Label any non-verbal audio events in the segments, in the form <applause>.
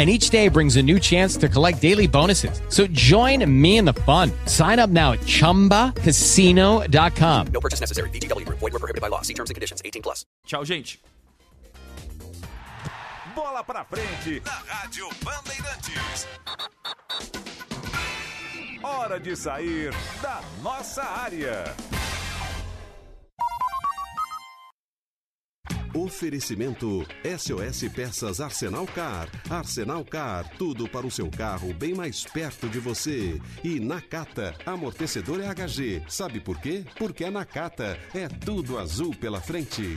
and each day brings a new chance to collect daily bonuses. So join me in the fun. Sign up now at ChumbaCasino.com. No purchase necessary. VGW. Void were prohibited by law. See terms and conditions. 18 plus. Tchau, gente. Bola pra frente na Rádio Bandeirantes. Hora de sair da nossa área. Oferecimento SOS Peças Arsenal Car. Arsenal Car, tudo para o seu carro bem mais perto de você. E Nakata, amortecedor HG. Sabe por quê? Porque a Nakata é tudo azul pela frente.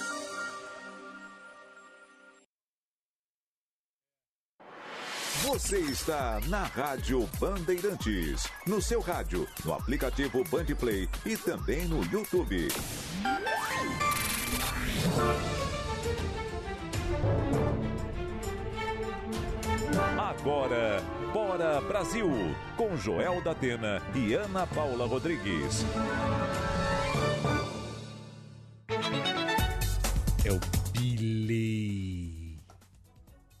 Você está na Rádio Bandeirantes. No seu rádio, no aplicativo Bandplay e também no YouTube. Agora, Bora Brasil, com Joel da Atena e Ana Paula Rodrigues. Billy.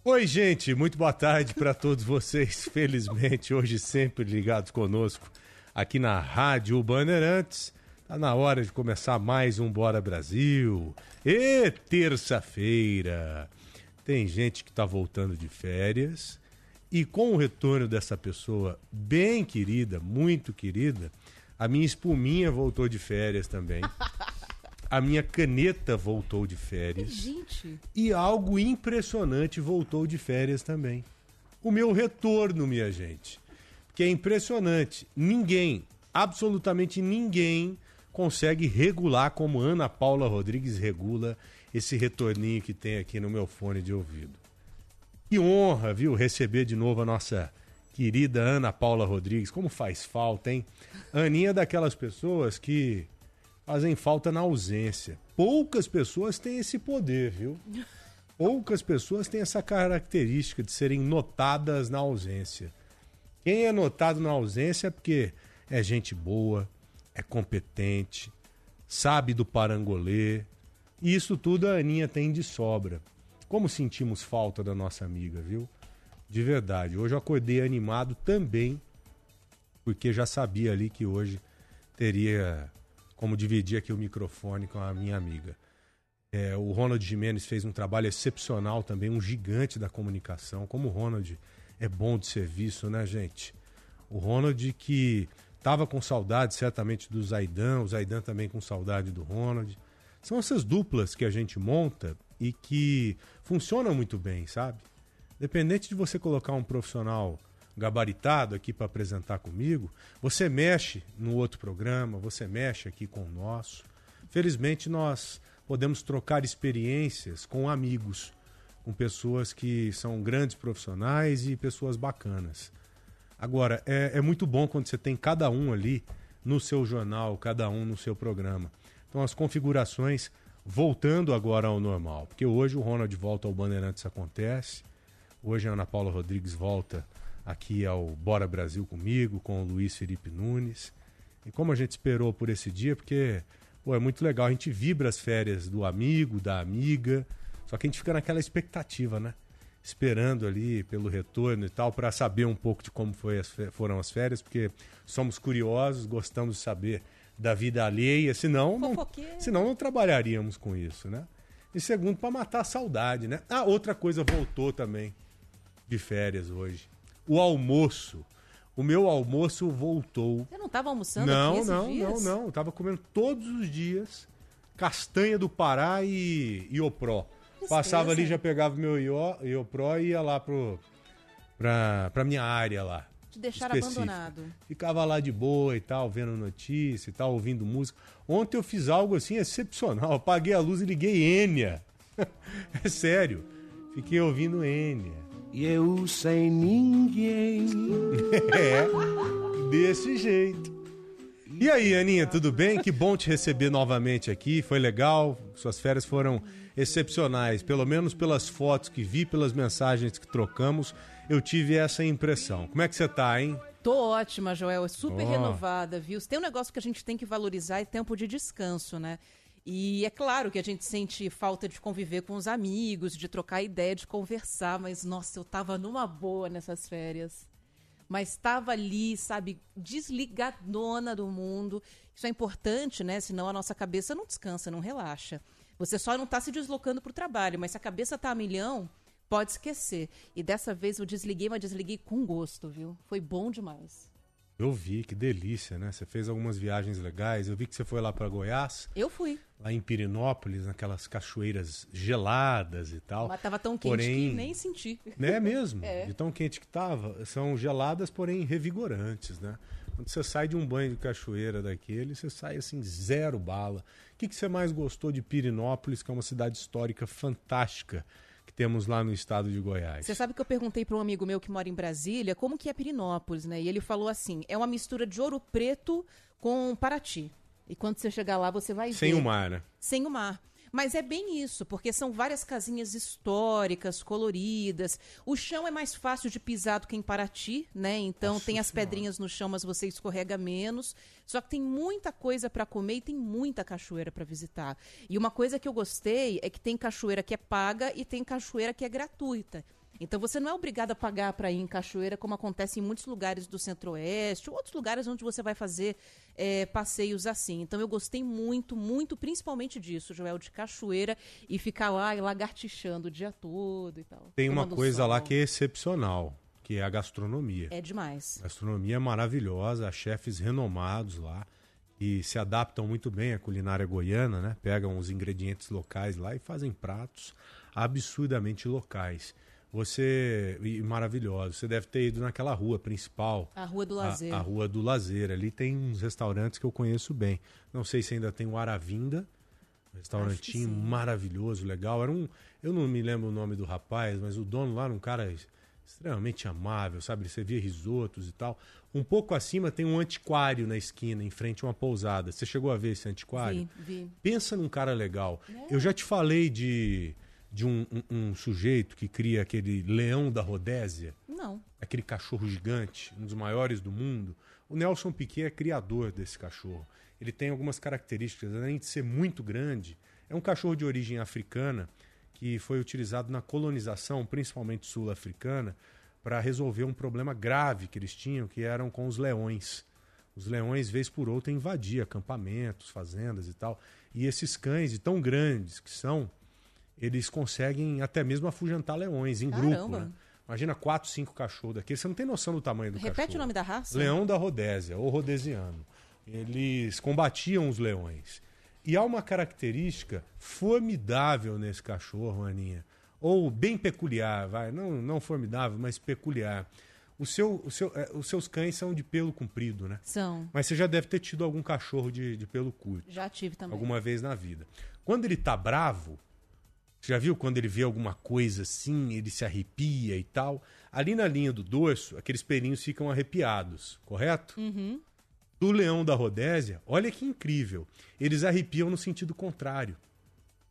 Oi, gente, muito boa tarde para todos vocês. <laughs> Felizmente, hoje sempre ligados conosco aqui na Rádio Bandeirantes. Tá na hora de começar mais um Bora Brasil. E terça-feira. Tem gente que tá voltando de férias e com o retorno dessa pessoa bem querida, muito querida, a minha espuminha voltou de férias também. <laughs> A minha caneta voltou de férias. Gente. E algo impressionante voltou de férias também. O meu retorno, minha gente. Que é impressionante. Ninguém, absolutamente ninguém, consegue regular como Ana Paula Rodrigues regula esse retorninho que tem aqui no meu fone de ouvido. Que honra, viu, receber de novo a nossa querida Ana Paula Rodrigues. Como faz falta, hein? Aninha é daquelas pessoas que fazem falta na ausência. Poucas pessoas têm esse poder, viu? <laughs> Poucas pessoas têm essa característica de serem notadas na ausência. Quem é notado na ausência é porque é gente boa, é competente, sabe do parangolê. E isso tudo a Aninha tem de sobra. Como sentimos falta da nossa amiga, viu? De verdade. Hoje eu acordei animado também, porque já sabia ali que hoje teria como dividir aqui o microfone com a minha amiga. É, o Ronald Jimenez fez um trabalho excepcional também, um gigante da comunicação. Como o Ronald é bom de serviço, né, gente? O Ronald que estava com saudade certamente do Zaidan, o Zaidan também com saudade do Ronald. São essas duplas que a gente monta e que funcionam muito bem, sabe? Dependente de você colocar um profissional gabaritado aqui para apresentar comigo, você mexe no outro programa, você mexe aqui com o nosso. Felizmente nós podemos trocar experiências com amigos, com pessoas que são grandes profissionais e pessoas bacanas. Agora, é, é muito bom quando você tem cada um ali no seu jornal, cada um no seu programa. Então as configurações voltando agora ao normal, porque hoje o Ronald volta ao Bandeirantes acontece, hoje a Ana Paula Rodrigues volta aqui ao Bora Brasil comigo, com o Luiz Felipe Nunes. E como a gente esperou por esse dia, porque Pô, é muito legal, a gente vibra as férias do amigo, da amiga, só que a gente fica naquela expectativa, né? Esperando ali pelo retorno e tal, para saber um pouco de como foi as foram as férias, porque somos curiosos, gostamos de saber da vida alheia, senão não, senão não trabalharíamos com isso, né? E segundo, para matar a saudade, né? Ah, outra coisa voltou também de férias hoje. O almoço. O meu almoço voltou. Você não estava almoçando Não, aqui não, dias? não, não. Eu tava comendo todos os dias castanha do Pará e Iopró. Passava ali, já pegava o meu Ió- Iopró e ia lá pro, pra, pra minha área lá. Te deixaram específica. abandonado. Ficava lá de boa e tal, vendo notícia e tal, ouvindo música. Ontem eu fiz algo assim excepcional. Apaguei a luz e liguei Enya. <laughs> é sério. Fiquei ouvindo Enya. E eu sem ninguém. <laughs> É, desse jeito. E aí, Aninha, tudo bem? Que bom te receber novamente aqui. Foi legal. Suas férias foram excepcionais. Pelo menos pelas fotos que vi, pelas mensagens que trocamos, eu tive essa impressão. Como é que você tá, hein? Tô ótima, Joel. É super Ó. renovada, viu? Tem um negócio que a gente tem que valorizar é tempo de descanso, né? E é claro que a gente sente falta de conviver com os amigos, de trocar ideia, de conversar, mas nossa, eu tava numa boa nessas férias. Mas tava ali, sabe, desligadona do mundo. Isso é importante, né? Senão a nossa cabeça não descansa, não relaxa. Você só não tá se deslocando pro trabalho, mas se a cabeça tá a milhão, pode esquecer. E dessa vez eu desliguei, mas desliguei com gosto, viu? Foi bom demais. Eu vi, que delícia, né? Você fez algumas viagens legais. Eu vi que você foi lá para Goiás, Eu fui. lá em Pirinópolis, naquelas cachoeiras geladas e tal. Mas tava tão quente Porém- que nem senti. É mesmo, <laughs> É. de tão quente que tava. São geladas, porém revigorantes, né? Quando você sai de um banho de cachoeira daquele, você sai assim, zero bala. O que, que você mais gostou de Pirinópolis, que é uma cidade histórica fantástica que temos lá no estado de Goiás? Você sabe que eu perguntei para um amigo meu que mora em Brasília como que é Pirinópolis, né? E ele falou assim: é uma mistura de ouro preto com Paraty. E quando você chegar lá, você vai Sem ver. o mar, né? Sem o mar. Mas é bem isso, porque são várias casinhas históricas, coloridas. O chão é mais fácil de pisar do que em Paraty, né? Então Nossa tem as Senhora. pedrinhas no chão, mas você escorrega menos. Só que tem muita coisa para comer e tem muita cachoeira para visitar. E uma coisa que eu gostei é que tem cachoeira que é paga e tem cachoeira que é gratuita. Então você não é obrigado a pagar para ir em cachoeira, como acontece em muitos lugares do Centro-Oeste, ou outros lugares onde você vai fazer é, passeios assim. Então eu gostei muito, muito, principalmente disso, Joel, de cachoeira e ficar lá lagartixando o dia todo e tal. Tem uma coisa lá sol. que é excepcional, que é a gastronomia. É demais. A gastronomia é maravilhosa, chefes renomados lá e se adaptam muito bem à culinária goiana, né? Pegam os ingredientes locais lá e fazem pratos absurdamente locais. Você e maravilhoso. Você deve ter ido naquela rua principal. A Rua do Lazer. A, a Rua do Lazer. Ali tem uns restaurantes que eu conheço bem. Não sei se ainda tem o Aravinda, um restaurantinho sim. maravilhoso, legal. Era um, eu não me lembro o nome do rapaz, mas o dono lá era um cara extremamente amável, sabe? Ele servia risotos e tal. Um pouco acima tem um antiquário na esquina, em frente a uma pousada. Você chegou a ver esse antiquário? Vi, vi. Pensa num cara legal. Eu já te falei de, de um, um- um sujeito que cria aquele leão da Rodésia Não. aquele cachorro gigante, um dos maiores do mundo. O Nelson Piquet é criador desse cachorro. Ele tem algumas características, além de ser muito grande, é um cachorro de origem africana que foi utilizado na colonização, principalmente sul-africana, para resolver um problema grave que eles tinham, que eram com os leões. Os leões, vez por outra, invadiam acampamentos, fazendas e tal. E esses cães, de tão grandes que são, eles conseguem até mesmo afugentar leões em grupo. Caramba. Né? Imagina quatro, cinco cachorros daqueles. Você não tem noção do tamanho do Repete cachorro. o nome da raça? Leão da Rodésia, ou rodesiano. Eles combatiam os leões. E há uma característica formidável nesse cachorro, Aninha. Ou bem peculiar, vai. Não, não formidável, mas peculiar. O seu, o seu, eh, os seus cães são de pelo comprido, né? São. Mas você já deve ter tido algum cachorro de, de pelo curto Já tive também. alguma vez na vida. Quando ele tá bravo, você já viu quando ele vê alguma coisa assim, ele se arrepia e tal? Ali na linha do dorso, aqueles pelinhos ficam arrepiados, correto? Uhum. Do leão da Rodésia, olha que incrível. Eles arrepiam no sentido contrário.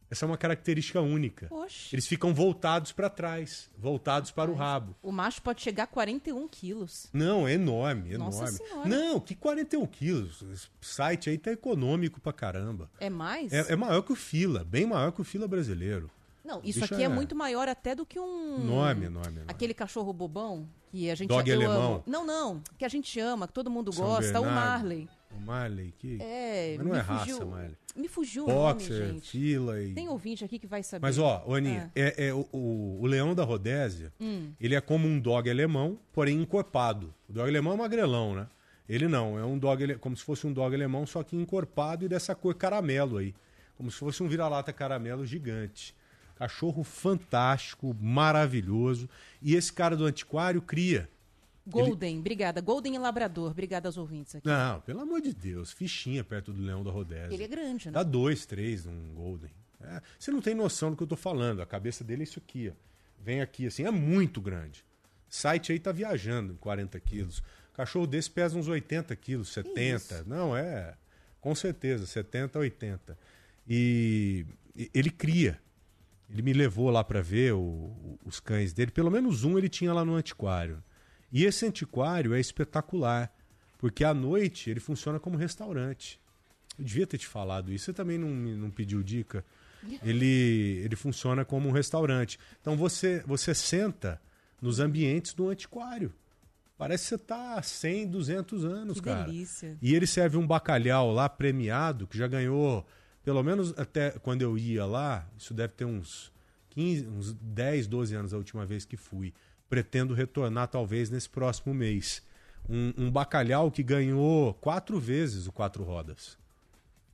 Essa é uma característica única. Oxe. Eles ficam voltados para trás, voltados para o rabo. O macho pode chegar a 41 quilos. Não, é enorme, Nossa enorme. Senhora. Não, que 41 quilos. Esse site aí tá econômico pra caramba. É mais? É, é maior que o Fila, bem maior que o Fila brasileiro. Não, isso aqui é... muito maior até do que um. Enorme, enorme. Aquele cachorro bobão que a gente Dog alemão. amo. Não, não. Que a gente ama, que todo mundo São gosta. O Bernardo. Marley. O Marley, que. É. Mas não é fugiu, raça, Marley. Me fugiu o Boxer, nome, gente. fila e. Tem ouvinte aqui que vai saber. Mas ó, Aninha, Ah. é, é o, o, o leão da Rodésia, Hum. ele é como um dog alemão, porém encorpado. O dog alemão é magrelão, né? Ele não, é um dog como se fosse um dog alemão, só que encorpado e dessa cor caramelo aí. Como se fosse um vira-lata caramelo gigante. Cachorro fantástico, maravilhoso. E esse cara do antiquário cria. Golden, obrigada. Golden e Labrador, obrigada aos ouvintes aqui. Não, pelo amor de Deus, fichinha perto do leão da Rodésia. Ele é grande, né? Dá dois, três um Golden. É, você não tem noção do que eu tô falando. A cabeça dele é isso aqui, ó. Vem aqui, assim, é muito grande. Site aí tá viajando em 40 quilos. Cachorro desse pesa uns 80 quilos, 70. Não, é. Com certeza, 70, 80. E e- ele cria. Ele me levou lá para ver o- os cães dele. Pelo menos um ele tinha lá no antiquário. E esse antiquário é espetacular, porque à noite ele funciona como restaurante. Eu devia ter te falado isso. Você também não, não pediu dica. Ele, ele funciona como um restaurante. Então você, você senta nos ambientes do antiquário. Parece que você está há 100, 200 anos, Que cara. delícia. E ele serve um bacalhau lá premiado, que já ganhou, pelo menos até quando eu ia lá, isso deve ter uns 15, uns 10, 12 anos a última vez que fui. Pretendo retornar talvez nesse próximo mês. Um, um bacalhau que ganhou quatro vezes o quatro rodas.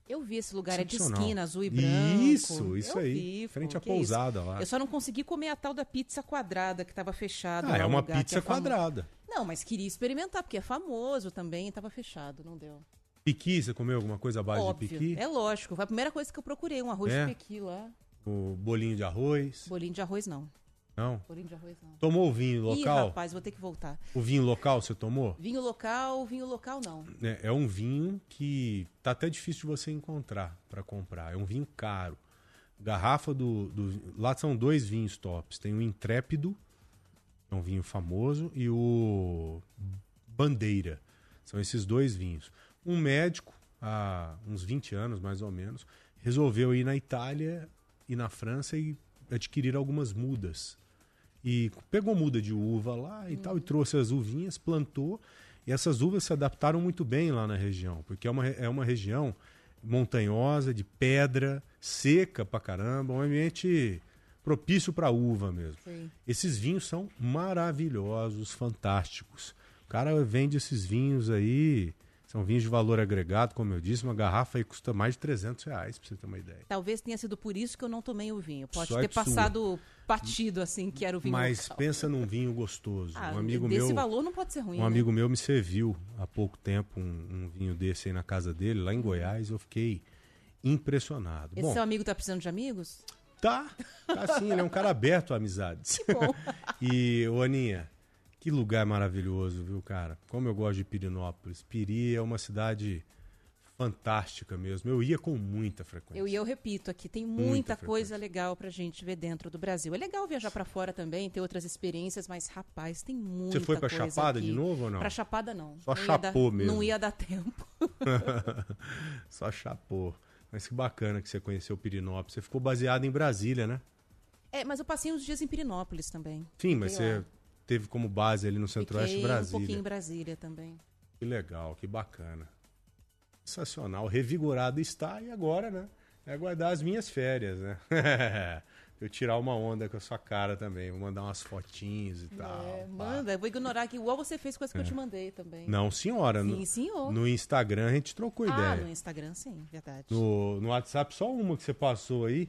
Eu vi esse lugar, é de esquina, azul e branco. Isso, isso Eu aí. vi, Frente à pousada lá. Eu só não consegui comer a tal da pizza quadrada que estava fechada. Ah, é uma que pizza é quadrada. Não, mas queria experimentar, porque é famoso também, estava fechado, não deu. Piqui, você comeu alguma coisa à base Óbvio, de piqui? é lógico. Foi a primeira coisa que eu procurei, um arroz É? de pequi lá. O bolinho de arroz? Bolinho de arroz, não. Não? Bolinho de arroz, não. Tomou o vinho Ih, local? rapaz, vou ter que voltar. O vinho local você tomou? Vinho local, vinho local, não. É, é um vinho que tá até difícil de você encontrar para comprar. É um vinho caro. Garrafa do, do- Lá são dois vinhos tops. Tem o Intrépido, é um vinho famoso, e o Bandeira. São esses dois vinhos. Um médico, há uns 20 anos mais ou menos, resolveu ir na Itália e na França e adquirir algumas mudas. E pegou muda de uva lá e tal, e trouxe as uvinhas, plantou. E essas uvas se adaptaram muito bem lá na região, porque é uma, é uma região montanhosa, de pedra, seca pra caramba, um ambiente propício para uva mesmo. Sim. Esses vinhos são maravilhosos, fantásticos. O cara vende esses vinhos aí, são vinhos de valor agregado, como eu disse, uma garrafa aí custa mais de 300 reais, pra você ter uma ideia. Talvez tenha sido por isso que eu não tomei o vinho. Pode Sorte ter passado batido, assim, que era o vinho Mas local. pensa num vinho gostoso. <laughs> Ah, um amigo desse meu, valor não pode ser ruim, um né? amigo meu me serviu há pouco tempo um, um vinho desse aí na casa dele, lá em Goiás. Eu fiquei impressionado. Esse Bom, seu amigo tá precisando de amigos? tá, tá sim. Ele é um cara aberto a amizades. Que bom. <laughs> e ô Aninha, que lugar maravilhoso, viu, cara? Como eu gosto de Pirinópolis. Piri é uma cidade fantástica mesmo. Eu ia com muita frequência. Eu e eu repito aqui, tem Muita muita, coisa legal pra gente ver dentro do Brasil. É legal viajar pra fora também, ter outras experiências, mas rapaz, tem muita Você foi pra coisa Chapada aqui. de novo ou não? Pra Chapada não. Só não ia chapou dar, mesmo. Não ia dar tempo. <laughs> Só chapou. Mas que bacana que você conheceu Pirinópolis. Você ficou baseado em Brasília, né? É, mas eu passei uns dias em Pirinópolis também. Sim, mas você. Teve como base ali no Centro-Oeste Brasília. um pouquinho em Brasília também. Que legal, que bacana. Sensacional. Revigorado está e agora, né? É aguardar as minhas férias, né? <laughs> Eu tirar uma onda com a sua cara também. Vou mandar umas fotinhos e tal. É, manda, eu vou ignorar aqui, igual você fez com as que eu te mandei também. Não, senhora. Sim, no, senhor. no Instagram a gente trocou ah, ideia. no Instagram sim, verdade. No, no WhatsApp, só uma que você passou aí.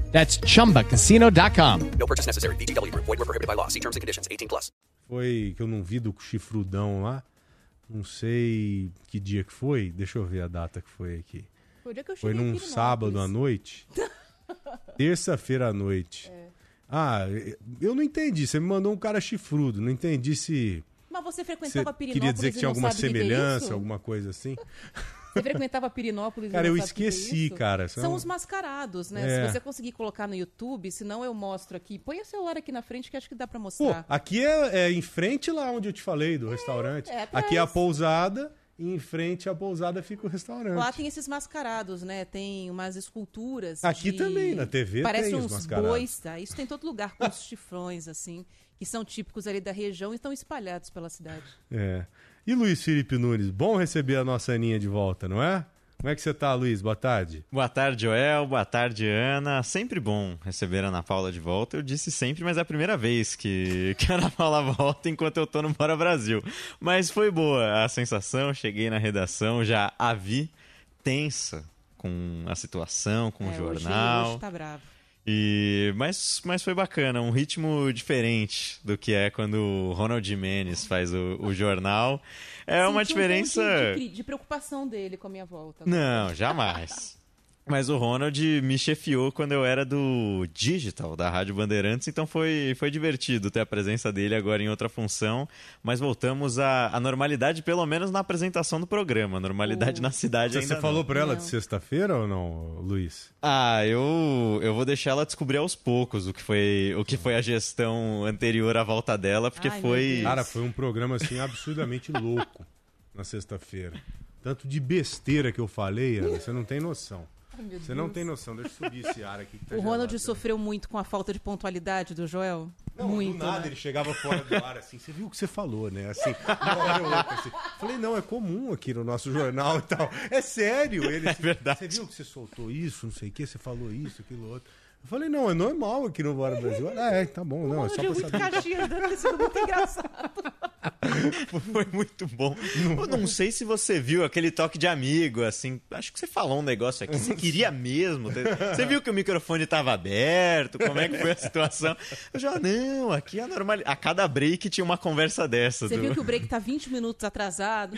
That's chumbacasino.com. No purchase necessary. VGW Group. Void were prohibited by law. See terms and conditions. 18 plus. Foi que eu não vi do chifrudão lá. Não sei que dia que foi. Deixa eu ver a data que foi aqui. Foi que eu Foi num aqui sábado à noite. <laughs> Terça-feira à noite. É. Ah, eu não entendi. Você me mandou um cara chifrudo. Não entendi se Mas você você frequentava Pirinópolis queria dizer que tinha alguma é semelhança, alguma coisa assim. <laughs> Você frequentava Pirinópolis Cara, eu é esqueci, isso? cara. São São- os mascarados, né? É. Se você conseguir colocar no YouTube, senão eu mostro aqui. Põe o celular aqui na frente que acho que dá pra Pô, mostrar. aqui é, é em frente lá onde eu te falei do restaurante. é aqui é a pousada em frente à pousada fica o restaurante. Lá tem esses mascarados, né? Tem umas esculturas. Aqui de- também, na TV Parece tem uns bois, tá? Isso tem em todo lugar, com os <laughs> chifrões, assim, que são típicos ali da região e estão espalhados pela cidade. É. E Luiz Felipe Nunes, bom receber a nossa Aninha de volta, não é? Como é que você tá, Luiz? Boa tarde. Boa tarde, Joel. Boa tarde, Ana. Sempre bom receber a Ana Paula de volta. Eu disse sempre, mas é a primeira vez que, <laughs> que a Ana Paula volta enquanto eu tô no Bora Brasil. Mas foi boa a sensação. Cheguei na redação, já a vi tensa com a situação, com o É, hoje- jornal. Hoje, tá bravo. E mas, mas foi bacana, um ritmo diferente do que é quando o Ronald Jimenez faz o, o jornal. É uma Senti um de- diferença. de preocupação dele com a minha volta. Não, jamais. Mas o Ronald me chefiou quando eu era do Digital, da Rádio Bandeirantes, então foi, foi divertido ter a presença dele agora em outra função. Mas voltamos à, à normalidade, pelo menos na apresentação do programa. Normalidade na cidade Você, ainda você falou não. pra ela de sexta-feira ou não, Luiz? Ah, eu, eu vou deixar ela descobrir aos poucos o que foi, o que foi a gestão anterior à volta dela, porque Ai, foi. Cara, foi um programa assim absurdamente <laughs> louco na sexta-feira. Tanto de besteira que eu falei, Ana, você não tem noção. <laughs> Ai, Você não tem noção. Deixa eu subir esse ar aqui. Que tá O Ronald gelado. sofreu muito com a falta de pontualidade do Joel? Não, muito. do nada né? ele chegava fora do ar assim. Você viu o que você falou, né? Assim, <laughs> uma hora ou outra, assim. Falei, não, é comum aqui no nosso jornal e tal. É sério. Ele, assim, verdade. Você viu que você soltou isso, não sei o que, você falou isso, aquilo outro. Eu falei, não, é normal aqui no Bora Brasil. Ah, é, tá bom, não, é só é pra muito saber. Caxias, deve ter sido muito engraçado. <laughs> Foi muito bom. Eu não sei se você viu aquele toque de amigo, assim. Acho que você falou um negócio aqui. Você queria mesmo. Você viu que o microfone estava aberto? Como é que foi a situação? Eu já, não, aqui é normal. A cada break tinha uma conversa dessa. Você do- viu que o break tá 20 minutos atrasado?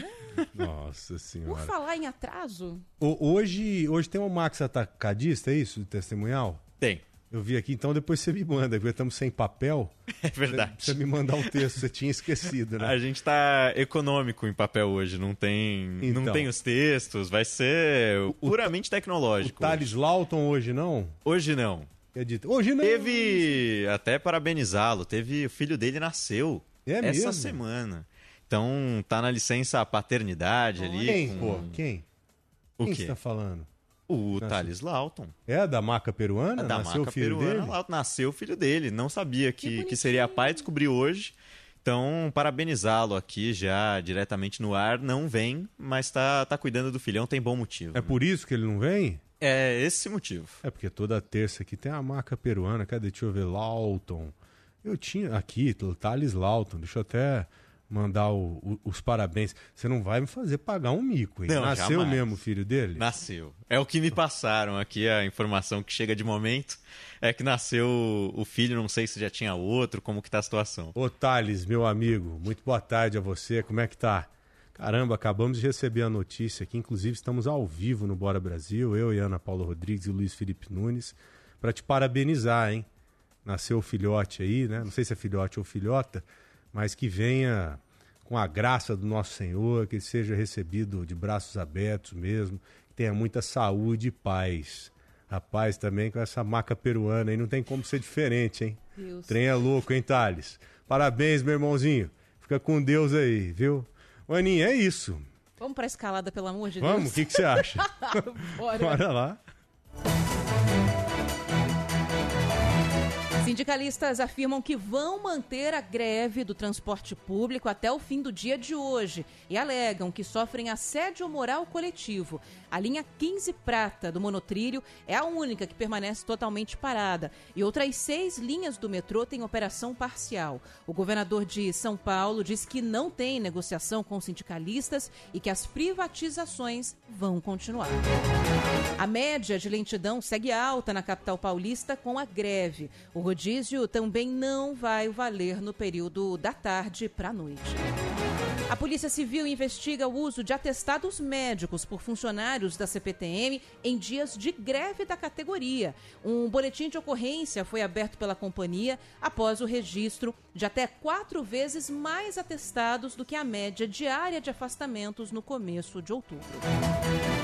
Nossa Por senhora. falar em atraso, O- hoje, hoje tem um Max Atacadista, é isso? Testemunhal? Tem. Eu vi aqui, então depois você me manda, porque estamos sem papel. <laughs> É verdade. Você me mandar o texto, você tinha esquecido, né? A gente tá econômico em papel hoje, não tem, não Então. tem os textos, vai ser puramente O tecnológico. Thales Lawton hoje não? Hoje não. É dito. Hoje não. Teve, até parabenizá-lo, teve o filho dele nasceu É essa mesmo? semana. Então tá na licença paternidade ali. Quem, com- pô? Quem? O Quem você tá falando? O Nasceu. Thales Lawton. É da maca peruana? É da Nasceu marca o filho peruana. dele? Lawton. Nasceu o filho dele. Não sabia que, bonitinho. que seria pai, descobriu hoje. Então, parabenizá-lo aqui já diretamente no ar. Não vem, mas tá, tá cuidando do filhão, tem bom motivo. É por isso que ele não vem? É esse motivo. É porque toda terça aqui tem a maca peruana. Cadê? Deixa eu ver. Lawton. Eu tinha aqui, Thales Lawton. Deixa eu até mandar o- o- os parabéns. Você não vai me fazer pagar um mico, hein? Não, Nasceu jamais. mesmo o filho dele? Nasceu. É o que me passaram aqui, a informação que chega de momento. É que nasceu o filho, não sei se já tinha outro, como que tá a situação. Ô Thales, meu amigo, muito boa tarde a você. Como é que tá? Caramba, acabamos de receber a notícia aqui. Inclusive, estamos ao vivo no Bora Brasil. Eu e Ana Paula Rodrigues e o Luiz Felipe Nunes. Para te parabenizar, hein? Nasceu o filhote aí, né? Não sei se é filhote ou filhota, mas que venha com a graça do nosso Senhor, que ele seja recebido de braços abertos mesmo, que tenha muita saúde e paz. Rapaz, também com essa maca peruana aí, não tem como ser diferente, hein? Deus. Trem é louco, hein, Thales? Parabéns, meu irmãozinho. Fica com Deus aí, viu? Aninha, é isso. Vamos pra escalada, pelo amor de Vamos, o Deus. que, que você acha? <laughs> Bora. Bora lá. Sindicalistas afirmam que vão manter a greve do transporte público até o fim do dia de hoje e alegam que sofrem assédio moral coletivo. A linha 15 Prata do monotrilho é a única que permanece totalmente parada e outras seis linhas do metrô têm operação parcial. O governador de São Paulo diz que não tem negociação com sindicalistas e que as privatizações vão continuar. A média de lentidão segue alta na capital paulista com a greve. O também não vai valer no período da tarde para a noite. A Polícia Civil investiga o uso de atestados médicos por funcionários da CPTM em dias de greve da categoria. Um boletim de ocorrência foi aberto pela companhia após o registro de até quatro vezes mais atestados do que a média diária de afastamentos no começo de outubro.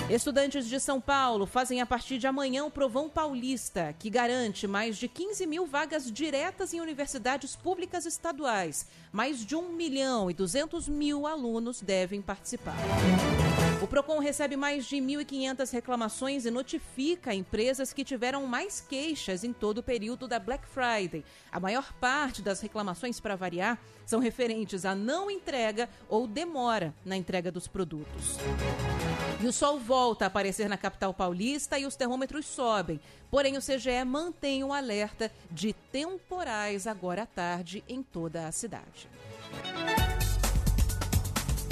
Estudantes de São Paulo fazem a partir de amanhã o Provão Paulista, que garante mais de 15 mil vagas diretas em universidades públicas estaduais. Mais de 1 milhão e 200 mil alunos devem participar. O PROCON recebe mais de 1.500 reclamações e notifica empresas que tiveram mais queixas em todo o período da Black Friday. A maior parte das reclamações, para variar, são referentes à não entrega ou demora na entrega dos produtos. E o sol volta a aparecer na capital paulista e os termômetros sobem. Porém, o CGE mantém o alerta de temporais agora à tarde em toda a cidade.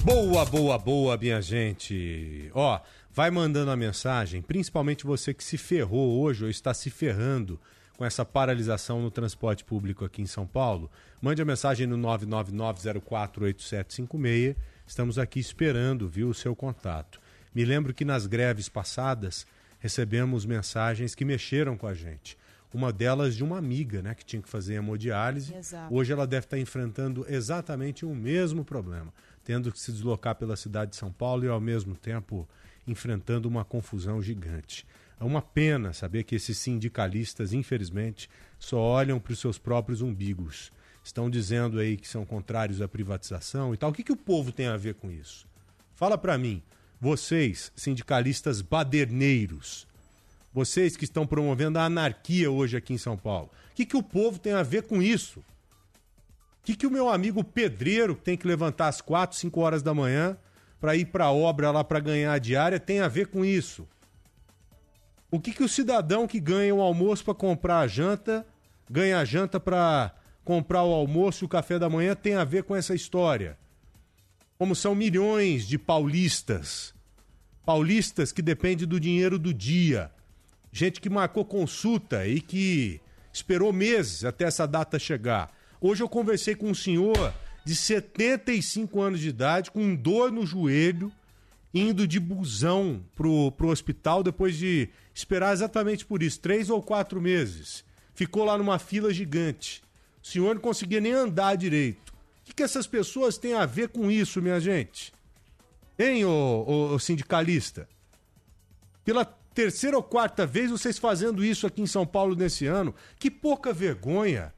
Boa, boa, boa, minha gente. Ó, vai mandando a mensagem, principalmente você que se ferrou hoje ou está se ferrando com essa paralisação no transporte público aqui em São Paulo. Mande a mensagem no 999048756. Estamos aqui esperando, viu, o seu contato. Me lembro que nas greves passadas recebemos mensagens que mexeram com a gente. Uma delas de uma amiga, né, que tinha que fazer hemodiálise. Exato. Hoje ela deve estar enfrentando exatamente o mesmo problema, tendo que se deslocar pela cidade de São Paulo e ao mesmo tempo enfrentando uma confusão gigante. É uma pena saber que esses sindicalistas, infelizmente, só olham para os seus próprios umbigos. Estão dizendo aí que são contrários à privatização e tal. O que, que o povo tem a ver com isso? Fala para mim. Vocês, sindicalistas baderneiros, vocês que estão promovendo a anarquia hoje aqui em São Paulo, o que, que o povo tem a ver com isso? O que, que o meu amigo pedreiro, que tem que levantar às 4, 5 horas da manhã para ir para a obra lá para ganhar a diária, tem a ver com isso? O que, que o cidadão que ganha o almoço para comprar a janta, ganha a janta para comprar o almoço e o café da manhã tem a ver com essa história? Como são milhões de paulistas, paulistas que dependem do dinheiro do dia, gente que marcou consulta e que esperou meses até essa data chegar. Hoje eu conversei com um senhor de 75 anos de idade, com dor no joelho, indo de busão pro, pro hospital depois de esperar exatamente por isso, três ou quatro meses. Ficou lá numa fila gigante. O senhor não conseguia nem andar direito. O que, que essas pessoas têm a ver com isso, minha gente? Hein, ô, ô, ô sindicalista? Pela terceira ou quarta vez vocês fazendo isso aqui em São Paulo nesse ano. Que pouca vergonha.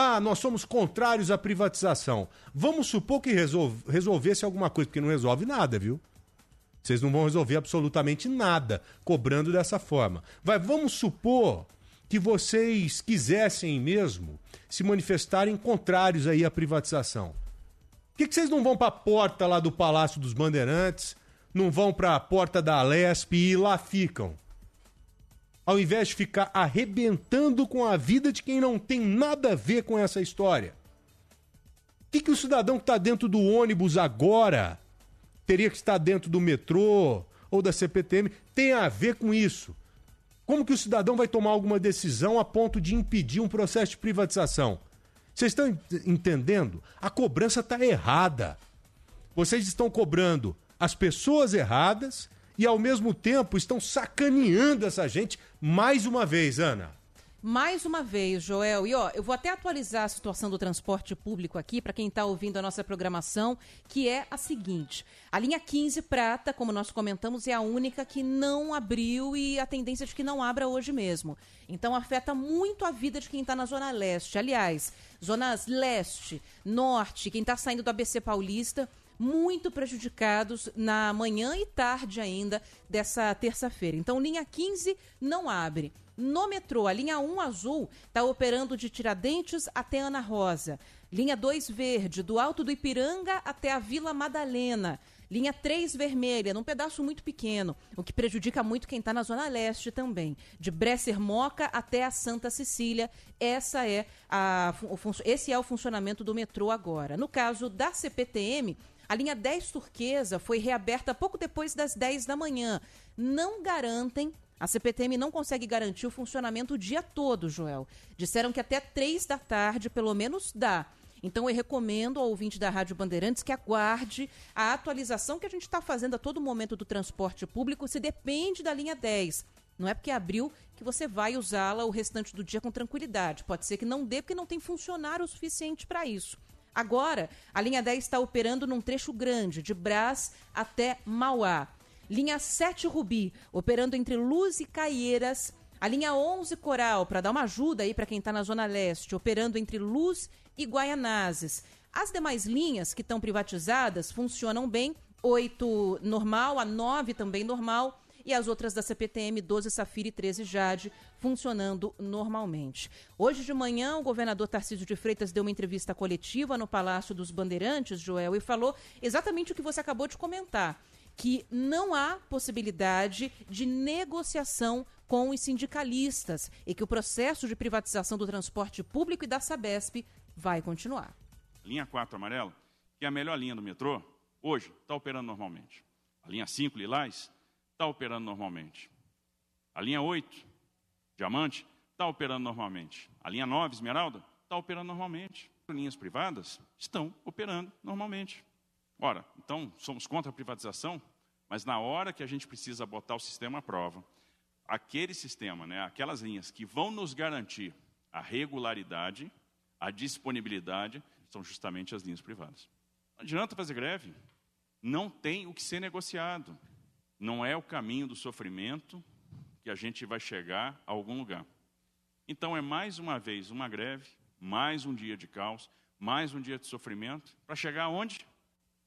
Ah, nós somos contrários à privatização. Vamos supor que resolve, resolvesse alguma coisa, porque não resolve nada, viu? Vocês não vão resolver absolutamente nada cobrando dessa forma. Vai, vamos supor que vocês quisessem mesmo se manifestarem contrários aí à privatização. Por que, que vocês não vão para a porta lá do Palácio dos Bandeirantes, não vão para a porta da Alesp e lá ficam? Ao invés de ficar arrebentando com a vida de quem não tem nada a ver com essa história. O que, que o cidadão que está dentro do ônibus agora teria que estar dentro do metrô ou da CPTM tem a ver com isso? Como que o cidadão vai tomar alguma decisão a ponto de impedir um processo de privatização? Vocês estão ent- entendendo? A cobrança está errada. Vocês estão cobrando as pessoas erradas e, ao mesmo tempo, estão sacaneando essa gente mais uma vez, Ana. Mais uma vez, Joel. E ó, eu vou até atualizar a situação do transporte público aqui para quem está ouvindo a nossa programação, que é a seguinte: a linha 15 prata, como nós comentamos, é a única que não abriu e a tendência é de que não abra hoje mesmo. Então afeta muito a vida de quem está na zona leste. Aliás, zonas leste, norte, quem está saindo do ABC Paulista muito prejudicados na manhã e tarde ainda dessa terça-feira. Então, linha 15 não abre. No metrô, a linha 1 azul está operando de Tiradentes até Ana Rosa. Linha 2 verde, do Alto do Ipiranga até a Vila Madalena. Linha 3 vermelha, num pedaço muito pequeno, o que prejudica muito quem está na Zona Leste também. De Bresser Moca até a Santa Cecília. Essa é a, o, esse é o funcionamento do metrô agora. No caso da CPTM, a linha 10 turquesa foi reaberta pouco depois das 10 da manhã. Não garantem a CPTM não consegue garantir o funcionamento o dia todo, Joel. Disseram que até três da tarde, pelo menos, dá. Então eu recomendo ao ouvinte da Rádio Bandeirantes que aguarde a atualização que a gente está fazendo a todo momento do transporte público, se depende da linha 10. Não é porque abriu que você vai usá-la o restante do dia com tranquilidade. Pode ser que não dê, porque não tem funcionário o suficiente para isso. Agora, a linha 10 está operando num trecho grande, de Brás até Mauá. Linha 7 Rubi, operando entre Luz e Caieiras. A linha 11 Coral, para dar uma ajuda aí para quem está na Zona Leste, operando entre Luz e Guaianazes. As demais linhas que estão privatizadas funcionam bem. 8 normal, a 9 também normal e as outras da CPTM 12 Safira e 13 Jade funcionando normalmente. Hoje de manhã, o governador Tarcísio de Freitas deu uma entrevista coletiva no Palácio dos Bandeirantes, Joel, e falou exatamente o que você acabou de comentar que não há possibilidade de negociação com os sindicalistas e que o processo de privatização do transporte público e da Sabesp vai continuar. Linha 4 amarela, que é a melhor linha do metrô, hoje está operando normalmente. A linha 5 lilás está operando normalmente. A linha 8 diamante está operando normalmente. A linha 9 esmeralda está operando normalmente. Linhas privadas estão operando normalmente. Ora, então somos contra a privatização, mas na hora que a gente precisa botar o sistema à prova, aquele sistema, né, aquelas linhas que vão nos garantir a regularidade, a disponibilidade, são justamente as linhas privadas. Não adianta fazer greve, não tem o que ser negociado. Não é o caminho do sofrimento que a gente vai chegar a algum lugar. Então é mais uma vez uma greve, mais um dia de caos, mais um dia de sofrimento, para chegar aonde?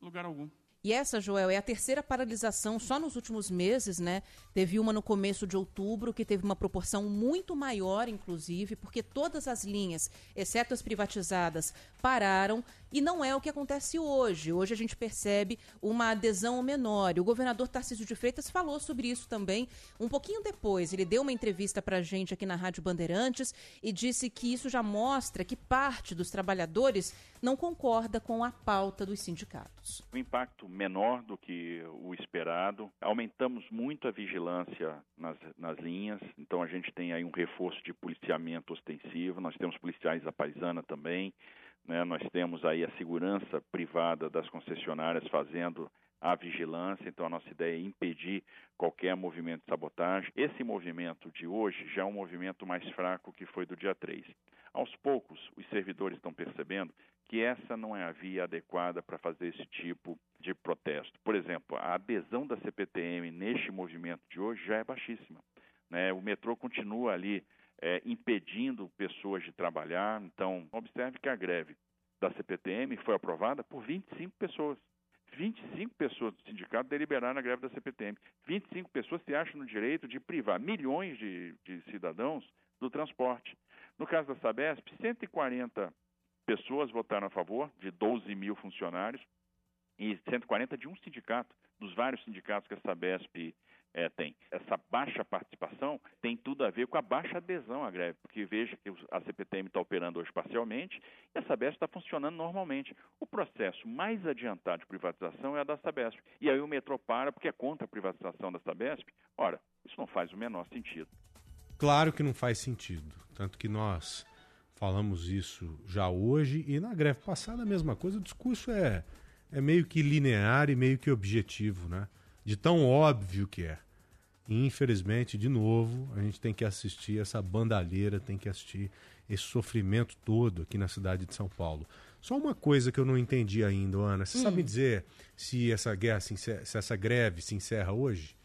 lugar algum. E essa, Joel, é a terceira paralisação só nos últimos meses, né? Teve uma no começo de outubro, que teve uma proporção muito maior, inclusive, porque todas as linhas, exceto as privatizadas, pararam. E não é o que acontece hoje. Hoje a gente percebe uma adesão menor. E o governador Tarcísio de Freitas falou sobre isso também um pouquinho depois. Ele deu uma entrevista para a gente aqui na Rádio Bandeirantes e disse que isso já mostra que parte dos trabalhadores não concorda com a pauta dos sindicatos. O impacto menor do que o esperado. Aumentamos muito a vigilância nas, nas linhas, então a gente tem aí um reforço de policiamento ostensivo, nós temos policiais da paisana também, né? nós temos aí a segurança privada das concessionárias fazendo a vigilância, então a nossa ideia é impedir qualquer movimento de sabotagem. Esse movimento de hoje já é um movimento mais fraco que foi do dia 3. Aos poucos, os servidores estão percebendo que essa não é a via adequada para fazer esse tipo de protesto. Por exemplo, a adesão da CPTM neste movimento de hoje já é baixíssima. Né? O metrô continua ali é, impedindo pessoas de trabalhar. Então, observe que a greve da CPTM foi aprovada por 25 pessoas. 25 pessoas do sindicato deliberaram a greve da CPTM. 25 pessoas se acham no direito de privar milhões de, de cidadãos do transporte. No caso da Sabesp, 140 pessoas votaram a favor, de 12 mil funcionários, e 140 de um sindicato, dos vários sindicatos que a Sabesp é, tem. Essa baixa participação tem tudo a ver com a baixa adesão à greve, porque veja que a CPTM está operando hoje parcialmente e a Sabesp está funcionando normalmente. O processo mais adiantado de privatização é a da Sabesp. E aí o metrô para porque é contra a privatização da Sabesp. Ora, isso não faz o menor sentido. Claro que não faz sentido. Tanto que nós falamos isso já hoje e na greve passada a mesma coisa. O discurso é, é meio que linear e meio que objetivo, né? de tão óbvio que é. E, infelizmente, de novo, a gente tem que assistir essa bandalheira, tem que assistir esse sofrimento todo aqui na cidade de São Paulo. Só uma coisa que eu não entendi ainda, Ana. Você hum. sabe dizer se essa guerra, se, se essa greve se encerra hoje?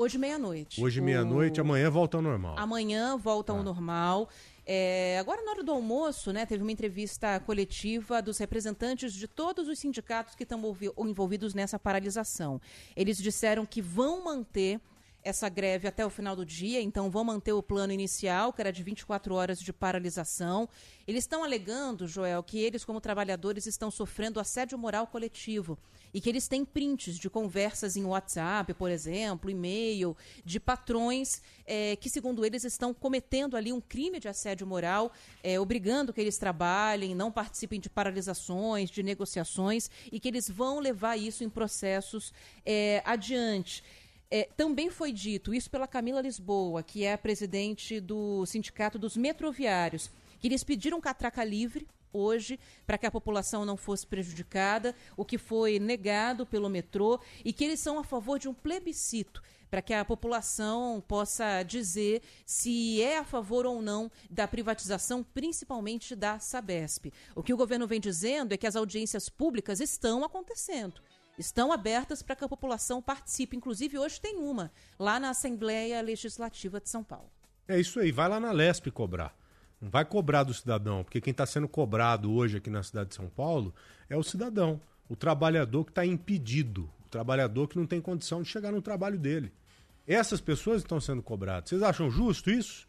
Hoje meia-noite. Hoje meia-noite, o... amanhã volta ao normal. Amanhã volta ao ah. normal. É, agora, na hora do almoço, né, teve uma entrevista coletiva dos representantes de todos os sindicatos que estão envolvidos nessa paralisação. Eles disseram que vão manter essa greve até o final do dia, então vão manter o plano inicial, que era de 24 horas de paralisação. Eles estão alegando, Joel, que eles, como trabalhadores, estão sofrendo assédio moral coletivo e que eles têm prints de conversas em WhatsApp, por exemplo, e-mail, de patrões é, que, segundo eles, estão cometendo ali um crime de assédio moral, é, obrigando que eles trabalhem, não participem de paralisações, de negociações e que eles vão levar isso em processos é, adiante. É, também foi dito, isso pela Camila Lisboa, que é a presidente do Sindicato dos Metroviários, que eles pediram catraca livre hoje para que a população não fosse prejudicada, o que foi negado pelo metrô e que eles são a favor de um plebiscito para que a população possa dizer se é a favor ou não da privatização, principalmente da Sabesp. O que o governo vem dizendo é que as audiências públicas estão acontecendo. Estão abertas para que a população participe. Inclusive, hoje tem uma, lá na Assembleia Legislativa de São Paulo. É isso aí, vai lá na Lesp cobrar. Não vai cobrar do cidadão, porque quem está sendo cobrado hoje aqui na cidade de São Paulo é o cidadão, o trabalhador que está impedido, o trabalhador que não tem condição de chegar no trabalho dele. Essas pessoas estão sendo cobradas. Vocês acham justo isso?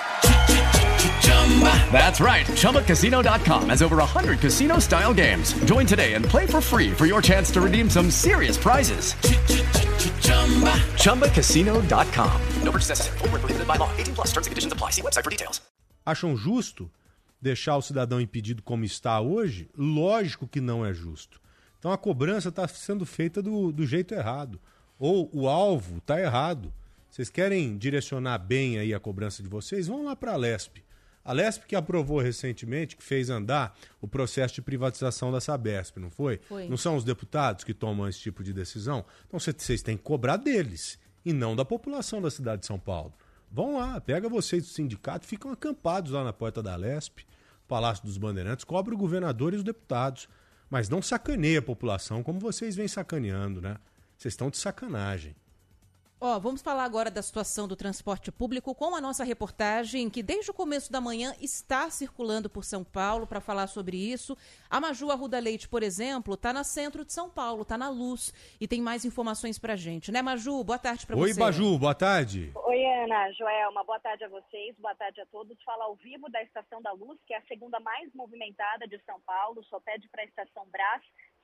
That's right. ChumbaCasino.com has over 100 casino style games. Join today and play for free for your chance to redeem some serious prizes. ChumbaCasino.com. No purchase necessary. Were prohibited by law. 18 plus. Terms and conditions apply. See website for details. Acham justo deixar o cidadão impedido como está hoje? Lógico que não é justo. Então a cobrança está sendo feita do, do jeito errado. Ou o alvo está errado. Vocês querem direcionar bem aí a cobrança de vocês? Vão lá para a Lesp. A Lesp que aprovou recentemente, que fez andar o processo de privatização da Sabesp, não foi? Foi. Não são os deputados que tomam esse tipo de decisão? Então vocês têm que cobrar deles e não da população da cidade de São Paulo. Vão lá, pega vocês do sindicato, ficam acampados lá na porta da Lesp, Palácio dos Bandeirantes, cobra o governador e os deputados. Mas não sacaneia a população como vocês vêm sacaneando, né? Vocês estão de sacanagem. Ó, vamos falar agora da situação do transporte público com a nossa reportagem, que desde o começo da manhã está circulando por São Paulo para falar sobre isso. A Maju Arruda Leite, por exemplo, está na centro de São Paulo, está na luz e tem mais informações pra gente, né, Maju? Boa tarde para Oi, você. Baju, boa tarde. Oi, Ana, Joelma, boa tarde a vocês, boa tarde a todos. Fala ao vivo da Estação da Luz, que é a segunda mais movimentada de São Paulo, só pede para a Estação Brás.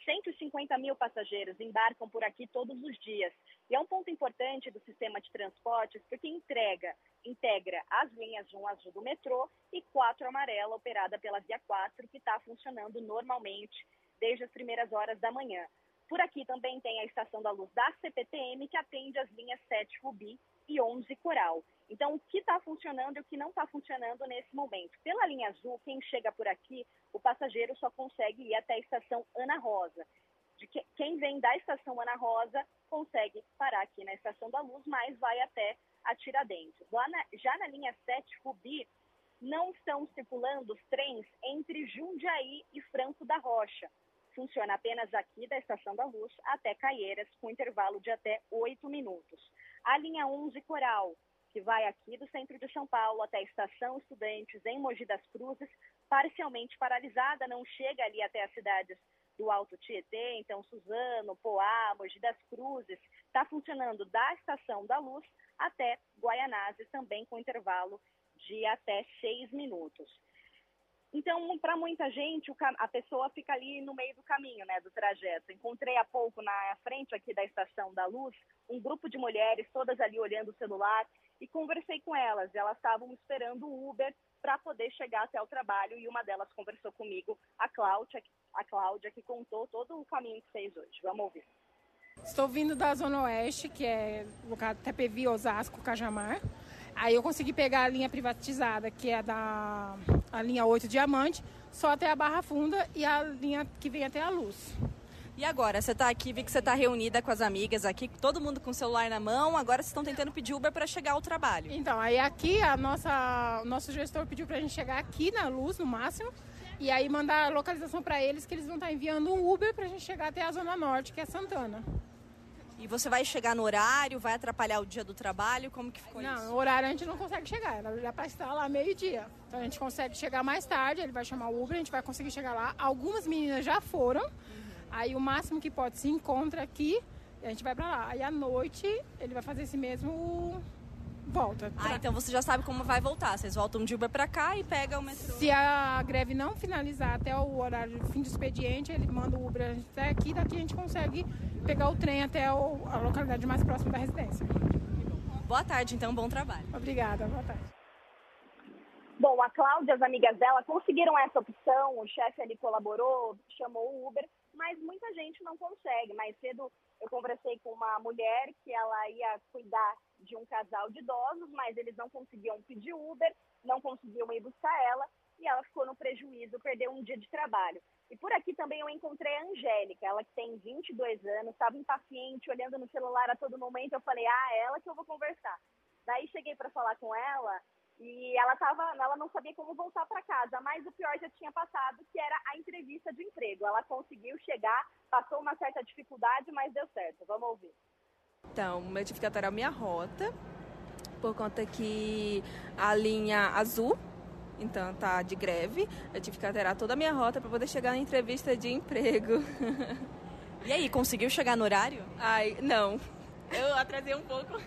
150 mil passageiros embarcam por aqui todos os dias. E é um ponto importante do sistema de transportes porque entrega, integra as linhas 1 azul do metrô e 4 amarela, operada pela Via 4, que está funcionando normalmente desde as primeiras horas da manhã. Por aqui também tem a Estação da Luz da CPTM, que atende as linhas 7 Rubi e 11 Coral. Então, o que está funcionando e o que não está funcionando nesse momento? Pela linha azul, quem chega por aqui, o passageiro só consegue ir até a Estação Ana Rosa. De que, quem vem da Estação Ana Rosa consegue parar aqui na Estação da Luz, mas vai até a Tiradentes. Na- já na linha 7 Rubi, não estão circulando os trens entre Jundiaí e Franco da Rocha. Funciona apenas aqui da Estação da Luz até Caieiras, com intervalo de até 8 minutos. A linha 11 Coral, que vai aqui do centro de São Paulo até a Estação Estudantes, em Mogi das Cruzes, parcialmente paralisada, não chega ali até as cidades do Alto Tietê, então Suzano, Poá, Mogi das Cruzes, está funcionando da Estação da Luz até Guaianazes, também com intervalo de até seis minutos. Então, para muita gente, a pessoa fica ali no meio do caminho, né, do trajeto. Encontrei há pouco na frente aqui da Estação da Luz um grupo de mulheres, todas ali olhando o celular, e conversei com elas. Elas estavam esperando o Uber para poder chegar até o trabalho e uma delas conversou comigo, a Cláudia, a Cláudia que contou todo o caminho que fez hoje. Vamos ouvir. Estou vindo da Zona Oeste, que é lugar Tepevi, Osasco, Cajamar. Aí eu consegui pegar a linha privatizada, que é da a linha 8 Diamante, só até a Barra Funda e a linha que vem até a Luz. E agora, você está aqui, vi que você está reunida com as amigas aqui, todo mundo com o celular na mão, agora vocês estão tentando pedir Uber para chegar ao trabalho. Então, aí aqui a nossa, o nosso gestor pediu para a gente chegar aqui na Luz, no máximo, e aí mandar a localização para eles, que eles vão estar enviando um Uber para a gente chegar até a Zona Norte, que é Santana. E você vai chegar no horário, vai atrapalhar o dia do trabalho? Como que ficou não, isso? No horário a gente não consegue chegar, ela já para estar lá meio-dia. Então a gente consegue chegar mais tarde, ele vai chamar o Uber, a gente vai conseguir chegar lá. Algumas meninas já foram, uhum. aí o máximo que pode se encontra aqui e a gente vai para lá. Aí à noite ele vai fazer esse mesmo volta. Ah, então você já sabe como vai voltar. Vocês voltam de Uber para cá e pegam o metrô. Se a greve não finalizar até o horário do fim do expediente, ele manda o Uber até aqui, daqui a gente consegue pegar o trem até o, a localidade mais próxima da residência. Boa tarde, então, bom trabalho. Obrigada, boa tarde. Bom, a Cláudia e as amigas dela conseguiram essa opção, o chefe ali colaborou, chamou o Uber, mas muita gente não consegue. Mais cedo eu conversei com uma mulher que ela ia cuidar de um casal de idosos, mas eles não conseguiam pedir Uber, não conseguiam ir buscar ela e ela ficou no prejuízo, perdeu um dia de trabalho. E por aqui também eu encontrei a Angélica, ela que tem 22 anos, estava impaciente, olhando no celular a todo momento. Eu falei, ah, é ela que eu vou conversar. Daí cheguei para falar com ela e ela tava, ela não sabia como voltar para casa, mas o pior já tinha passado, que era a entrevista de emprego. Ela conseguiu chegar, passou uma certa dificuldade, mas deu certo. Vamos ouvir. Então, meu tive que alterar minha rota, por conta que a linha azul, então tá de greve, eu tive que alterar toda a minha rota para poder chegar na entrevista de emprego. E aí, conseguiu chegar no horário? Ai, não. Eu atrasei um pouco.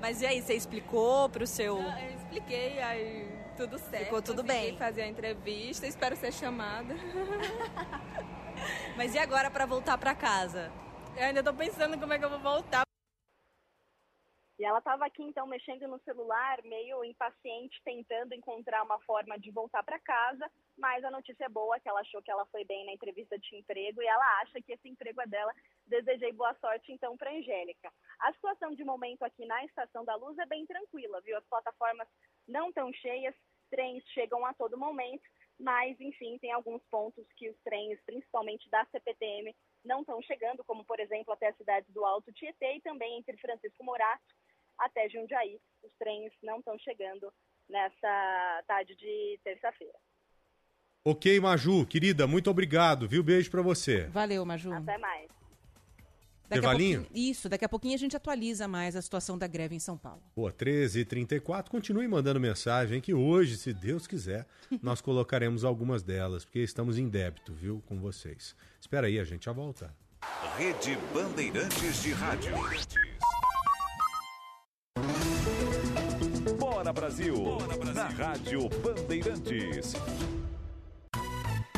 Mas e aí, você explicou pro seu. Eu expliquei, aí tudo certo. Ficou tudo bem. fazer a entrevista, espero ser chamada. Mas e agora para voltar para casa? Eu ainda tô pensando como é que eu vou voltar. E ela estava aqui então mexendo no celular, meio impaciente, tentando encontrar uma forma de voltar para casa. Mas a notícia é boa, que ela achou que ela foi bem na entrevista de emprego e ela acha que esse emprego é dela. Desejei boa sorte então para Angélica. A situação de momento aqui na Estação da Luz é bem tranquila, viu? As plataformas não estão cheias, trens chegam a todo momento, mas enfim, tem alguns pontos que os trens, principalmente da CPTM, não estão chegando, como por exemplo até a cidade do Alto Tietê e também entre Francisco Morato até Jundiaí. Os trens não estão chegando nessa tarde de terça-feira. Ok, Maju, querida, muito obrigado, viu? Beijo para você. Valeu, Maju. Até mais. Daqui isso, daqui a pouquinho a gente atualiza mais a situação da greve em São Paulo. Boa, 13h34. Continue mandando mensagem que hoje, se Deus quiser, nós colocaremos algumas delas, porque estamos em débito, viu, com vocês. Espera aí, a gente já volta. Rede Bandeirantes de Rádio. Bora Brasil, Bora Brasil. na Rádio Bandeirantes.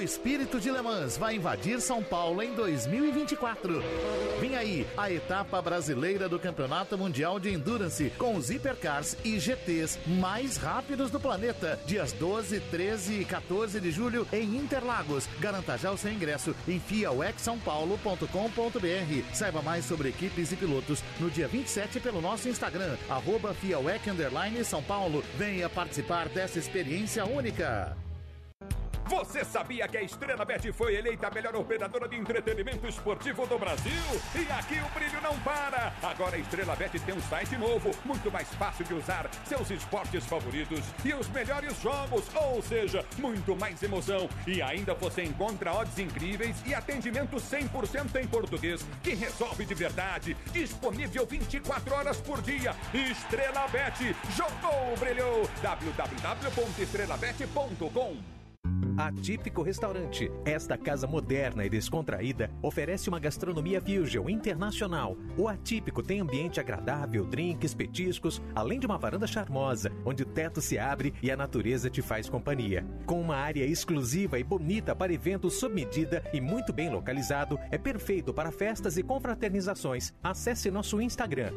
O espírito de Le Mans vai invadir São Paulo em 2024. Vem aí a etapa brasileira do Campeonato Mundial de Endurance com os hipercars e GTs mais rápidos do planeta. Dias 12, 13 e 14 de julho em Interlagos. Garanta já o seu ingresso em fiauexsãopaulo.com.br. Saiba mais sobre equipes e pilotos no dia 27 pelo nosso Instagram, arroba São Paulo. Venha participar dessa experiência única. Você sabia que a Estrela Bet foi eleita a melhor operadora de entretenimento esportivo do Brasil? E aqui o brilho não para! Agora a Estrela Bet tem um site novo, muito mais fácil de usar, seus esportes favoritos e os melhores jogos, ou seja, muito mais emoção. E ainda você encontra odds incríveis e atendimento 100% em português, que resolve de verdade. Disponível 24 horas por dia. Estrela Bet, jogou, brilhou! www.estrelabet.com Atípico Restaurante. Esta casa moderna e descontraída oferece uma gastronomia fusion internacional. O Atípico tem ambiente agradável, drinks, petiscos, além de uma varanda charmosa, onde o teto se abre e a natureza te faz companhia. Com uma área exclusiva e bonita para eventos sob medida e muito bem localizado, é perfeito para festas e confraternizações. Acesse nosso Instagram,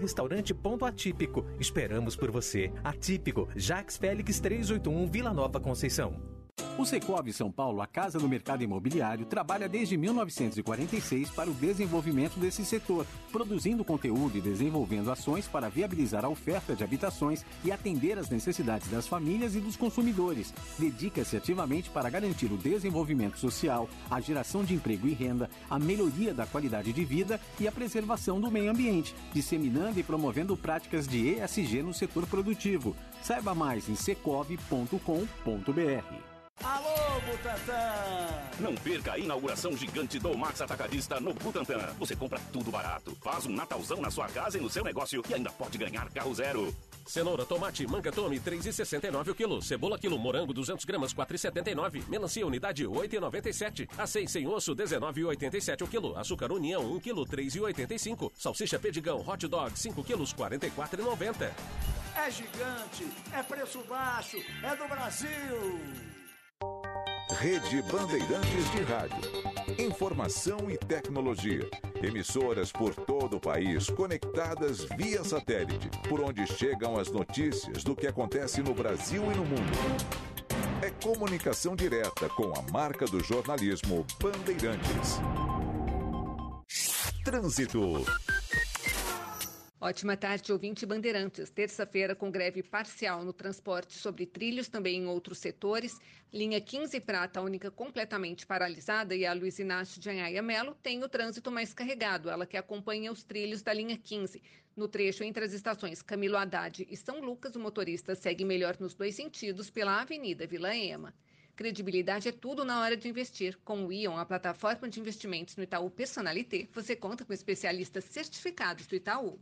restaurante.atípico. Esperamos por você. Atípico, Jax Félix 381, Vila Nova Conceição. O Secov São Paulo, a casa do mercado imobiliário, trabalha desde 1946 para o desenvolvimento desse setor, produzindo conteúdo e desenvolvendo ações para viabilizar a oferta de habitações e atender às necessidades das famílias e dos consumidores. Dedica-se ativamente para garantir o desenvolvimento social, a geração de emprego e renda, a melhoria da qualidade de vida e a preservação do meio ambiente, disseminando e promovendo práticas de ESG no setor produtivo. Saiba mais em secov.com.br. Alô, Butantan! Não perca a inauguração gigante do Max Atacadista no Butantã. Você compra tudo barato, faz um Natalzão na sua casa e no seu negócio e ainda pode ganhar carro zero. Cenoura, tomate, manga tome, 3,69 o quilo. Cebola quilo, morango, 200 gramas, 4,79. Melancia, unidade, 8,97. Aceite sem osso, 19,87 o quilo. Açúcar União, 1 quilo, 3,85. Salsicha Pedigão, hot dog, 5 quilos, 44,90. É gigante, é preço baixo, é do Brasil! Rede Bandeirantes de Rádio. Informação e tecnologia. Emissoras por todo o país conectadas via satélite, por onde chegam as notícias do que acontece no Brasil e no mundo. É comunicação direta com a marca do jornalismo Bandeirantes. Trânsito. Ótima tarde, ouvinte Bandeirantes. Terça-feira com greve parcial no transporte sobre trilhos, também em outros setores. Linha 15 Prata, a única completamente paralisada, e a Luiz Inácio de Anhaia Melo tem o trânsito mais carregado, ela que acompanha os trilhos da linha 15. No trecho entre as estações Camilo Haddad e São Lucas, o motorista segue melhor nos dois sentidos pela Avenida Vila Ema. Credibilidade é tudo na hora de investir. Com o Ion, a plataforma de investimentos no Itaú Personalité, você conta com especialistas certificados do Itaú.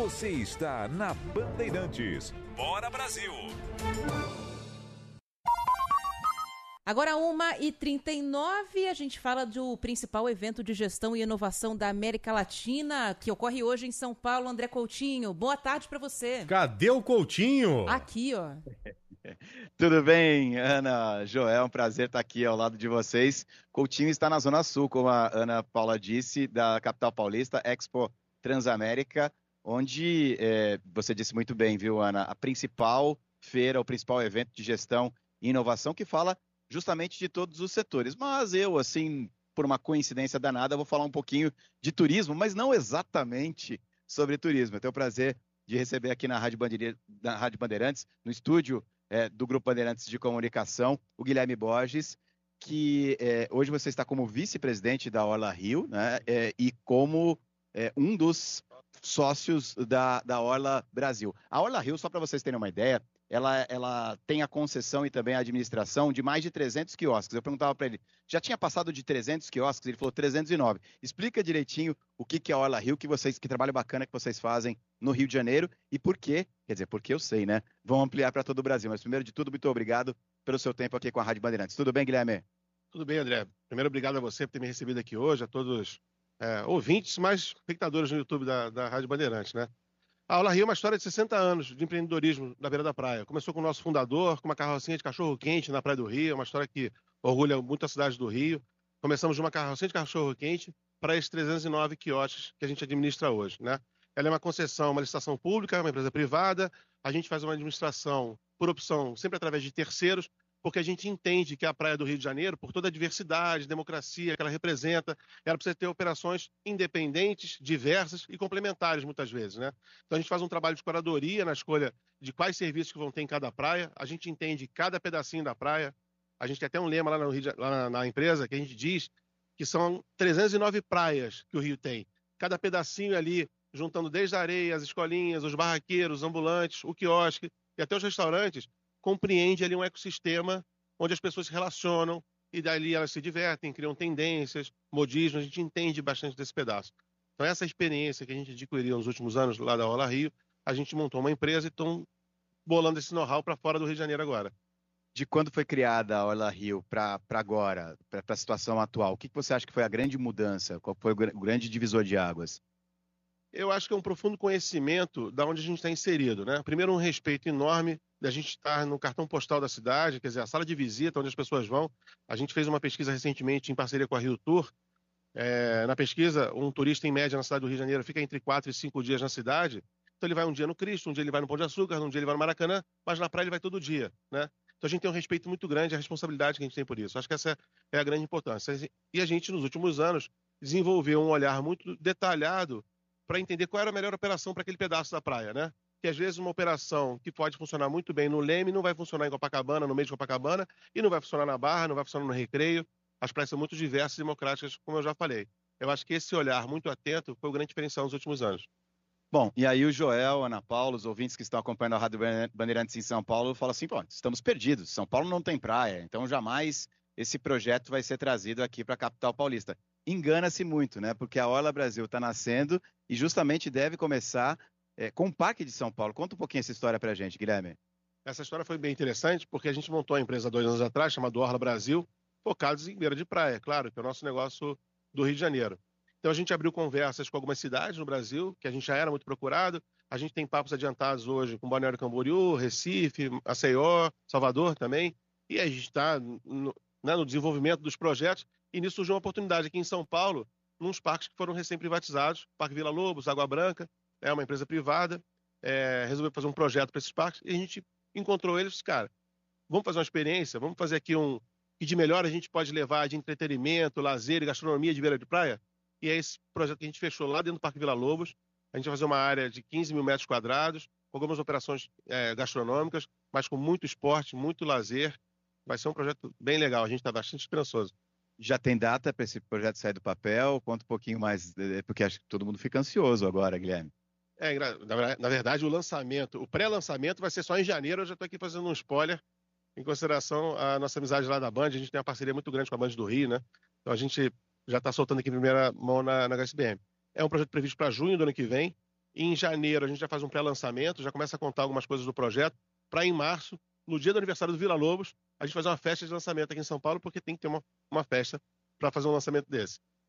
Você está na Bandeirantes. Bora Brasil! Agora, 1h39, a gente fala do principal evento de gestão e inovação da América Latina, que ocorre hoje em São Paulo. André Coutinho, boa tarde para você. Cadê o Coutinho? Aqui, ó. <laughs> Tudo bem, Ana, Joel, é um prazer estar aqui ao lado de vocês. Coutinho está na Zona Sul, como a Ana Paula disse, da capital paulista, Expo Transamérica, onde é, você disse muito bem, viu, Ana? A principal feira, o principal evento de gestão e inovação que fala justamente de todos os setores. Mas eu, assim, por uma coincidência danada, vou falar um pouquinho de turismo, mas não exatamente sobre turismo. Eu tenho o prazer de receber aqui na Rádio, na Rádio Bandeirantes, no estúdio é, do Grupo Bandeirantes de Comunicação, o Guilherme Borges, que é, hoje você está como vice-presidente da Orla Rio, né, é, e como é, um dos sócios da, da Orla Brasil. A Orla Rio, só para vocês terem uma ideia, ela, ela tem a concessão e também a administração de mais de 300 quiosques. Eu perguntava para ele, já tinha passado de 300 quiosques? Ele falou 309. Explica direitinho o que, que é a Orla Rio, que vocês, que trabalho bacana que vocês fazem no Rio de Janeiro e por quê? Quer dizer, porque eu sei, né? Vão ampliar para todo o Brasil. Mas primeiro de tudo, muito obrigado pelo seu tempo aqui com a Rádio Bandeirantes. Tudo bem, Guilherme? Tudo bem, André. Primeiro, obrigado a você por ter me recebido aqui hoje, a todos é, ouvintes, mas espectadores no YouTube da, da Rádio Bandeirantes, né? A Aula Rio é uma história de 60 anos de empreendedorismo na beira da praia. Começou com o nosso fundador, com uma carrocinha de cachorro-quente na Praia do Rio, uma história que orgulha muito a cidade do Rio. Começamos de uma carrocinha de cachorro-quente para esses 309 quiosques que a gente administra hoje, né? Ela é uma concessão, uma licitação pública, uma empresa privada. A gente faz uma administração por opção, sempre através de terceiros, porque a gente entende que a Praia do Rio de Janeiro, por toda a diversidade, democracia que ela representa, ela precisa ter operações independentes, diversas e complementares, muitas vezes. Né? Então, a gente faz um trabalho de curadoria na escolha de quais serviços que vão ter em cada praia, a gente entende cada pedacinho da praia, a gente tem até um lema lá, no Rio de, lá na, na empresa que a gente diz que são 309 praias que o Rio tem. Cada pedacinho ali, juntando desde a areia, as escolinhas, os barraqueiros, os ambulantes, o quiosque e até os restaurantes, compreende ali um ecossistema onde as pessoas se relacionam e dali elas se divertem, criam tendências, modismos, a gente entende bastante desse pedaço. Então essa experiência que a gente adquiriu nos últimos anos lá da Ola Rio, a gente montou uma empresa e estão bolando esse know-how para fora do Rio de Janeiro agora. de quando foi criada a Orla Rio para agora, para a situação atual, o que, que você acha que foi a grande mudança? Qual foi o grande divisor de águas? Eu acho que é um profundo conhecimento da onde a gente está inserido, né? Primeiro, um respeito enorme da gente estar no cartão postal da cidade, quer dizer, a sala de visita onde as pessoas vão. A gente fez uma pesquisa recentemente em parceria com a Rio Tour. É, na pesquisa, um turista em média na cidade do Rio de Janeiro fica entre quatro e cinco dias na cidade. Então ele vai um dia no Cristo, um dia ele vai no Pão de Açúcar, um dia ele vai no Maracanã, mas na praia ele vai todo dia, né? Então a gente tem um respeito muito grande, a responsabilidade que a gente tem por isso. Acho que essa é a grande importância. E a gente, nos últimos anos, desenvolveu um olhar muito detalhado para entender qual era a melhor operação para aquele pedaço da praia, né? Que às vezes uma operação que pode funcionar muito bem no Leme não vai funcionar em Copacabana, no meio de Copacabana, e não vai funcionar na Barra, não vai funcionar no Recreio. As praias são muito diversas e democráticas, como eu já falei. Eu acho que esse olhar muito atento foi o grande diferencial nos últimos anos. Bom, e aí o Joel, Ana Paula, os ouvintes que estão acompanhando a Rádio Bandeirantes em São Paulo, falam assim, estamos perdidos, São Paulo não tem praia, então jamais esse projeto vai ser trazido aqui para a capital paulista. Engana-se muito, né? Porque a Orla Brasil está nascendo e justamente deve começar é, com o Parque de São Paulo. Conta um pouquinho essa história para a gente, Guilherme. Essa história foi bem interessante porque a gente montou a empresa dois anos atrás, chamada Orla Brasil, focados em beira de praia, claro, que é o nosso negócio do Rio de Janeiro. Então a gente abriu conversas com algumas cidades no Brasil, que a gente já era muito procurado. A gente tem papos adiantados hoje com Balneário Camboriú, Recife, Maceió, Salvador também. E a gente está no, né, no desenvolvimento dos projetos. E nisso surgiu uma oportunidade aqui em São Paulo, nos parques que foram recém-privatizados, Parque Vila Lobos, Água Branca, é uma empresa privada, é, resolveu fazer um projeto para esses parques e a gente encontrou eles cara, vamos fazer uma experiência, vamos fazer aqui um que de melhor a gente pode levar de entretenimento, lazer e gastronomia de beira de praia. E é esse projeto que a gente fechou lá dentro do Parque Vila Lobos. A gente vai fazer uma área de 15 mil metros quadrados, com algumas operações é, gastronômicas, mas com muito esporte, muito lazer. Vai ser um projeto bem legal, a gente está bastante esperançoso. Já tem data para esse projeto sair do papel? Conta um pouquinho mais, eh, porque acho que todo mundo fica ansioso agora, Guilherme. É, na, na verdade, o lançamento, o pré-lançamento vai ser só em janeiro. Eu já estou aqui fazendo um spoiler, em consideração a nossa amizade lá da Band. A gente tem uma parceria muito grande com a Band do Rio, né? Então a gente já está soltando aqui em primeira mão na, na HSBM. É um projeto previsto para junho do ano que vem. Em janeiro a gente já faz um pré-lançamento, já começa a contar algumas coisas do projeto, para em março, no dia do aniversário do Vila Lobos, a gente fazer uma festa de lançamento aqui em São Paulo, porque tem que ter uma, uma festa para fazer um lançamento desse.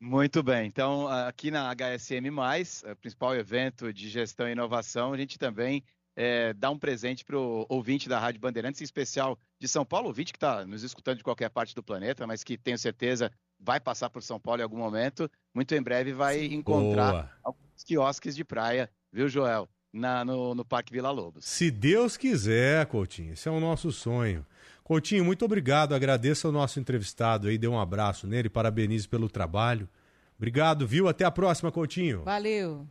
Muito bem. Então, aqui na HSM, o principal evento de gestão e inovação, a gente também é, dá um presente para o ouvinte da Rádio Bandeirantes, em especial de São Paulo, ouvinte que está nos escutando de qualquer parte do planeta, mas que tenho certeza vai passar por São Paulo em algum momento. Muito em breve vai encontrar Boa. alguns quiosques de praia, viu, Joel? Na, no, no Parque Vila Lobos. Se Deus quiser, Coutinho, esse é o nosso sonho. Coutinho, muito obrigado. Agradeço ao nosso entrevistado aí, dê um abraço nele, parabenizo pelo trabalho. Obrigado, viu? Até a próxima, Coutinho. Valeu.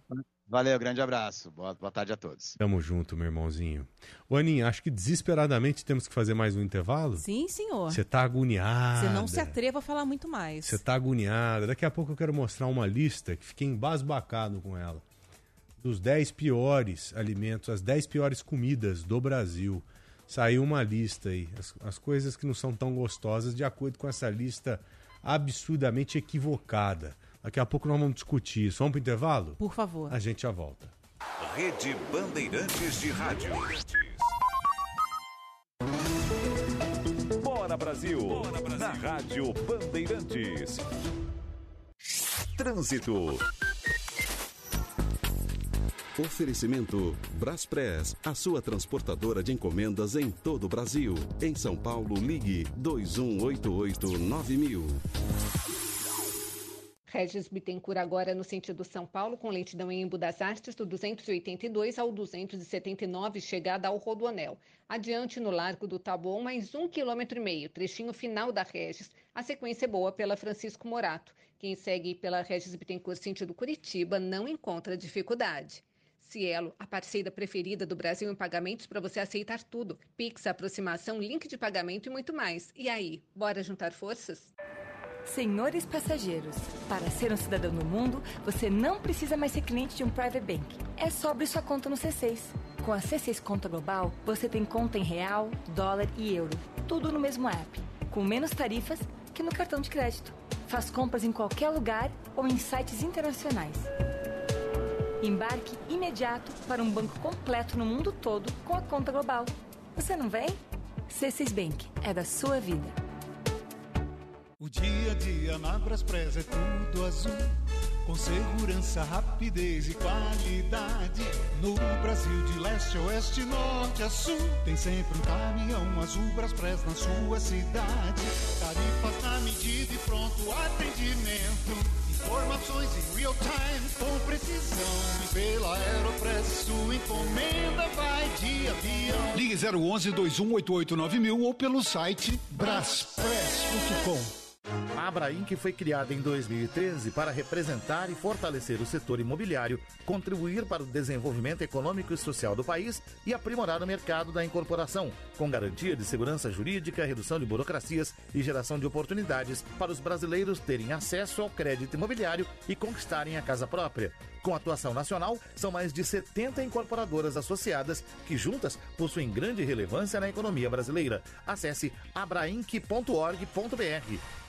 Valeu, grande abraço. Boa, boa tarde a todos. Tamo junto, meu irmãozinho. Ô, Aninha, acho que desesperadamente temos que fazer mais um intervalo. Sim, senhor. Você tá agoniada. Você não se atreva a falar muito mais. Você tá agoniada. Daqui a pouco eu quero mostrar uma lista que fiquei embasbacado com ela. Dos 10 piores alimentos, as 10 piores comidas do Brasil. Saiu uma lista aí. As, as coisas que não são tão gostosas, de acordo com essa lista absurdamente equivocada. Daqui a pouco nós vamos discutir isso. Vamos pro intervalo? Por favor. A gente já volta. Rede Bandeirantes de Rádio. Bora Brasil, na Rádio Bandeirantes. Trânsito. Oferecimento Braspress, a sua transportadora de encomendas em todo o Brasil. Em São Paulo, ligue 2188-9000. Regis Bittencourt agora no sentido São Paulo, com lentidão em Embu das Artes, do 282 ao 279, chegada ao Rodoanel. Adiante no Largo do Taboão, mais um quilômetro e meio, trechinho final da Regis. A sequência é boa pela Francisco Morato. Quem segue pela Regis Bittencourt sentido Curitiba não encontra dificuldade. Cielo, a parceira preferida do Brasil em pagamentos para você aceitar tudo. Pix, aproximação, link de pagamento e muito mais. E aí, bora juntar forças? Senhores passageiros, para ser um cidadão do mundo, você não precisa mais ser cliente de um private bank. É só abrir sua conta no C6. Com a C6 Conta Global, você tem conta em real, dólar e euro. Tudo no mesmo app, com menos tarifas que no cartão de crédito. Faz compras em qualquer lugar ou em sites internacionais. Embarque imediato para um banco completo no mundo todo com a conta global. Você não vem? C6 Bank é da sua vida. O dia a dia na Braspress é tudo azul. Com segurança, rapidez e qualidade. No Brasil, de leste a oeste, norte a sul. Tem sempre um caminhão azul Braspress na sua cidade. Tarifas na medida e pronto atendimento. Informações em real time com precisão. E pela Aeropress sua encomenda vai de avião. Ligue 011 2188 9000 ou pelo site braspress.com. A Abrainc foi criada em 2013 para representar e fortalecer o setor imobiliário, contribuir para o desenvolvimento econômico e social do país e aprimorar o mercado da incorporação, com garantia de segurança jurídica, redução de burocracias e geração de oportunidades para os brasileiros terem acesso ao crédito imobiliário e conquistarem a casa própria. Com atuação nacional, são mais de 70 incorporadoras associadas que juntas possuem grande relevância na economia brasileira. Acesse abrainc.org.br.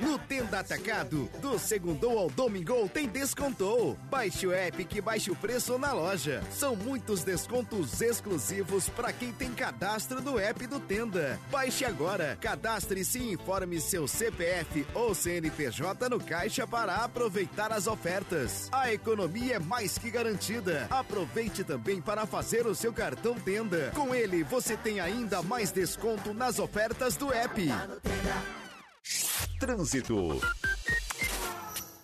No Tenda Atacado, do segundo ao domingo tem descontou. Baixe o app que baixe o preço na loja. São muitos descontos exclusivos para quem tem cadastro no app do Tenda. Baixe agora, cadastre-se e informe seu CPF ou CNPJ no caixa para aproveitar as ofertas. A economia é mais que garantida. Aproveite também para fazer o seu cartão Tenda. Com ele, você tem ainda mais desconto nas ofertas do app. Trânsito.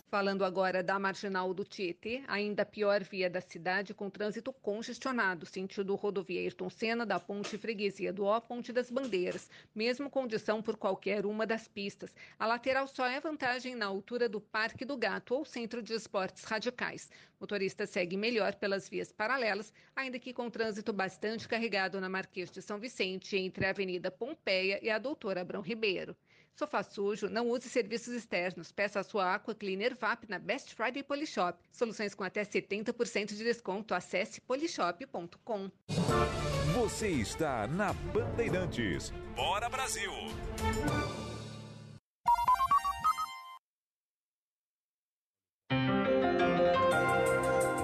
Falando agora da marginal do Tietê, ainda pior via da cidade com trânsito congestionado, sentido rodovia Ayrton Senna, da Ponte Freguesia do Ó, Ponte das Bandeiras, mesmo condição por qualquer uma das pistas. A lateral só é vantagem na altura do Parque do Gato ou Centro de Esportes Radicais. Motorista segue melhor pelas vias paralelas, ainda que com trânsito bastante carregado na Marquês de São Vicente, entre a Avenida Pompeia e a Doutora Abrão Ribeiro. Sofá sujo, não use serviços externos. Peça a sua Aqua Cleaner VAP na Best Friday Polishop. Soluções com até 70% de desconto. Acesse polishop.com. Você está na Bandeirantes. Bora Brasil!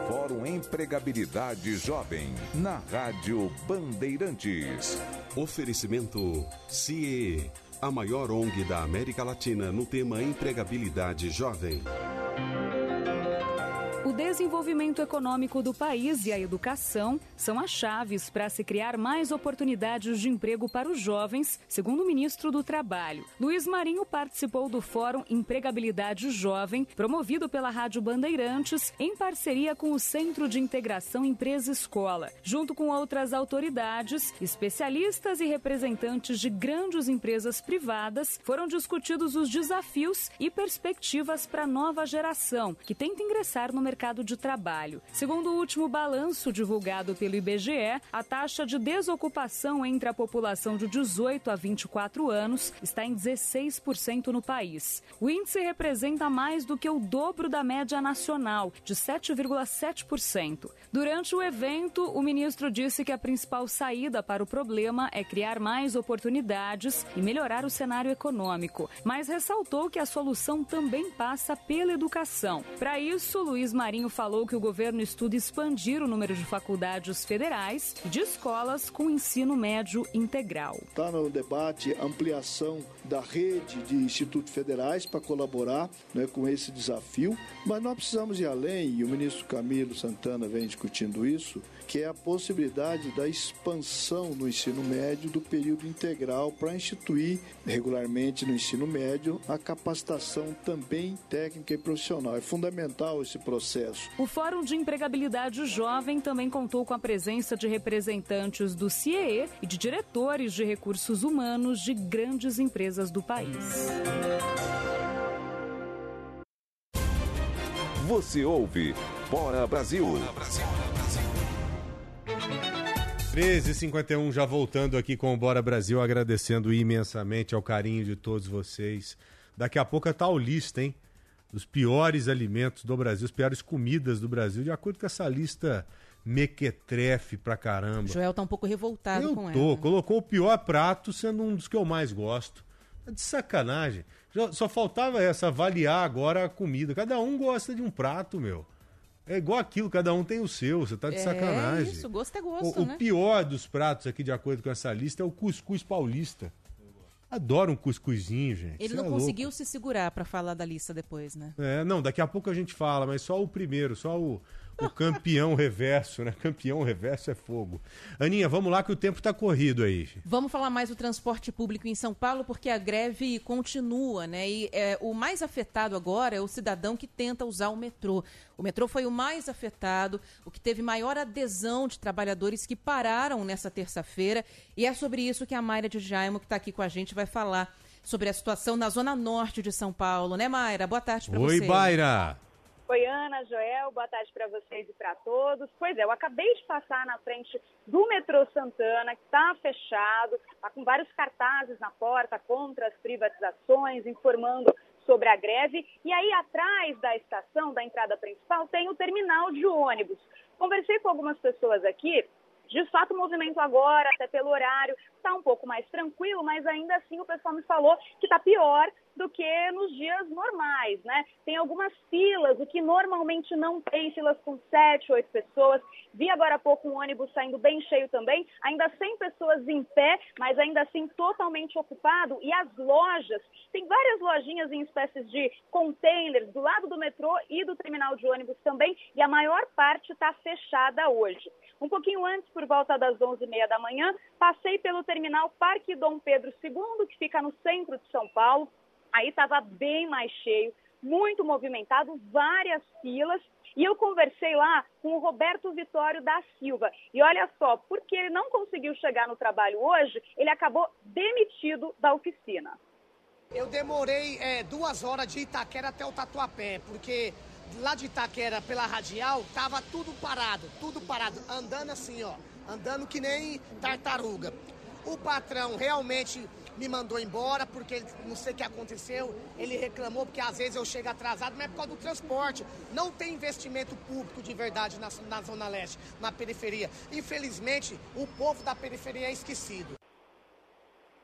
Fórum Empregabilidade Jovem, na Rádio Bandeirantes. Oferecimento CIE, a maior ONG da América Latina no tema empregabilidade jovem. O desenvolvimento econômico do país e a educação são as chaves para se criar mais oportunidades de emprego para os jovens, segundo o ministro do Trabalho. Luiz Marinho participou do Fórum Empregabilidade Jovem, promovido pela Rádio Bandeirantes, em parceria com o Centro de Integração Empresa-Escola. Junto com outras autoridades, especialistas e representantes de grandes empresas privadas, foram discutidos os desafios e perspectivas para a nova geração que tenta ingressar no mercado mercado de trabalho. Segundo o último balanço divulgado pelo IBGE, a taxa de desocupação entre a população de 18 a 24 anos está em 16% no país. O índice representa mais do que o dobro da média nacional, de 7,7%. Durante o evento, o ministro disse que a principal saída para o problema é criar mais oportunidades e melhorar o cenário econômico, mas ressaltou que a solução também passa pela educação. Para isso, Luiz Marinho falou que o governo estuda expandir o número de faculdades federais e de escolas com ensino médio integral. Está no debate ampliação da rede de institutos federais para colaborar né, com esse desafio, mas nós precisamos ir além, e o ministro Camilo Santana vem discutindo isso, que é a possibilidade da expansão no ensino médio do período integral para instituir regularmente no ensino médio a capacitação também técnica e profissional. É fundamental esse processo. O Fórum de Empregabilidade Jovem também contou com a presença de representantes do CIEE e de diretores de recursos humanos de grandes empresas do país. Você ouve Bora Brasil. 13h51, já voltando aqui com o Bora Brasil, agradecendo imensamente ao carinho de todos vocês. Daqui a pouco tá o lista, hein? Dos piores alimentos do Brasil, as piores comidas do Brasil, de acordo com essa lista mequetrefe pra caramba. O Joel tá um pouco revoltado Eu com tô, ela. colocou o pior prato sendo um dos que eu mais gosto. É de sacanagem. Só faltava essa, avaliar agora a comida. Cada um gosta de um prato, meu. É igual aquilo, cada um tem o seu, você tá de É sacanagem. isso, gosto é gosto, O, o né? pior dos pratos aqui, de acordo com essa lista, é o cuscuz paulista. Adoro um cuscuzinho, gente. Ele Cê não é louco. conseguiu se segurar pra falar da lista depois, né? É, não, daqui a pouco a gente fala, mas só o primeiro, só o, o campeão reverso, né? Campeão reverso é fogo. Aninha, vamos lá que o tempo tá corrido aí. Vamos falar mais do transporte público em São Paulo, porque a greve continua, né? E é, o mais afetado agora é o cidadão que tenta usar o metrô. O metrô foi o mais afetado, o que teve maior adesão de trabalhadores que pararam nessa terça-feira. E é sobre isso que a Mayra de Jaimo, que está aqui com a gente, vai falar sobre a situação na zona norte de São Paulo, né, Mayra? Boa tarde para você. Oi, Baira! Oi, Ana, Joel, boa tarde para vocês e para todos. Pois é, eu acabei de passar na frente do metrô Santana, que está fechado, está com vários cartazes na porta contra as privatizações, informando sobre a greve. E aí, atrás da estação, da entrada principal, tem o terminal de ônibus. Conversei com algumas pessoas aqui. De fato, o movimento agora, até pelo horário, está um pouco mais tranquilo, mas ainda assim o pessoal me falou que está pior do que nos dias normais, né? Tem algumas filas, o que normalmente não tem, filas com sete, oito pessoas. Vi agora há pouco um ônibus saindo bem cheio também, ainda 100 pessoas em pé, mas ainda assim totalmente ocupado. E as lojas, tem várias lojinhas em espécies de containers do lado do metrô e do terminal de ônibus também, e a maior parte está fechada hoje. Um pouquinho antes, por volta das 11h30 da manhã, passei pelo terminal Parque Dom Pedro II, que fica no centro de São Paulo. Aí estava bem mais cheio, muito movimentado, várias filas. E eu conversei lá com o Roberto Vitório da Silva. E olha só, porque ele não conseguiu chegar no trabalho hoje, ele acabou demitido da oficina. Eu demorei é, duas horas de Itaquera até o Tatuapé, porque lá de Itaquera, pela radial, tava tudo parado, tudo parado, andando assim, ó, andando que nem tartaruga. O patrão realmente me mandou embora, porque não sei o que aconteceu, ele reclamou, porque às vezes eu chego atrasado, mas é por causa do transporte. Não tem investimento público de verdade na, na Zona Leste, na periferia. Infelizmente, o povo da periferia é esquecido.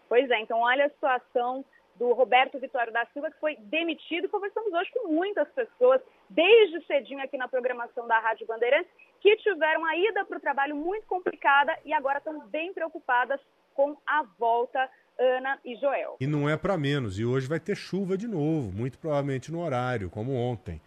Pois é, então olha a situação do Roberto Vitório da Silva, que foi demitido. Conversamos hoje com muitas pessoas, desde cedinho aqui na programação da Rádio Bandeirantes, que tiveram a ida para o trabalho muito complicada e agora estão bem preocupadas com a volta, Ana e Joel. E não é para menos. E hoje vai ter chuva de novo, muito provavelmente no horário, como ontem.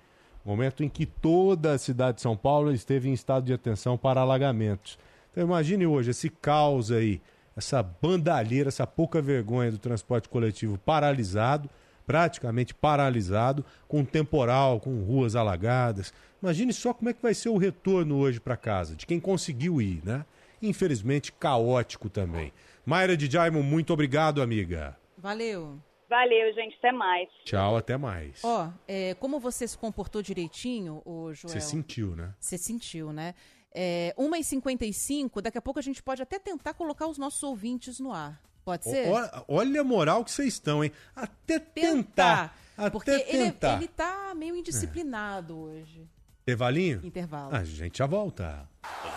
Momento em que toda a cidade de São Paulo esteve em estado de atenção para alagamentos. Então imagine hoje esse caos aí, essa bandalheira, essa pouca vergonha do transporte coletivo paralisado, praticamente paralisado, com temporal, com ruas alagadas. Imagine só como é que vai ser o retorno hoje para casa, de quem conseguiu ir, né? Infelizmente caótico também. Mayra de Jaimo, muito obrigado, amiga. Valeu. Valeu, gente. Até mais. Tchau, até mais. Ó, é, como você se comportou direitinho, o Joel? Você sentiu, né? Você sentiu, né? É, 1h55, daqui a pouco a gente pode até tentar colocar os nossos ouvintes no ar. Pode ser? O- olha a moral que vocês estão, hein? Até tentar. Até Porque ele, tentar. ele tá meio indisciplinado hoje. Intervalinho? Intervalo. A gente já volta.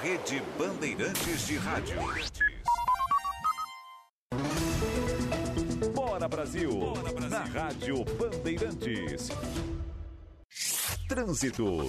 Rede Bandeirantes de Rádio. Bora Brasil, na Rádio Bandeirantes. Trânsito.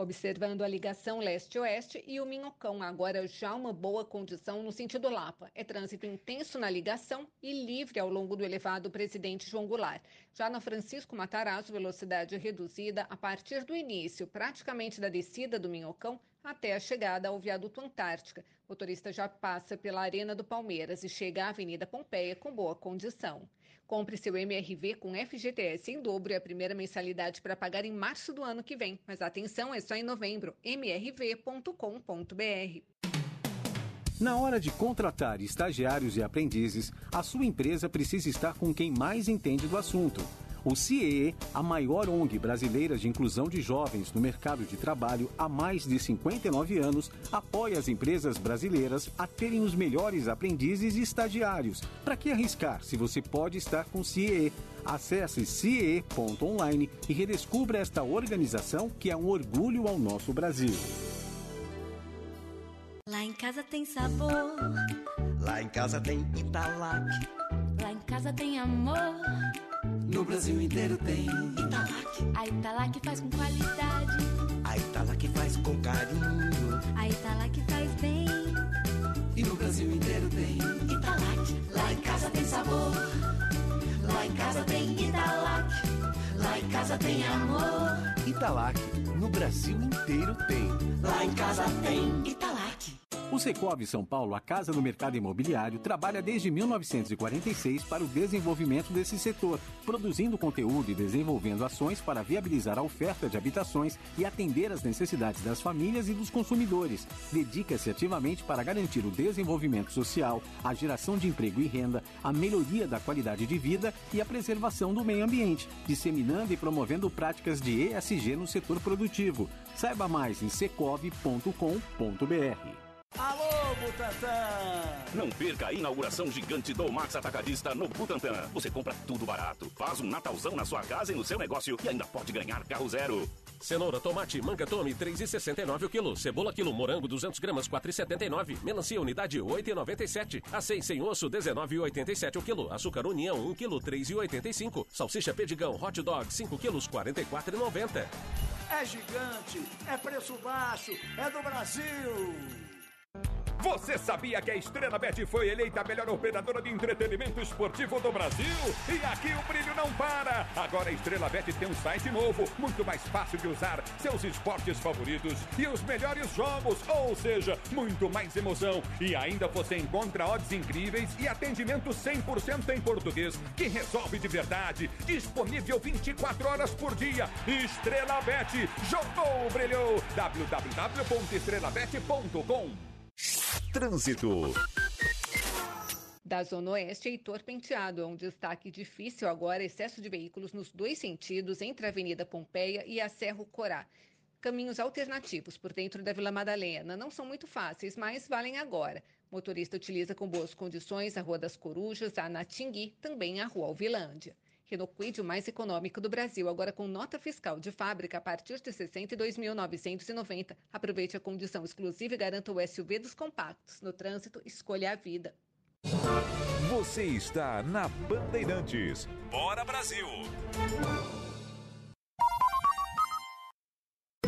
Observando a ligação leste-oeste e o Minhocão, agora já uma boa condição no sentido Lapa. É trânsito intenso na ligação e livre ao longo do elevado Presidente João Goulart. Já na Francisco Matarazzo, velocidade reduzida a partir do início, praticamente da descida do Minhocão até a chegada ao viaduto Antártica. O motorista já passa pela Arena do Palmeiras e chega à Avenida Pompeia com boa condição. Compre seu MRV com FGTS em dobro e a primeira mensalidade para pagar em março do ano que vem. Mas atenção, é só em novembro. mrv.com.br. Na hora de contratar estagiários e aprendizes, a sua empresa precisa estar com quem mais entende do assunto. O CIEE, a maior ONG brasileira de inclusão de jovens no mercado de trabalho há mais de 59 anos, apoia as empresas brasileiras a terem os melhores aprendizes e estagiários. Para que arriscar se você pode estar com o CIEE? Acesse ciee.online e redescubra esta organização que é um orgulho ao nosso Brasil. Lá em casa tem sabor, Lá em casa tem Italac. lá em casa tem amor. No Brasil inteiro tem Italac, a Italac faz com qualidade. A Italac faz com carinho. A Italac faz bem. E no Brasil inteiro tem Italac, lá em casa tem sabor. Lá em casa tem Italac, lá em casa tem amor. Italac, no Brasil inteiro tem. Lá em casa tem Italac. O Secov São Paulo, a Casa do Mercado Imobiliário, trabalha desde 1946 para o desenvolvimento desse setor, produzindo conteúdo e desenvolvendo ações para viabilizar a oferta de habitações e atender às necessidades das famílias e dos consumidores. Dedica-se ativamente para garantir o desenvolvimento social, a geração de emprego e renda, a melhoria da qualidade de vida e a preservação do meio ambiente, disseminando e promovendo práticas de ESG no setor produtivo. Saiba mais em secov.com.br. Alô, Butantan! Não perca a inauguração gigante do Max Atacadista no Butantã. Você compra tudo barato, faz um Natalzão na sua casa e no seu negócio e ainda pode ganhar carro zero. Cenoura, tomate, manga tome, 3,69 o quilo. Cebola quilo, morango, 200 gramas, 4,79. Melancia, unidade, 8,97. Aceite sem osso, 19,87 o quilo. Açúcar União, 1 quilo, 3,85. Salsicha Pedigão, hot dog, 5 quilos, 44,90. É gigante, é preço baixo, é do Brasil! Você sabia que a Estrela Bet foi eleita a melhor operadora de entretenimento esportivo do Brasil? E aqui o brilho não para! Agora a Estrela Bet tem um site novo, muito mais fácil de usar, seus esportes favoritos e os melhores jogos, ou seja, muito mais emoção. E ainda você encontra odds incríveis e atendimento 100% em português, que resolve de verdade. Disponível 24 horas por dia. Estrela Bet, jogou, brilhou! www.estrelabet.com Trânsito. Da Zona Oeste, Heitor Penteado é um destaque difícil agora, excesso de veículos nos dois sentidos, entre a Avenida Pompeia e a Serro Corá. Caminhos alternativos por dentro da Vila Madalena não são muito fáceis, mas valem agora. O motorista utiliza com boas condições a Rua das Corujas, a Natingui, também a Rua Alvilândia. Kwid, o mais econômico do Brasil, agora com nota fiscal de fábrica a partir de R$ 62.990. Aproveite a condição exclusiva e garanta o SUV dos compactos. No trânsito, escolha a vida. Você está na Bandeirantes. Bora Brasil!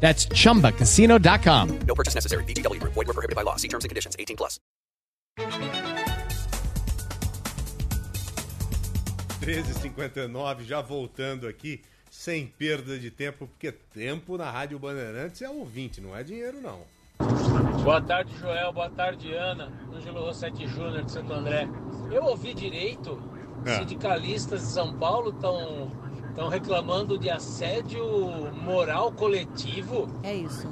That's chumbacasino.com. No purchase necessary. VGW Group. Void were prohibited by law. See terms and conditions. 18 plus. 13h59, já voltando aqui, sem perda de tempo, porque tempo na Rádio Bandeirantes é ouvinte, não é dinheiro, não. Boa tarde, Joel. Boa tarde, Ana. Ângelo Rossetti Júnior de Santo André. Eu ouvi direito, É. sindicalistas de São Paulo estão estão reclamando de assédio moral coletivo. É isso.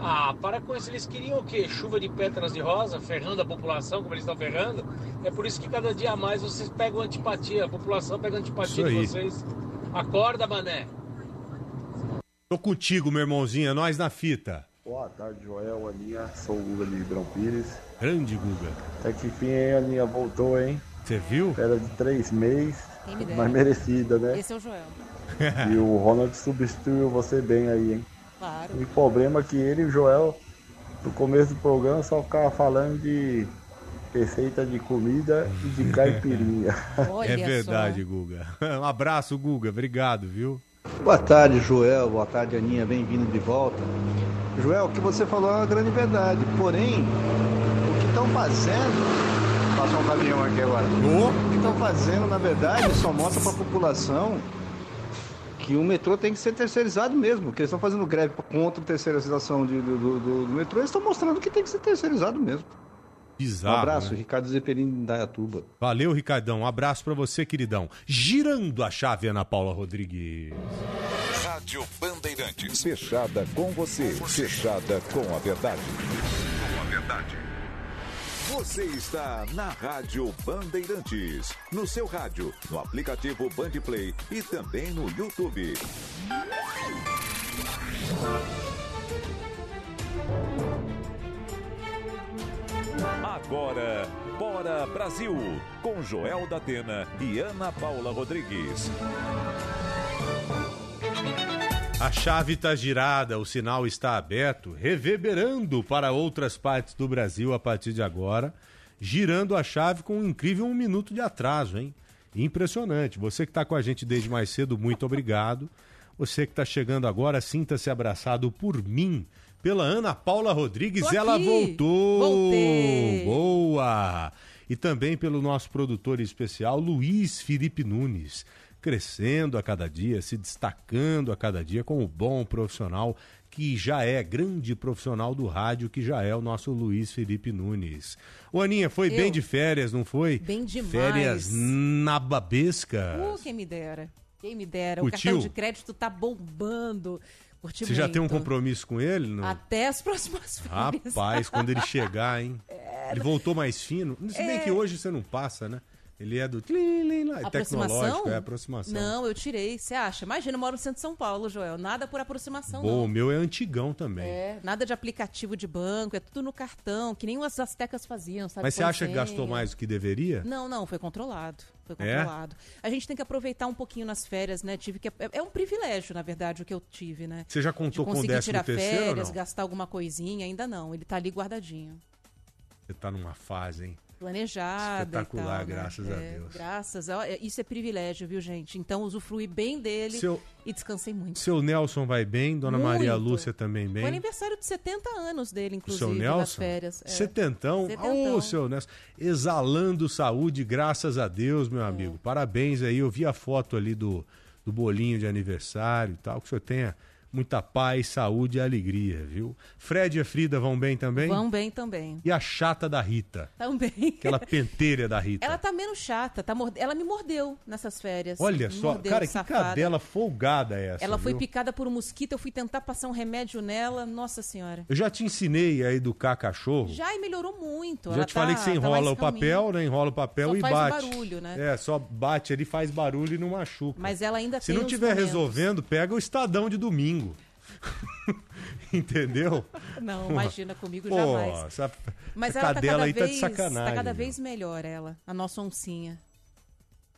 Ah, para com isso. Eles queriam o quê? Chuva de pétalas de rosa, ferrando a população, como eles estão ferrando. É por isso que cada dia mais vocês pegam antipatia. A população pega antipatia de vocês. Acorda, mané. Tô contigo, meu irmãozinho, é nós na fita. Boa tarde, Joel, Aninha. Sou o Guga de Ribeirão Pires. Grande Guga. Até que fim, hein, Aninha? Voltou, hein? Você viu? Era de três meses, Mas merecida, né? Esse é o Joel. <laughs> E o Ronald substituiu você bem aí, hein? Claro. O problema é que ele e o Joel, no começo do programa, só ficava falando de receita de comida e de caipirinha. <laughs> é verdade, Guga. <laughs> Um abraço, Guga. Obrigado, viu? Boa tarde, Joel. Boa tarde, Aninha. Bem-vindo de volta. Joel, o que você falou é uma grande verdade. Porém, o que estão fazendo. Passou um caminhão aqui agora. O que estão fazendo, na verdade, só mostra para a população que o metrô tem que ser terceirizado mesmo. Porque eles estão fazendo greve contra a terceirização de- do, do- do- do metrô. Eles estão mostrando que tem que ser terceirizado mesmo. Bizarro. um abraço, né? Ricardo Zeppelin da Dayatuba. Valeu, Ricardão. Um abraço pra você, queridão. Girando a chave, Ana Paula Rodrigues. Rádio Bandeirantes. Fechada com você. Fechada com a verdade. Com a verdade. Você está na Rádio Bandeirantes. No seu rádio, no aplicativo Bandplay e também no YouTube. Agora, Bora Brasil, com Joel da Atena e Ana Paula Rodrigues. A chave está girada, o sinal está aberto, reverberando para outras partes do Brasil a partir de agora, girando a chave com um incrível um minuto de atraso, hein? Impressionante. Você que está com a gente desde mais cedo, muito obrigado. Você que está chegando agora, sinta-se abraçado por mim, pela Ana Paula Rodrigues. Ela voltou! Voltei. Boa! E também pelo nosso produtor especial, Luiz Felipe Nunes crescendo a cada dia, se destacando a cada dia como bom profissional que já é grande profissional do rádio, que já é o nosso Luiz Felipe Nunes. Ô Aninha, foi Eu? bem de férias, não foi? Bem demais. Férias nababescas. Uh, quem me dera. Quem me dera. Curtiu? O cartão de crédito tá bombando. Curti Você já tem um muito. compromisso com ele? Não? Até as próximas <laughs> férias. Rapaz, quando ele chegar, hein? <laughs> Ele voltou mais fino. Se bem É. que hoje você não passa, né? Ele é do lá, é tecnológico, é aproximação. Não, eu tirei. Você acha? Imagina, eu moro no centro de São Paulo, Joel. Nada por aproximação, Bom, o não. meu é antigão também. É, nada de aplicativo de banco, é tudo no cartão, que nem as astecas faziam, sabe? Mas você acha que gastou mais do que deveria? Não, não, foi controlado. Foi É? controlado. A gente tem que aproveitar um pouquinho nas férias, né? Tive que. É, é um privilégio, na verdade, o que eu tive, né? Você já contou de com o décimo tirar terceiro férias, não? gastar alguma coisinha, ainda não. Ele tá ali guardadinho. Você tá numa fase, hein? Planejada. Espetacular, tal, né? graças a É, Deus. Graças a Isso é privilégio, viu, gente? Então usufruí bem dele Seu- e descansei muito. Seu Nelson vai bem, Dona Muito. Maria Lúcia também Foi bem. aniversário de 70 anos dele, inclusive, seu nas Nelson? férias. É. Setentão? Setentão. Ô, seu Nelson. Exalando saúde, graças a Deus, É. meu amigo. Parabéns aí. Eu vi a foto ali do, do bolinho de aniversário e tal. Que o senhor tenha muita paz, saúde e alegria, viu? Fred e a Frida vão bem também? Vão bem também. E a chata da Rita? Também. Aquela penteira da Rita. Ela tá menos chata, tá morde- ela me mordeu nessas férias. Olha Me só, mordeu, cara, que safada. cadela folgada é essa. Ela foi viu? picada por um mosquito, eu fui tentar passar um remédio nela, nossa senhora. Eu já te ensinei a educar cachorro. Já e melhorou muito. Já ela te falei tá- que você tá enrola mais o papel, né? Enrola o papel Só e faz bate. barulho, né? É, só bate ali, faz barulho e não machuca. Mas ela ainda Se não tiver momentos. resolvendo, pega o Estadão de domingo. <laughs> Entendeu? Não, imagina comigo pô, jamais. Essa, Mas ela tá cada aí vez, tá de sacanagem. tá cada meu. vez melhor ela, a nossa oncinha.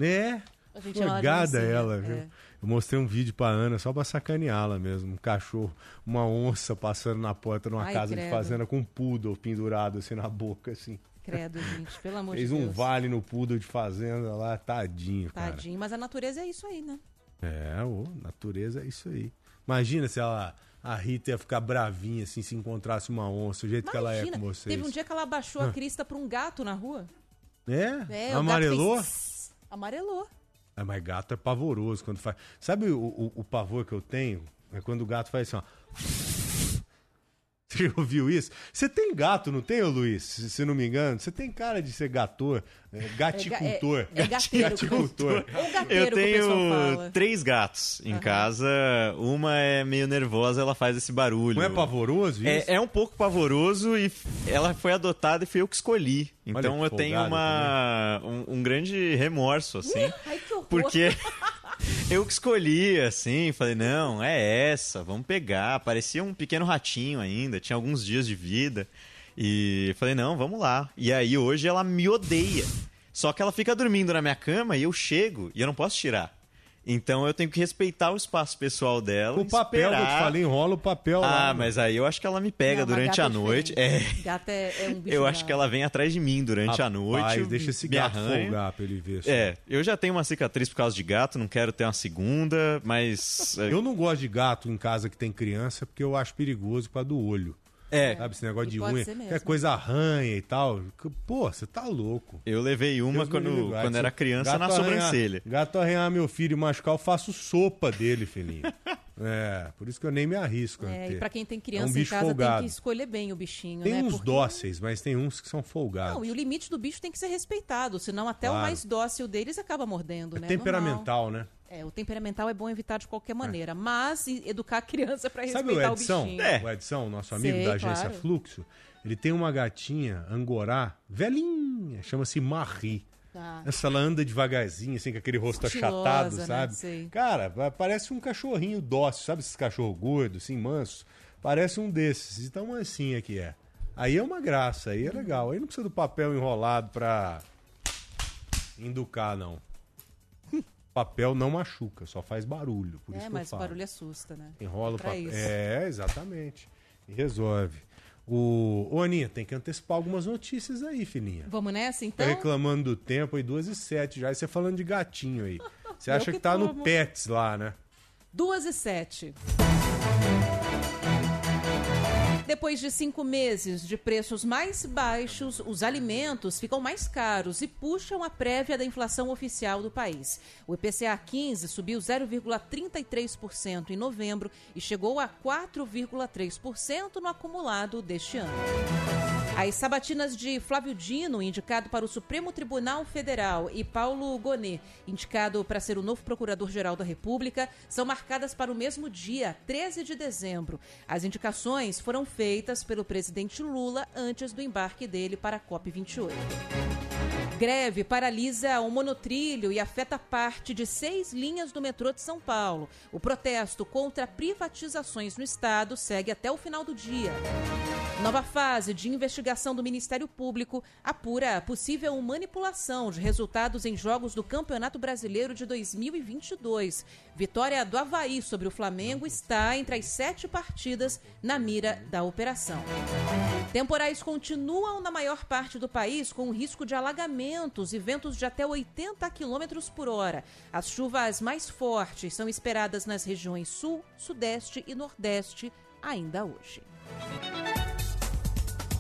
É. A gente chama ela de viu? é. Eu mostrei um vídeo pra Ana só pra sacaneá-la mesmo. Um cachorro, uma onça passando na porta numa Ai, casa de credo. fazenda com um poodle pendurado assim na boca, assim. Credo, gente, pelo amor <laughs> Fez de um Deus. vale no poodle de fazenda lá, tadinho, cara. Tadinho, mas a natureza é isso aí, né? É, ô, natureza é isso aí. Imagina se ela. A Rita ia ficar bravinha, assim, se encontrasse uma onça, o jeito que ela é Imagina, com vocês. teve um dia que ela abaixou Ah. a crista pra um gato na rua. É? É, Amarelou? fez... Amarelou. É, mas gato é pavoroso quando faz. Sabe o, o, o pavor que eu tenho? É quando o gato faz assim, ó. Você <laughs> ouviu isso? Você tem gato, não tem, Luiz? Se, se não me engano, você tem cara de ser gator, é, gaticultor. É, é, é gateiro. <laughs> Gaticultor. Eu que o pessoal tenho fala. três gatos em casa. Uma é meio nervosa, ela faz esse barulho. Não é pavoroso isso? É, é um pouco pavoroso e ela foi adotada e fui eu que escolhi. Então que eu tenho uma, um, um grande remorso, assim. Ai, que horror. Porque <laughs> eu que escolhi, assim, falei, não, é essa, vamos pegar. Parecia um pequeno ratinho ainda, tinha alguns dias de vida. E falei, não, vamos lá. E aí hoje ela me odeia. Só que ela fica dormindo na minha cama e eu chego e eu não posso tirar. Então eu tenho que respeitar o espaço pessoal dela. O papel que eu te esperar. falei, enrola o papel lá. Ah, mas aí eu acho que ela me pega Não, durante a é noite. É. Gato é, é um <laughs> bicho Eu acho que ela vem atrás de mim durante a noite. Rapaz, deixa esse gato folgar pra ele ver. só. É, eu já tenho uma cicatriz por causa de gato, não quero ter uma segunda, mas. Eu não gosto de gato em casa que tem criança porque eu acho perigoso causa do olho. É. Sabe esse negócio E de unha? Que coisa arranha e tal. Pô, você tá louco. Eu levei uma Deus quando, quando era criança gato na arranhar- sobrancelha. Gato arranhar meu filho e machucar, eu faço sopa dele, filhinho. <laughs> é, por isso que eu nem me arrisco. É, e pra quem tem É um criança em casa folgado. tem que escolher bem o bichinho, Tem né? uns Porque- dóceis, mas tem uns que são folgados. Não, e o limite do bicho tem que ser respeitado, senão até o Claro. mais dócil deles acaba mordendo, é né? temperamental, né? Normal. É, o temperamental é bom evitar de qualquer maneira, mas e- educar a criança pra Sabe respeitar o o, Edson? bichinho. O Edson, nosso amigo Sei, da agência claro. Fluxo, ele tem uma gatinha angorá, velhinha, chama-se Marie. Tá. Essa ela anda devagarzinho, assim, com aquele rosto Estilosa, achatado, né? sabe? Sei. Cara, pa- parece um cachorrinho dócil, sabe esses cachorros gordos, assim, mansos? Parece um desses, então assim é que é. Aí é uma graça, aí é legal. Aí não precisa do papel enrolado pra educar, não. Papel não machuca, só faz barulho, por isso É, que eu mas o barulho assusta, né? Enrola o Pra papel. isso. É, exatamente. E resolve. O... Ô, Aninha, tem que antecipar algumas notícias aí, filhinha. Vamos nessa, então? reclamando do tempo aí, duas e sete já. E você falando de gatinho aí. <laughs> Você acha que que tá tô, no. Pets lá, né? Duas e sete. Depois de cinco meses de preços mais baixos, os alimentos ficam mais caros e puxam a prévia da inflação oficial do país. O IPCA 15 subiu 0,33% em novembro e chegou a 4,3% no acumulado deste ano. As sabatinas de Flávio Dino, indicado para o Supremo Tribunal Federal, e Paulo Gonet, indicado para ser o novo Procurador-Geral da República, são marcadas para o mesmo dia, 13 de dezembro. As indicações foram feitas pelo presidente Lula antes do embarque dele para a COP28. Greve paralisa o monotrilho e afeta parte de seis linhas do metrô de São Paulo. O protesto contra privatizações no estado segue até o final do dia. Nova fase de investigação do Ministério Público apura a possível manipulação de resultados em jogos do Campeonato Brasileiro de 2022. Vitória do Havaí sobre o Flamengo está entre as sete partidas na mira da operação. Temporais continuam na maior parte do país com risco de alagamentos e ventos de até 80 km por hora. As chuvas mais fortes são esperadas nas regiões Sul, Sudeste e Nordeste ainda hoje.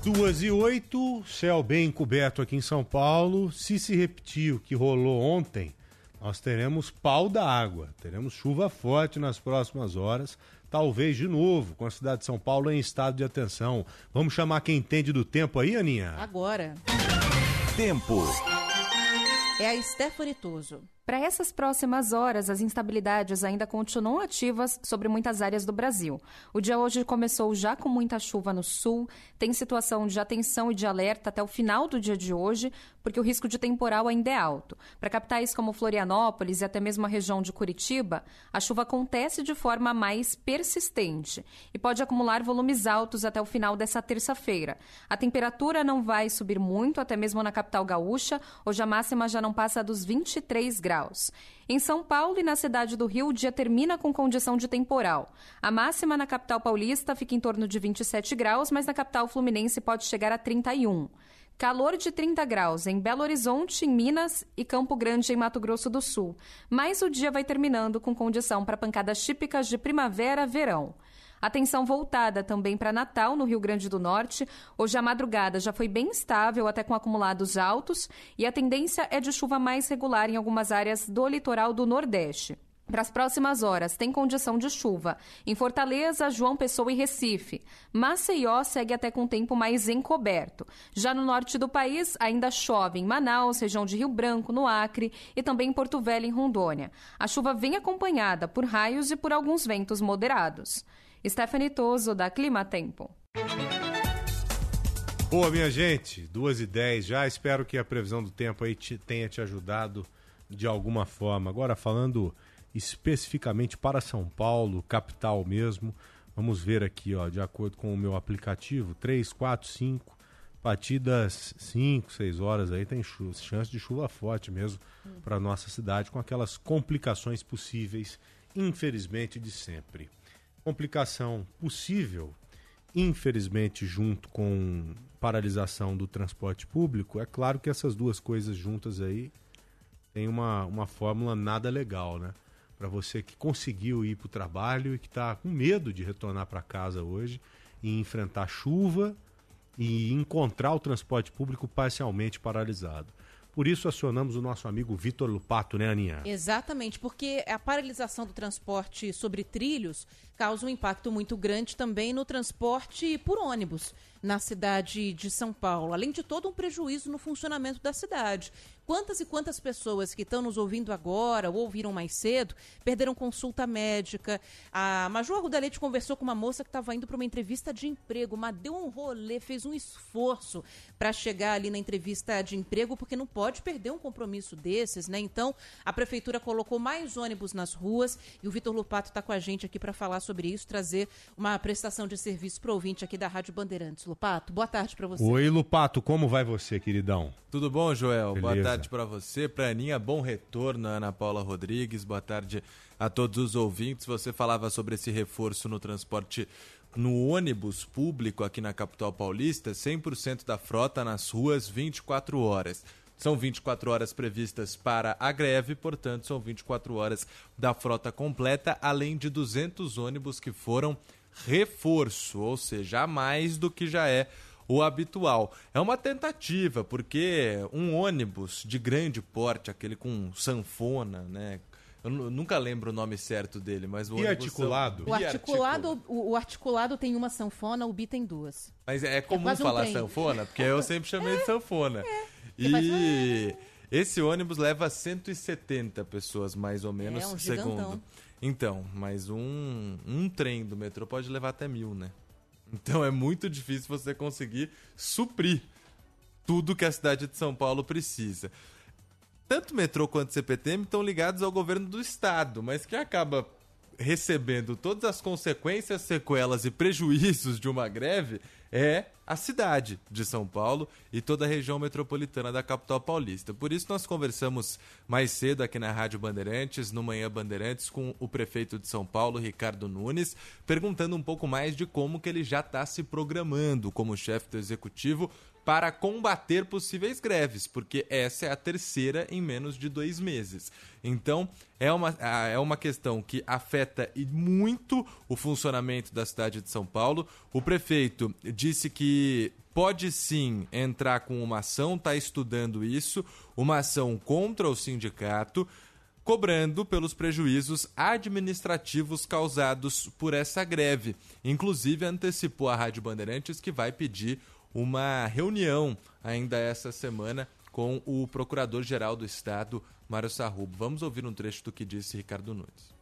Duas e oito, céu bem coberto aqui em São Paulo. Se se repetir o que rolou ontem, nós teremos pau da água. Teremos chuva forte nas próximas horas. Talvez de novo, com a cidade de São Paulo em estado de atenção. Vamos chamar quem entende do tempo aí, Aninha? Agora Tempo. é a Stephanie Toso. Para essas próximas horas, as instabilidades ainda continuam ativas sobre muitas áreas do Brasil. O dia hoje começou já com muita chuva no sul, tem situação de atenção e de alerta até o final do dia de hoje, porque o risco de temporal ainda é alto. Para capitais como Florianópolis e até mesmo a região de Curitiba, a chuva acontece de forma mais persistente e pode acumular volumes altos até o final dessa terça-feira. A temperatura não vai subir muito, até mesmo na capital gaúcha, hoje a máxima já não passa dos 23 graus. Em São Paulo e na cidade do Rio, o dia termina com condição de temporal. A máxima na capital paulista fica em torno de 27 graus, mas na capital fluminense pode chegar a 31. Calor de 30 graus em Belo Horizonte, em Minas e Campo Grande, em Mato Grosso do Sul. Mas o dia vai terminando com condição para pancadas típicas de primavera-verão. Atenção voltada também para Natal, no Rio Grande do Norte. Hoje a madrugada já foi bem estável, até com acumulados altos, e a tendência é de chuva mais regular em algumas áreas do litoral do Nordeste. Para as próximas horas, tem condição de chuva em Fortaleza, João Pessoa e Recife. Maceió segue até com tempo mais encoberto. Já no norte do país, ainda chove em Manaus, região de Rio Branco, no Acre e também em Porto Velho, em Rondônia. A chuva vem acompanhada por raios e por alguns ventos moderados. Stephanie Toso, da Clima Tempo. Boa, minha gente, duas e dez já. Espero que a previsão do tempo aí te- tenha te ajudado de alguma forma. Agora, falando especificamente para São Paulo, capital mesmo, vamos ver aqui, ó, de acordo com o meu aplicativo, 3, 4, 5, batidas 5, 6 horas aí, tem chance de chuva forte mesmo para nossa cidade, com aquelas complicações possíveis, infelizmente, de sempre. Complicação possível infelizmente, junto com paralisação do transporte público, é claro que essas duas coisas juntas aí tem uma, uma fórmula nada legal, né? Para você que conseguiu ir para o trabalho e que está com medo de retornar para casa hoje e enfrentar chuva e encontrar o transporte público parcialmente paralisado. Por isso acionamos o nosso amigo Vitor Lupato, né, Aninha? Exatamente, porque a paralisação do transporte sobre trilhos causa um impacto muito grande também no transporte por ônibus na cidade de São Paulo, além de todo um prejuízo no funcionamento da cidade. Quantas e quantas pessoas que estão nos ouvindo agora ou ouviram mais cedo perderam consulta médica? A Maju Arruda Leite conversou com uma moça que estava indo para uma entrevista de emprego, mas deu um rolê, fez um esforço para chegar ali na entrevista de emprego, porque não pode perder um compromisso desses, né? Então, a prefeitura colocou mais ônibus nas ruas e o Vitor Lupato está com a gente aqui para falar sobre isso, trazer uma prestação de serviço para ouvinte aqui da Rádio Bandeirantes. Lupato, boa tarde para você. Oi, Lupato, como vai você, queridão? Tudo bom, Joel? Boa Beleza. Tarde para você, para Aninha, bom retorno, Ana Paula Rodrigues. Boa tarde a todos os ouvintes. Você falava sobre esse reforço no transporte no ônibus público aqui na capital paulista, 100% da frota nas ruas 24 horas. São 24 horas previstas para a greve, portanto, são 24 horas da frota completa, além de 200 ônibus que foram reforço, ou seja, mais do que já é o habitual. É uma tentativa, porque um ônibus de grande porte, aquele com sanfona, né? Eu nu- nunca lembro o nome certo dele, mas o ônibus Biarticulado? O articulado, o, o articulado tem uma sanfona, o bi tem duas. Mas é comum quase um falar trem. sanfona, porque eu sempre chamei de sanfona. Faz, E esse ônibus leva 170 pessoas, mais ou menos, É, um segundo. Então, mas um, um trem do metrô pode levar até mil, né? Então é muito difícil você conseguir suprir tudo que a cidade de São Paulo precisa. Tanto o metrô quanto o CPTM estão ligados ao governo do estado, mas quem acaba recebendo todas as consequências, sequelas e prejuízos de uma greve é a cidade de São Paulo e toda a região metropolitana da capital paulista. Por isso nós conversamos mais cedo aqui na Rádio Bandeirantes, no Manhã Bandeirantes, com o prefeito de São Paulo, Ricardo Nunes, perguntando um pouco mais de como que ele já está se programando como chefe do executivo para combater possíveis greves, porque essa é a terceira em menos de dois meses. Então, é uma, é uma questão que afeta muito o funcionamento da cidade de São Paulo. O prefeito disse que pode sim entrar com uma ação, está estudando isso, uma ação contra o sindicato cobrando pelos prejuízos administrativos causados por essa greve. Inclusive, antecipou a Rádio Bandeirantes que vai pedir uma reunião ainda essa semana com o Procurador-Geral do Estado, Mário Sarrubo. Vamos ouvir um trecho do que disse Ricardo Nunes.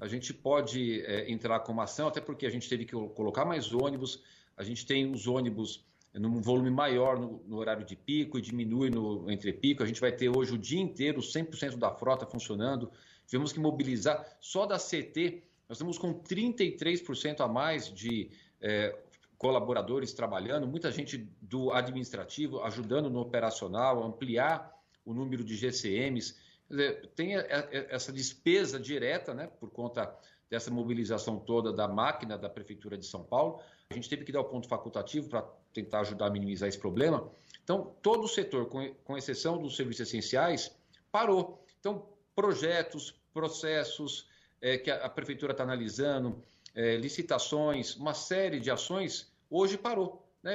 A gente pode é, entrar com uma ação, até porque a gente teve que colocar mais ônibus, a gente tem os ônibus num volume maior no, no horário de pico e diminui no entre pico. A gente vai ter hoje o dia inteiro 100% da frota funcionando. Tivemos que mobilizar só da CT, nós estamos com 33% a mais de é, colaboradores trabalhando, muita gente do administrativo ajudando no operacional, ampliar o número de GCMs. Quer dizer, tem a- a- essa despesa direta, né, por conta dessa mobilização toda da máquina da Prefeitura de São Paulo. A gente teve que dar o ponto facultativo para tentar ajudar a minimizar esse problema. Então, todo o setor, com, exceção dos serviços essenciais, parou. Então, projetos, processos eh, que a, Prefeitura está analisando, eh, licitações, uma série de ações, hoje parou. Né?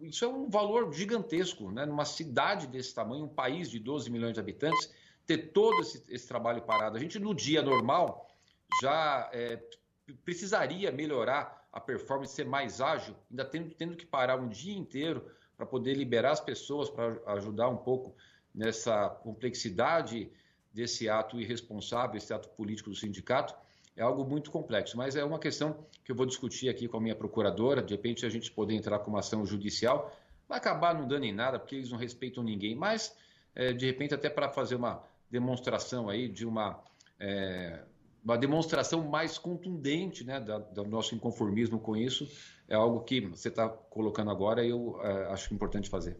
Isso é um valor gigantesco, né? numa cidade desse tamanho, um país de 12 milhões de habitantes, ter todo esse, esse trabalho parado. A gente, no dia normal, já eh, precisaria melhorar a performance, ser mais ágil, ainda tendo, tendo que parar um dia inteiro para poder liberar as pessoas, para ajudar um pouco nessa complexidade desse ato irresponsável, esse ato político do sindicato, é algo muito complexo. Mas é uma questão que eu vou discutir aqui com a minha procuradora, de repente a gente poder entrar com uma ação judicial, vai acabar não dando em nada, porque eles não respeitam ninguém, mas eh, de repente até para fazer uma demonstração aí de uma é, uma demonstração mais contundente né, da- do nosso inconformismo com isso é algo que você está colocando agora e eu é, acho importante fazer.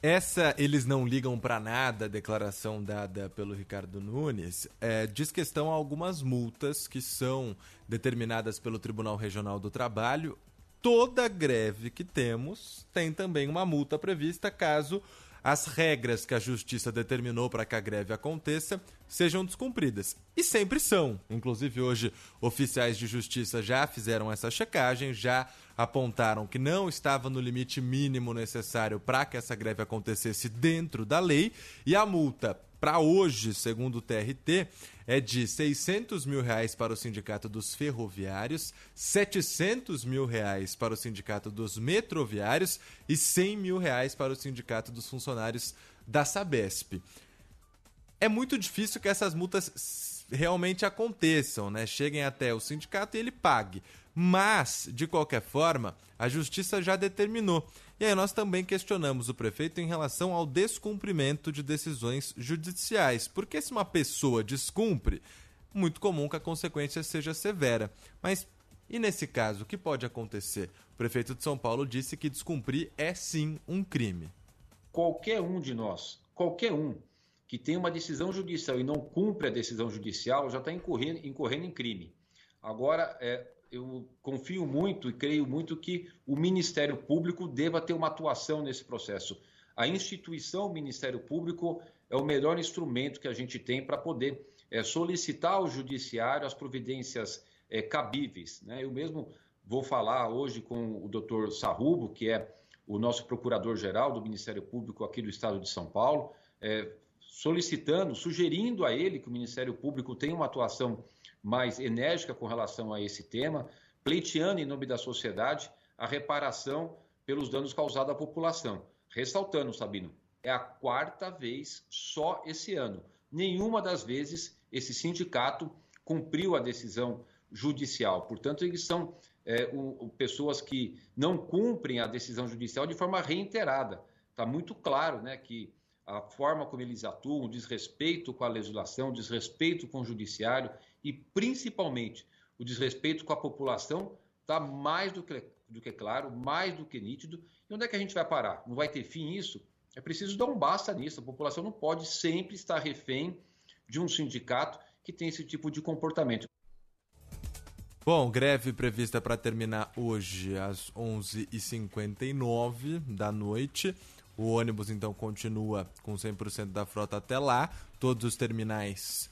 Essa eles não ligam pra nada, a declaração dada pelo Ricardo Nunes, é, diz que estão algumas multas que são determinadas pelo Tribunal Regional do Trabalho. Toda greve que temos tem também uma multa prevista caso as regras que a justiça determinou para que a greve aconteça sejam descumpridas. E sempre são. Inclusive, hoje, oficiais de justiça já fizeram essa checagem, já apontaram que não estava no limite mínimo necessário para que essa greve acontecesse dentro da lei. E a multa para hoje, segundo o TRT, é de 600 mil reais para o Sindicato dos Ferroviários, 700 mil reais para o Sindicato dos Metroviários e 100 mil reais para o Sindicato dos Funcionários da Sabesp. É muito difícil que essas multas realmente aconteçam, né? Cheguem até o sindicato e ele pague. Mas, de qualquer forma, a justiça já determinou. E aí nós também questionamos o prefeito em relação ao descumprimento de decisões judiciais. Porque se uma pessoa descumpre, muito comum que a consequência seja severa. Mas e nesse caso, o que pode acontecer? O prefeito de São Paulo disse que descumprir é sim um crime. Qualquer um de nós, qualquer um que tem uma decisão judicial e não cumpre a decisão judicial já está incorrendo, incorrendo em crime. Agora, é, eu confio muito e creio muito que o Ministério Público deva ter uma atuação nesse processo. A instituição Ministério Público é o melhor instrumento que a gente tem para poder é, solicitar ao Judiciário as providências é, cabíveis. Né? Eu mesmo vou falar hoje com o doutor Sarrubo, que é o nosso procurador-geral do Ministério Público aqui do Estado de São Paulo, é, solicitando, sugerindo a ele que o Ministério Público tenha uma atuação mais enérgica com relação a esse tema, pleiteando em nome da sociedade a reparação pelos danos causados à população. Ressaltando, Sabino, é a quarta vez só esse ano. Nenhuma das vezes esse sindicato cumpriu a decisão judicial. Portanto, eles são é, o- pessoas que não cumprem a decisão judicial de forma reiterada. Está muito claro né, que a forma como eles atuam, desrespeito com a legislação, desrespeito com o judiciário e, principalmente, o desrespeito com a população está mais do que, do que claro, mais do que nítido. E onde é que a gente vai parar? Não vai ter fim isso? É preciso dar um basta nisso. A população não pode sempre estar refém de um sindicato que tem esse tipo de comportamento. Bom, greve prevista para terminar hoje às 11h59 da noite. O ônibus então continua com 100% da frota até lá. Todos os terminais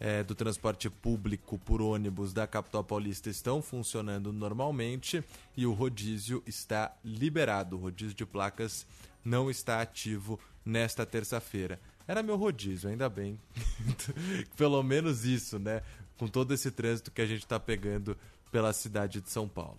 eh, do transporte público por ônibus da capital paulista estão funcionando normalmente e o rodízio está liberado. O rodízio de placas não está ativo nesta terça-feira. Era meu rodízio, ainda bem. <laughs> Pelo menos isso, né? Com todo esse trânsito que a gente está pegando pela cidade de São Paulo.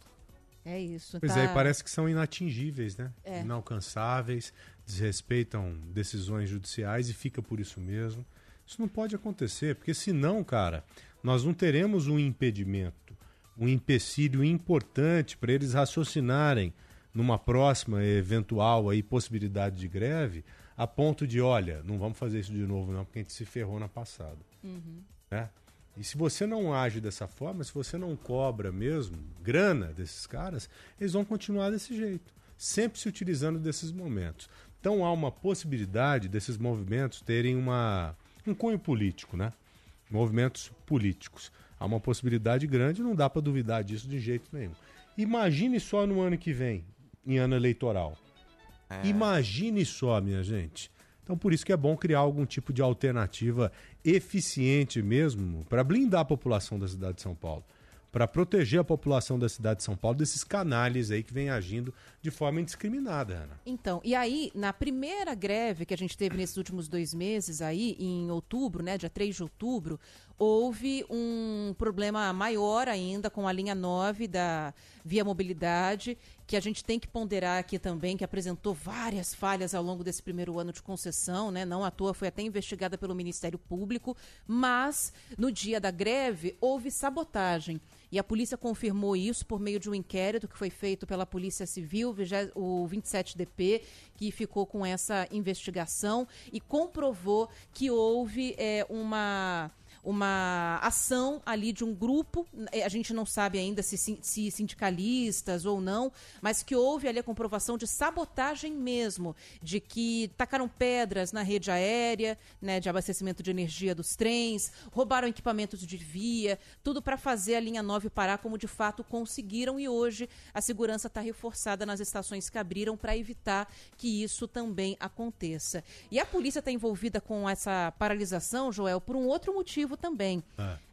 É isso. Pois tá... é, e parece que são inatingíveis, né? É. Inalcançáveis, desrespeitam decisões judiciais e fica por isso mesmo. Isso não pode acontecer, porque senão, cara, nós não teremos um impedimento, um empecilho importante para eles raciocinarem numa próxima eventual aí possibilidade de greve, a ponto de, olha, não vamos fazer isso de novo não, porque a gente se ferrou na passada Uhum. né? E se você não age dessa forma, se você não cobra mesmo grana desses caras, eles vão continuar desse jeito, sempre se utilizando desses momentos. Então há uma possibilidade desses movimentos terem uma, um cunho político, né? Movimentos políticos. Há uma possibilidade grande, não dá para duvidar disso de jeito nenhum. Imagine só no ano que vem, em ano eleitoral. Imagine só, minha gente. Então, por isso que é bom criar algum tipo de alternativa eficiente mesmo para blindar a população da cidade de São Paulo. para proteger a população da cidade de São Paulo desses canalhas aí que vem agindo de forma indiscriminada, Ana. Então, e aí, na primeira greve que a gente teve nesses últimos dois meses aí, em outubro, né, dia 3 de outubro, houve um problema maior ainda com a linha 9 da Via Mobilidade, que a gente tem que ponderar aqui também, que apresentou várias falhas ao longo desse primeiro ano de concessão, né? Não à toa foi até investigada pelo Ministério Público, mas no dia da greve houve sabotagem. E a polícia confirmou isso por meio de um inquérito que foi feito pela Polícia Civil, o 27DP, que ficou com essa investigação e comprovou que houve é, uma uma ação ali de um grupo, eh, a gente não sabe ainda se, se sindicalistas ou não, mas que houve ali a comprovação de sabotagem mesmo, de que tacaram pedras na rede aérea, né, de abastecimento de energia dos trens, roubaram equipamentos de via, tudo para fazer a linha 9 parar como de fato conseguiram e hoje a segurança está reforçada nas estações que abriram para evitar que isso também aconteça. E a polícia está envolvida com essa paralisação, Joel, por um outro motivo também.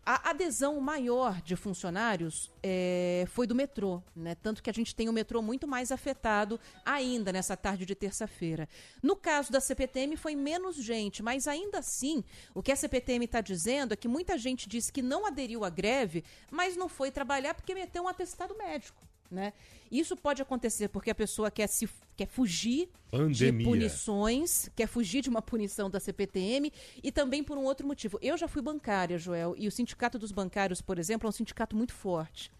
A adesão maior de funcionários eh, foi do metrô, né? Tanto que a gente tem o metrô muito mais afetado ainda nessa tarde de terça-feira. No caso da CPTM foi menos gente, mas ainda assim, o que a CPTM está dizendo é que muita gente disse que não aderiu à greve, mas não foi trabalhar porque meteu um atestado médico. Né? Isso pode acontecer porque a pessoa quer, se, quer fugir Pandemia. de punições, quer fugir de uma punição da CPTM e também por um outro motivo. Eu já fui bancária, Joel, e o Sindicato dos Bancários, por exemplo, é um sindicato muito forte.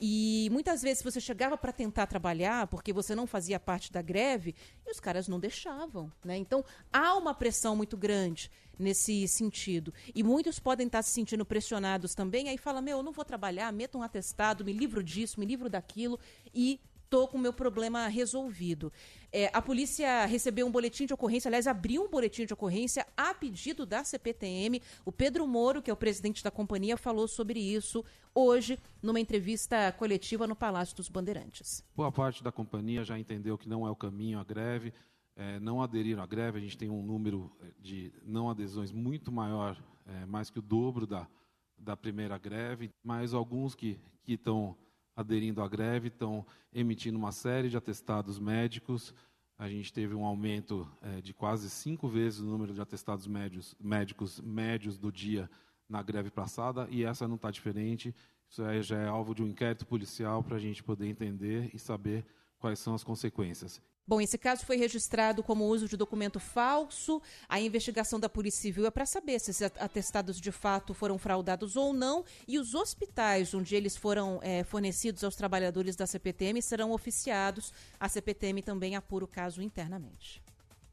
E muitas vezes você chegava para tentar trabalhar porque você não fazia parte da greve e os caras não deixavam, né? Então há uma pressão muito grande nesse sentido. E muitos podem estar se sentindo pressionados também, aí fala: "Meu, eu não vou trabalhar, meto um atestado, me livro disso, me livro daquilo e tô com o meu problema resolvido. É, a polícia recebeu um boletim de ocorrência, aliás, abriu um boletim de ocorrência a pedido da CPTM. O Pedro Moro, que é o presidente da companhia, falou sobre isso hoje numa entrevista coletiva no Palácio dos Bandeirantes. Boa parte da companhia já entendeu que não é o caminho a greve, eh, não aderiram à greve. A gente tem um número eh, de não adesões muito maior, eh, mais que o dobro da, da primeira greve, mas alguns que que estão aderindo à greve estão emitindo uma série de atestados médicos. A gente teve um aumento eh, de quase cinco vezes o número de atestados médios, médicos médios do dia na greve passada, e essa não está diferente. Isso já é alvo de um inquérito policial para a gente poder entender e saber quais são as consequências. Bom, esse caso foi registrado como uso de documento falso. A investigação da Polícia Civil é para saber se esses atestados de fato foram fraudados ou não. E os hospitais onde eles foram eh, fornecidos aos trabalhadores da CPTM serão oficiados. A CPTM também apura o caso internamente.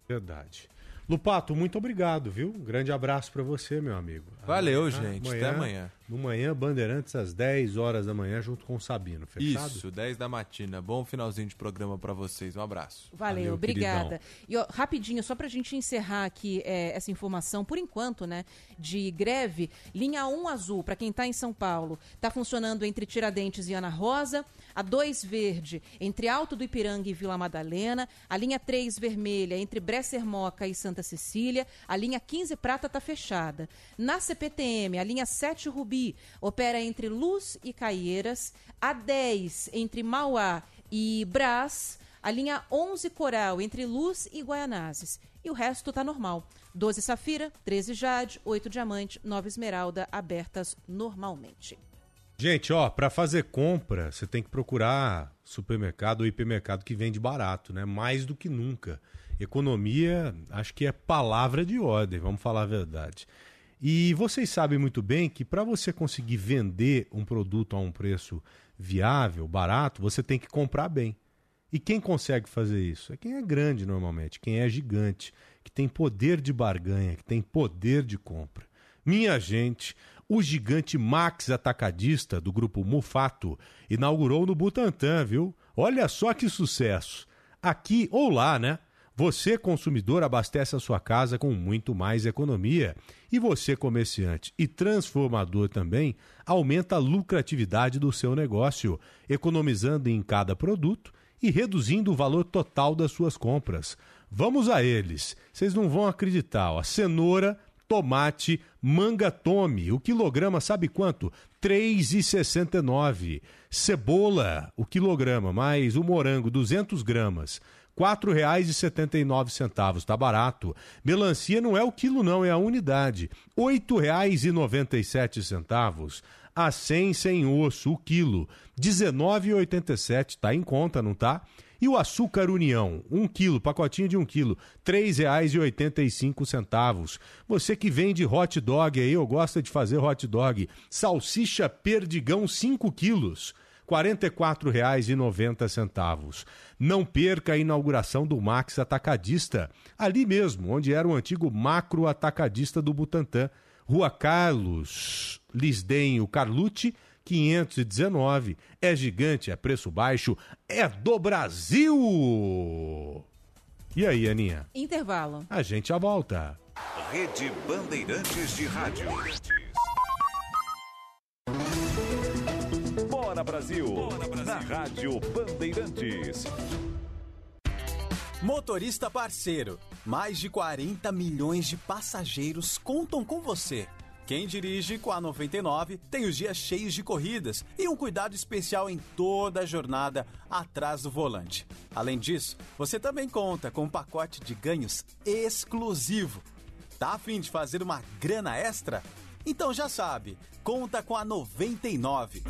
Verdade. Lupato, muito obrigado, viu? Um grande abraço para você, meu amigo. Valeu, gente. Até amanhã. No manhã, Bandeirantes, às 10 horas da manhã, junto com o Sabino. Fechado? Isso, 10 da matina. Bom finalzinho de programa para vocês. Um abraço. Valeu, Valeu, obrigada. queridão. E ó, rapidinho, só pra gente encerrar aqui é, essa informação, por enquanto, né, de greve, linha 1 azul, pra quem tá em São Paulo, tá funcionando entre Tiradentes e Ana Rosa, a 2 verde entre Alto do Ipiranga e Vila Madalena, a linha 3 vermelha entre Bresser Moca e Santa Cecília, a linha 15 prata tá fechada. Na CPTM, a linha 7 Rubi opera entre Luz e Caieiras, a 10 entre Mauá e Brás, a linha 11 Coral entre Luz e Guaianazes. E o resto tá normal. 12 Safira, 13 Jade, 8 Diamante, 9 Esmeralda abertas normalmente. Gente, ó, para fazer compra, você tem que procurar supermercado ou hipermercado que vende barato, né? Mais do que nunca. Economia, acho que é palavra de ordem, vamos falar a verdade. E vocês sabem muito bem que para você conseguir vender um produto a um preço viável, barato, você tem que comprar bem. E quem consegue fazer isso? É quem é grande normalmente, quem é gigante, que tem poder de barganha, que tem poder de compra. Minha gente, o gigante Max Atacadista do grupo Mufato inaugurou no Butantã, viu? Olha só que sucesso! Aqui ou lá, né? Você, consumidor, abastece a sua casa com muito mais economia. E você, comerciante e transformador também, aumenta a lucratividade do seu negócio, economizando em cada produto e reduzindo o valor total das suas compras. Vamos a eles. Vocês não vão acreditar, ó. Cenoura Tomate manga tome, o quilograma sabe quanto? R$ 3,69. Cebola, o quilograma, mais o morango, 200 gramas. R$ 4,79. Tá barato. Melancia não é o quilo não, é a unidade. R$ 8,97. A 100 sem osso, o quilo. R$ 19,87. Tá em conta, não tá? E o açúcar União, um quilo, pacotinho de um quilo, R$ 3,85. Você que vende hot dog aí, ou gosta de fazer hot dog, salsicha perdigão 5 quilos, R$ 44,90. Não perca a inauguração do Max Atacadista, ali mesmo, onde era o antigo macro atacadista do Butantã. Rua Carlos Lisdenho Carlucci, 519. É gigante, é preço baixo, é do Brasil! E aí, Aninha? Intervalo. A gente já volta. Rede Bandeirantes de Rádio. Brasil. Na Rádio Bandeirantes. Motorista parceiro, mais de 40 milhões de passageiros contam com você. Quem dirige com a 99 tem os dias cheios de corridas e um cuidado especial em toda a jornada atrás do volante. Além disso, você também conta com um pacote de ganhos exclusivo. Tá a fim de fazer uma grana extra? Então já sabe, conta com a 99.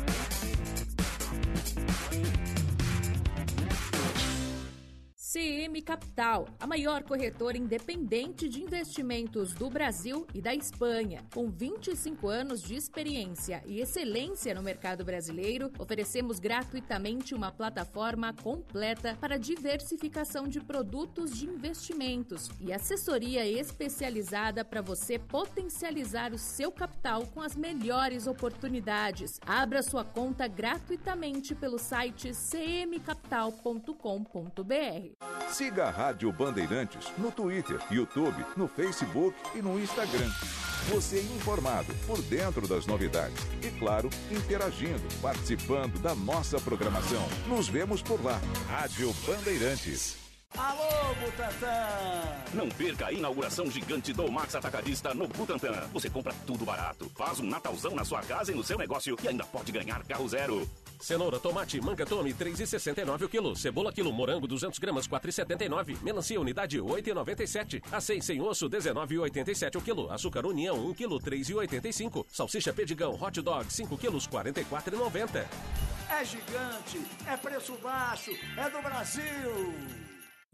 CM Capital, a maior corretora independente de investimentos do Brasil e da Espanha. Com 25 anos de experiência e excelência no mercado brasileiro, oferecemos gratuitamente uma plataforma completa para diversificação de produtos de investimentos e assessoria especializada para você potencializar o seu capital com as melhores oportunidades. Abra sua conta gratuitamente pelo site cmcapital.com.br. Siga a Rádio Bandeirantes no Twitter, YouTube, no Facebook e no Instagram. Você é informado por dentro das novidades e, claro, interagindo, participando da nossa programação. Nos vemos por lá. Rádio Bandeirantes. Alô, Butantan! Não perca a inauguração gigante do Max Atacadista no Butantã. Você compra tudo barato, faz um Natalzão na sua casa e no seu negócio e ainda pode ganhar carro zero. Cenoura, tomate, manga tome, 3,69 o quilo. Cebola quilo, morango, 200 gramas, 4,79. Melancia, unidade, 8,97. Aceim sem osso, 19,87 o quilo. Açúcar União, 1 quilo, 3,85. Salsicha Pedigão, hot dog, 5 quilos, 44,90. É gigante, é preço baixo, é do Brasil.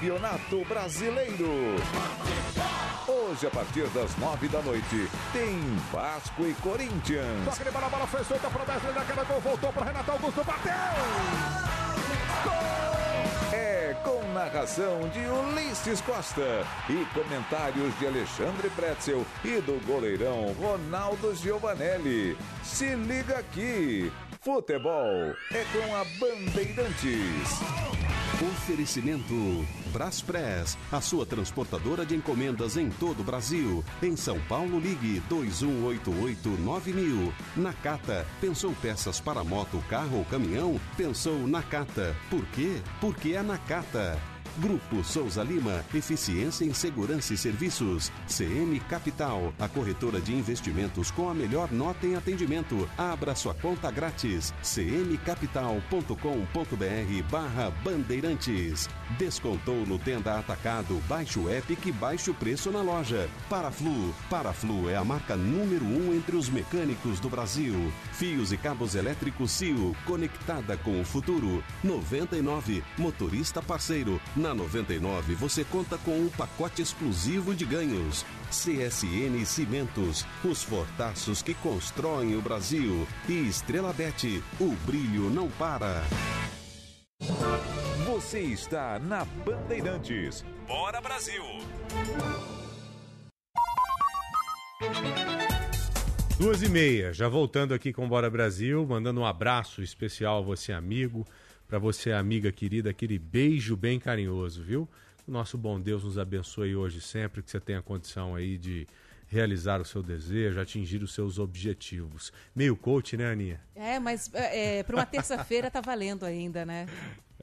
Campeonato Brasileiro. Hoje, a partir das nove da noite, tem Vasco e Corinthians. Toque de bola, a bola foi solta pro Wesley da queda gol, voltou para Renato Augusto, bateu! É com narração de Ulisses Costa e comentários de Alexandre Pretzel e do goleirão Ronaldo Giovanelli. Se liga aqui. Futebol é com a Bandeirantes. Oferecimento Braspress, a sua transportadora de encomendas em todo o Brasil. Em São Paulo, ligue 2188-9000. Nakata, pensou peças para moto, carro ou caminhão? Pensou Nakata. Por quê? Porque é Nakata. Grupo Souza Lima, eficiência em segurança e serviços. CM Capital, a corretora de investimentos com a melhor nota em atendimento. Abra sua conta grátis. cmcapital.com.br barra Bandeirantes. Descontou no Tenda Atacado, baixe o Epic e baixe o preço na loja. Paraflu. Paraflu é a marca número um entre os mecânicos do Brasil. Fios e cabos elétricos CIO, conectada com o futuro. 99, motorista parceiro. Na 99 você conta com um pacote exclusivo de ganhos. CSN Cimentos, os fortaços que constroem o Brasil. E Estrela Bet, o brilho não para. Você está na Bandeirantes. Bora Brasil! Duas e meia, já voltando aqui com Bora Brasil, mandando um abraço especial a você, amigo, para você, amiga querida, aquele beijo bem carinhoso, viu? O nosso bom Deus nos abençoe hoje sempre, que você tenha condição aí de realizar o seu desejo, atingir os seus objetivos. Meio coach, né, Aninha? É, mas é, para uma terça-feira tá valendo ainda, né?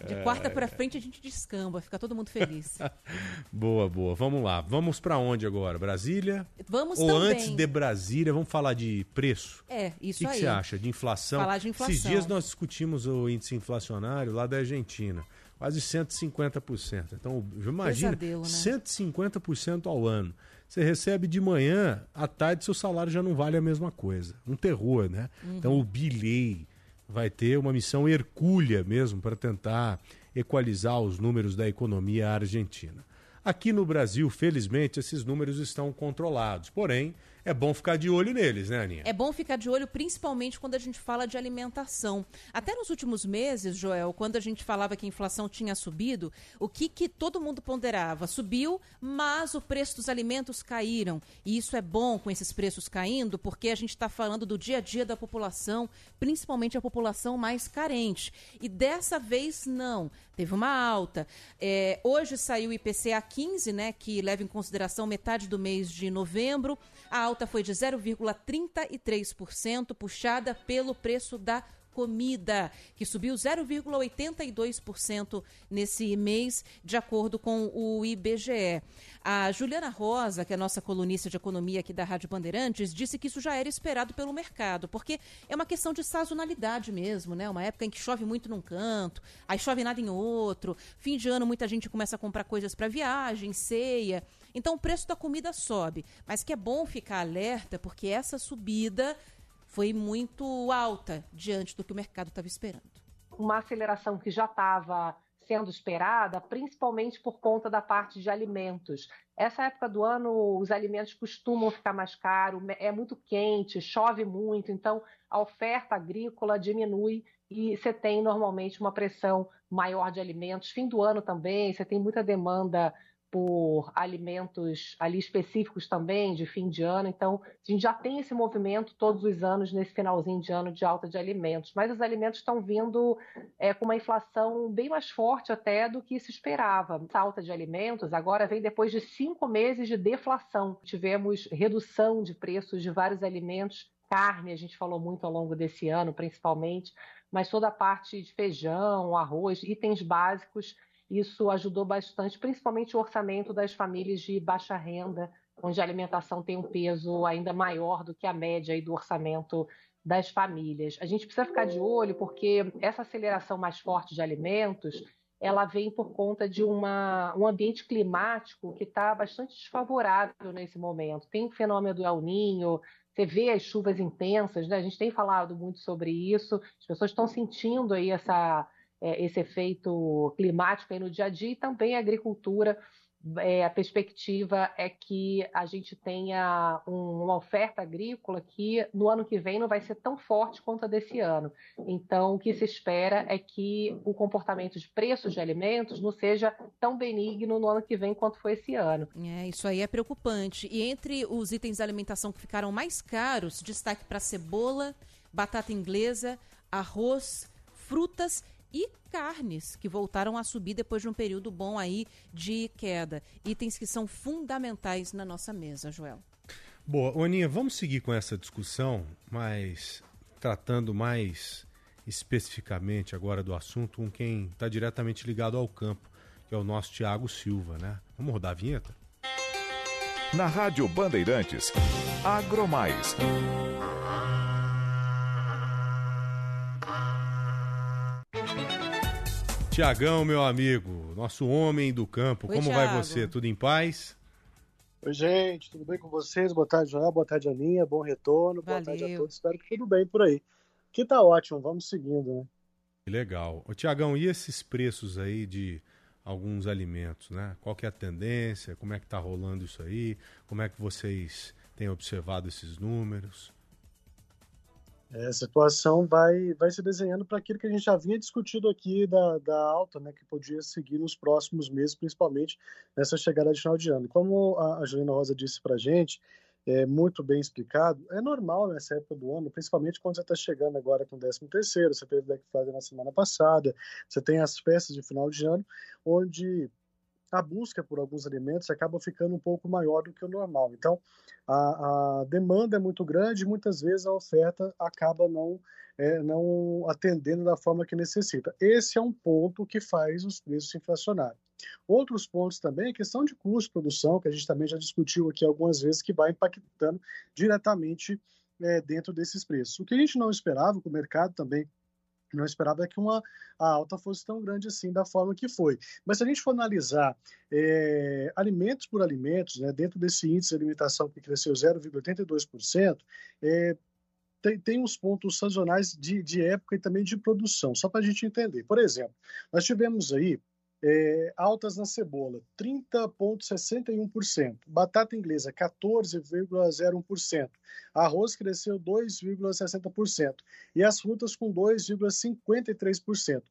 De quarta para frente a gente descamba, fica todo mundo feliz. <laughs> boa, boa. Vamos lá. Vamos para onde agora? Brasília? Vamos Ou também. antes de Brasília, vamos falar de preço? É, isso O que, que aí. você acha de inflação? Falar de inflação. Esses dias nós discutimos o índice inflacionário lá da Argentina, quase 150%. Então, imagina, Pesadelo, né? 150% ao ano. Você recebe de manhã, à tarde seu salário já não vale a mesma coisa. Um terror, né? Uhum. Então o Bilei vai ter uma missão hercúlea mesmo para tentar equalizar os números da economia argentina. Aqui no Brasil, felizmente, esses números estão controlados. Porém, é bom ficar de olho neles, né, Aninha? É bom ficar de olho, principalmente quando a gente fala de alimentação. Até nos últimos meses, Joel, quando a gente falava que a inflação tinha subido, o que, que todo mundo ponderava? Subiu, mas o preço dos alimentos caíram. E isso é bom com esses preços caindo, porque a gente está falando do dia a dia da população, principalmente a população mais carente. E dessa vez, não. Teve uma alta. É, hoje saiu o IPCA 15, né, que leva em consideração metade do mês de novembro. A alta foi de 0,33%, puxada pelo preço da comida, que subiu 0,82% nesse mês, de acordo com o IBGE. A Juliana Rosa, que é nossa colunista de economia aqui da Rádio Bandeirantes, disse que isso já era esperado pelo mercado, porque é uma questão de sazonalidade mesmo, né? Uma época em que chove muito num canto, aí chove nada em outro. Fim de ano muita gente começa a comprar coisas para viagem, ceia. Então o preço da comida sobe, mas que é bom ficar alerta porque essa subida foi muito alta diante do que o mercado estava esperando. uma aceleração que já estava sendo esperada, principalmente por conta da parte de alimentos. Essa época do ano, os alimentos costumam ficar mais caros, é muito quente, chove muito, então a oferta agrícola diminui e você tem normalmente uma pressão maior de alimentos. Fim do ano também, você tem muita demanda por alimentos ali específicos também de fim de ano. Então, a gente já tem esse movimento todos os anos nesse finalzinho de ano de alta de alimentos. Mas os alimentos estão vindo é, com uma inflação bem mais forte até do que se esperava. Essa alta de alimentos agora vem depois de cinco meses de deflação. Tivemos redução de preços de vários alimentos. Carne, a gente falou muito ao longo desse ano, principalmente, mas toda a parte de feijão, arroz, itens básicos isso ajudou bastante, principalmente o orçamento das famílias de baixa renda, onde a alimentação tem um peso ainda maior do que a média do orçamento das famílias. A gente precisa ficar de olho porque essa aceleração mais forte de alimentos, ela vem por conta de uma, um ambiente climático que está bastante desfavorável nesse momento. Tem o fenômeno do El Ninho, você vê as chuvas intensas, né? A gente tem falado muito sobre isso, as pessoas estão sentindo aí essa é, esse efeito climático aí no dia a dia e também a agricultura. É, a perspectiva é que a gente tenha um, uma oferta agrícola que no ano que vem não vai ser tão forte quanto a desse ano. Então, o que se espera é que o comportamento de preços de alimentos não seja tão benigno no ano que vem quanto foi esse ano. É, isso aí é preocupante. E entre os itens da alimentação que ficaram mais caros, destaque para cebola, batata inglesa, arroz, frutas e carnes que voltaram a subir depois de um período bom aí de queda. Itens que são fundamentais na nossa mesa, Joel. Boa, Oninha, vamos seguir com essa discussão, mas tratando mais especificamente agora do assunto com quem está diretamente ligado ao campo, que é o nosso Tiago Silva, né? Vamos rodar a vinheta? Na Rádio Bandeirantes, Agromais. Tiagão, meu amigo, nosso homem do campo, Oi, como vai Thiago. você? Tudo em paz? Oi, gente, tudo bem com vocês? Boa tarde, Joel. Boa tarde, Aninha. Bom retorno. Boa tarde a Valeu. todos. Espero que tudo bem por aí. Aqui tá ótimo, vamos seguindo, né? Que Legal. Ô, Tiagão, e esses preços aí de alguns alimentos, né? Qual que é a tendência? Como é que tá rolando isso aí? Como é que vocês têm observado esses números? É, a situação vai, vai se desenhando para aquilo que a gente já vinha discutido aqui da, da alta, né, que podia seguir nos próximos meses, principalmente nessa chegada de final de ano. Como a, a Juliana Rosa disse para a gente, é muito bem explicado, é normal nessa época do ano, principalmente quando você está chegando agora com o 13 terceiro, você teve Black Friday na semana passada, você tem as festas de final de ano, onde a busca por alguns alimentos acaba ficando um pouco maior do que o normal. Então, a, a demanda é muito grande e muitas vezes a oferta acaba não, é, não atendendo da forma que necessita. Esse é um ponto que faz os preços inflacionarem. Outros pontos também, a questão de custo de produção, que a gente também já discutiu aqui algumas vezes, que vai impactando diretamente é, dentro desses preços. O que a gente não esperava, que o mercado também não esperava que uma a alta fosse tão grande assim da forma que foi. Mas se a gente for analisar é, alimentos por alimentos, né, dentro desse índice de alimentação que cresceu 0,82%, é, tem, tem uns pontos sazonais de, de época e também de produção, só para a gente entender. Por exemplo, nós tivemos aí é, altas na cebola, 30,61%. Batata inglesa, 14,01%. Arroz cresceu 2,60%. E as frutas com 2,53%.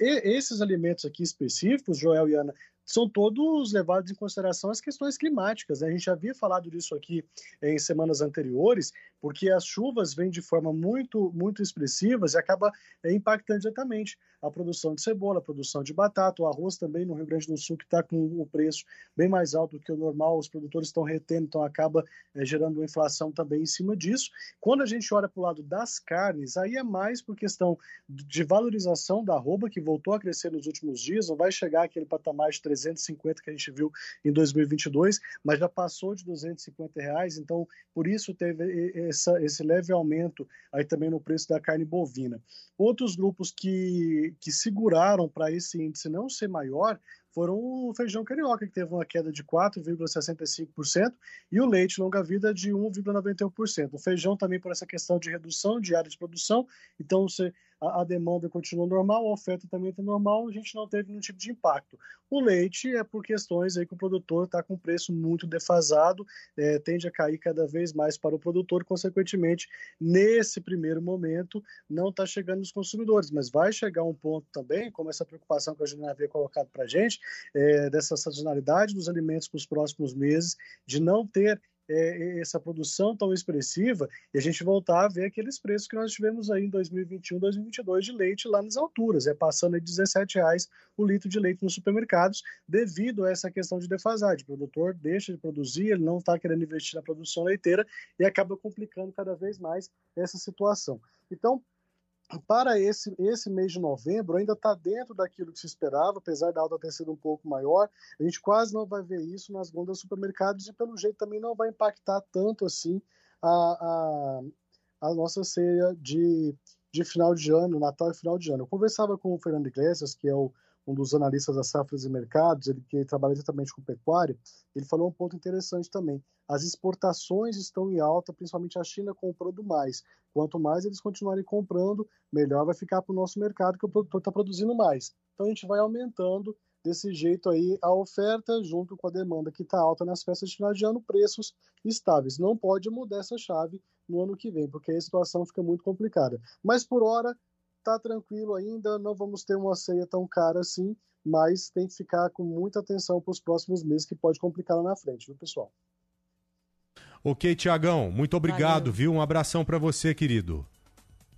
E esses alimentos aqui específicos, Joel e Ana, são todos levados em consideração as questões climáticas. Né? A gente já havia falado disso aqui em semanas anteriores, porque as chuvas vêm de forma muito, muito expressivas e acaba é, impactando diretamente a produção de cebola, a produção de batata, o arroz também no Rio Grande do Sul, que está com o preço bem mais alto do que o normal, os produtores estão retendo, então acaba é, gerando uma inflação também em cima disso. Quando a gente olha para o lado das carnes, aí é mais por questão de valorização da arroba, que voltou a crescer nos últimos dias, não vai chegar aquele patamar de 350 que a gente viu em 2022, mas já passou de 250 reais, então por isso teve essa, esse leve aumento aí também no preço da carne bovina. Outros grupos que, que seguraram para esse índice não ser maior foram o feijão carioca, que teve uma queda de 4,65%, e o leite longa-vida de 1,91%. O feijão também por essa questão de redução de área de produção, então você a, demanda continua normal, a oferta também está normal, a gente não teve nenhum tipo de impacto. O leite é por questões aí que o produtor está com preço muito defasado, é, tende a cair cada vez mais para o produtor, consequentemente, nesse primeiro momento, não está chegando nos consumidores, mas vai chegar um ponto também, como essa preocupação que a Juliana havia colocado para a gente, é, dessa sazonalidade dos alimentos para os próximos meses, de não ter é, essa produção tão expressiva e a gente voltar a ver aqueles preços que nós tivemos aí em 2021, 2022 de leite lá nas alturas, é passando de 17 reais o litro de leite nos supermercados devido a essa questão de defasagem. O produtor deixa de produzir, ele não está querendo investir na produção leiteira e acaba complicando cada vez mais essa situação. Então, para esse, esse mês de novembro ainda está dentro daquilo que se esperava, apesar da alta ter sido um pouco maior. A gente quase não vai ver isso nas gôndolas supermercados e, pelo jeito, também não vai impactar tanto assim a, a, a nossa ceia de, de final de ano, Natal e final de ano. Eu conversava com o Fernando Iglesias, que é o um dos analistas da Safras e Mercados, ele que trabalha exatamente com pecuária, ele falou um ponto interessante também. As exportações estão em alta, principalmente a China comprando mais. Quanto mais eles continuarem comprando, melhor vai ficar para o nosso mercado, que o produtor está produzindo mais. Então a gente vai aumentando desse jeito aí a oferta junto com a demanda que está alta nas festas de final de ano, preços estáveis. Não pode mudar essa chave no ano que vem, porque aí a situação fica muito complicada. Mas por hora tá tranquilo ainda, não vamos ter uma ceia tão cara assim, mas tem que ficar com muita atenção para os próximos meses, que pode complicar lá na frente, viu, pessoal? Ok, Tiagão, muito obrigado, Valeu. viu? Um abração para você, querido.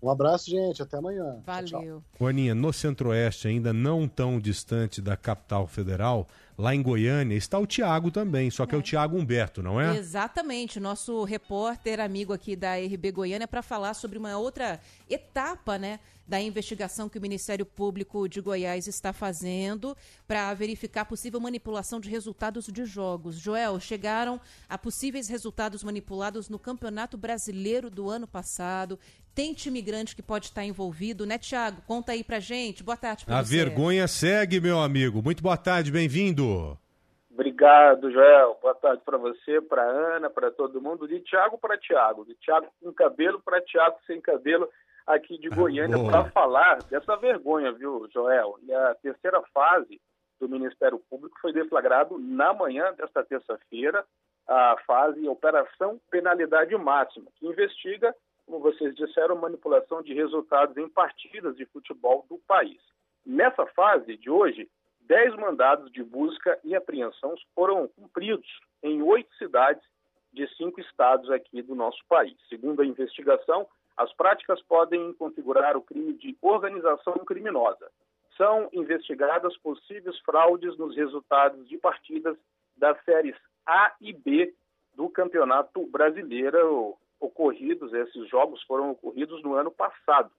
Um abraço, gente. Até amanhã. Valeu. Aninha, no Centro-Oeste, ainda não tão distante da capital federal, lá em Goiânia, está o Tiago também, só que é, é o Tiago Humberto, não é? Exatamente. Nosso repórter, amigo aqui da RB Goiânia, para falar sobre uma outra etapa, né? da investigação que o Ministério Público de Goiás está fazendo para verificar possível manipulação de resultados de jogos. Joel, chegaram a possíveis resultados manipulados no Campeonato Brasileiro do ano passado. Tem time grande que pode estar envolvido, né, Tiago? Conta aí pra gente. Boa tarde pra A você. vergonha segue, meu amigo. Muito boa tarde, bem-vindo. Obrigado, Joel. Boa tarde para você, para Ana, para todo mundo. De Tiago para Tiago, de Tiago com cabelo para Tiago sem cabelo aqui de Goiânia para falar dessa vergonha, viu, Joel? E a terceira fase do Ministério Público foi deflagrado na manhã desta terça-feira, a fase Operação Penalidade Máxima, que investiga como vocês disseram, manipulação de resultados em partidas de futebol do país. Nessa fase de hoje, 10 mandados de busca e apreensão foram cumpridos em oito cidades de cinco estados aqui do nosso país. Segundo a investigação, as práticas podem configurar o crime de organização criminosa. São investigadas possíveis fraudes nos resultados de partidas das séries A e B do Campeonato Brasileiro ocorridos, esses jogos foram ocorridos no ano passado,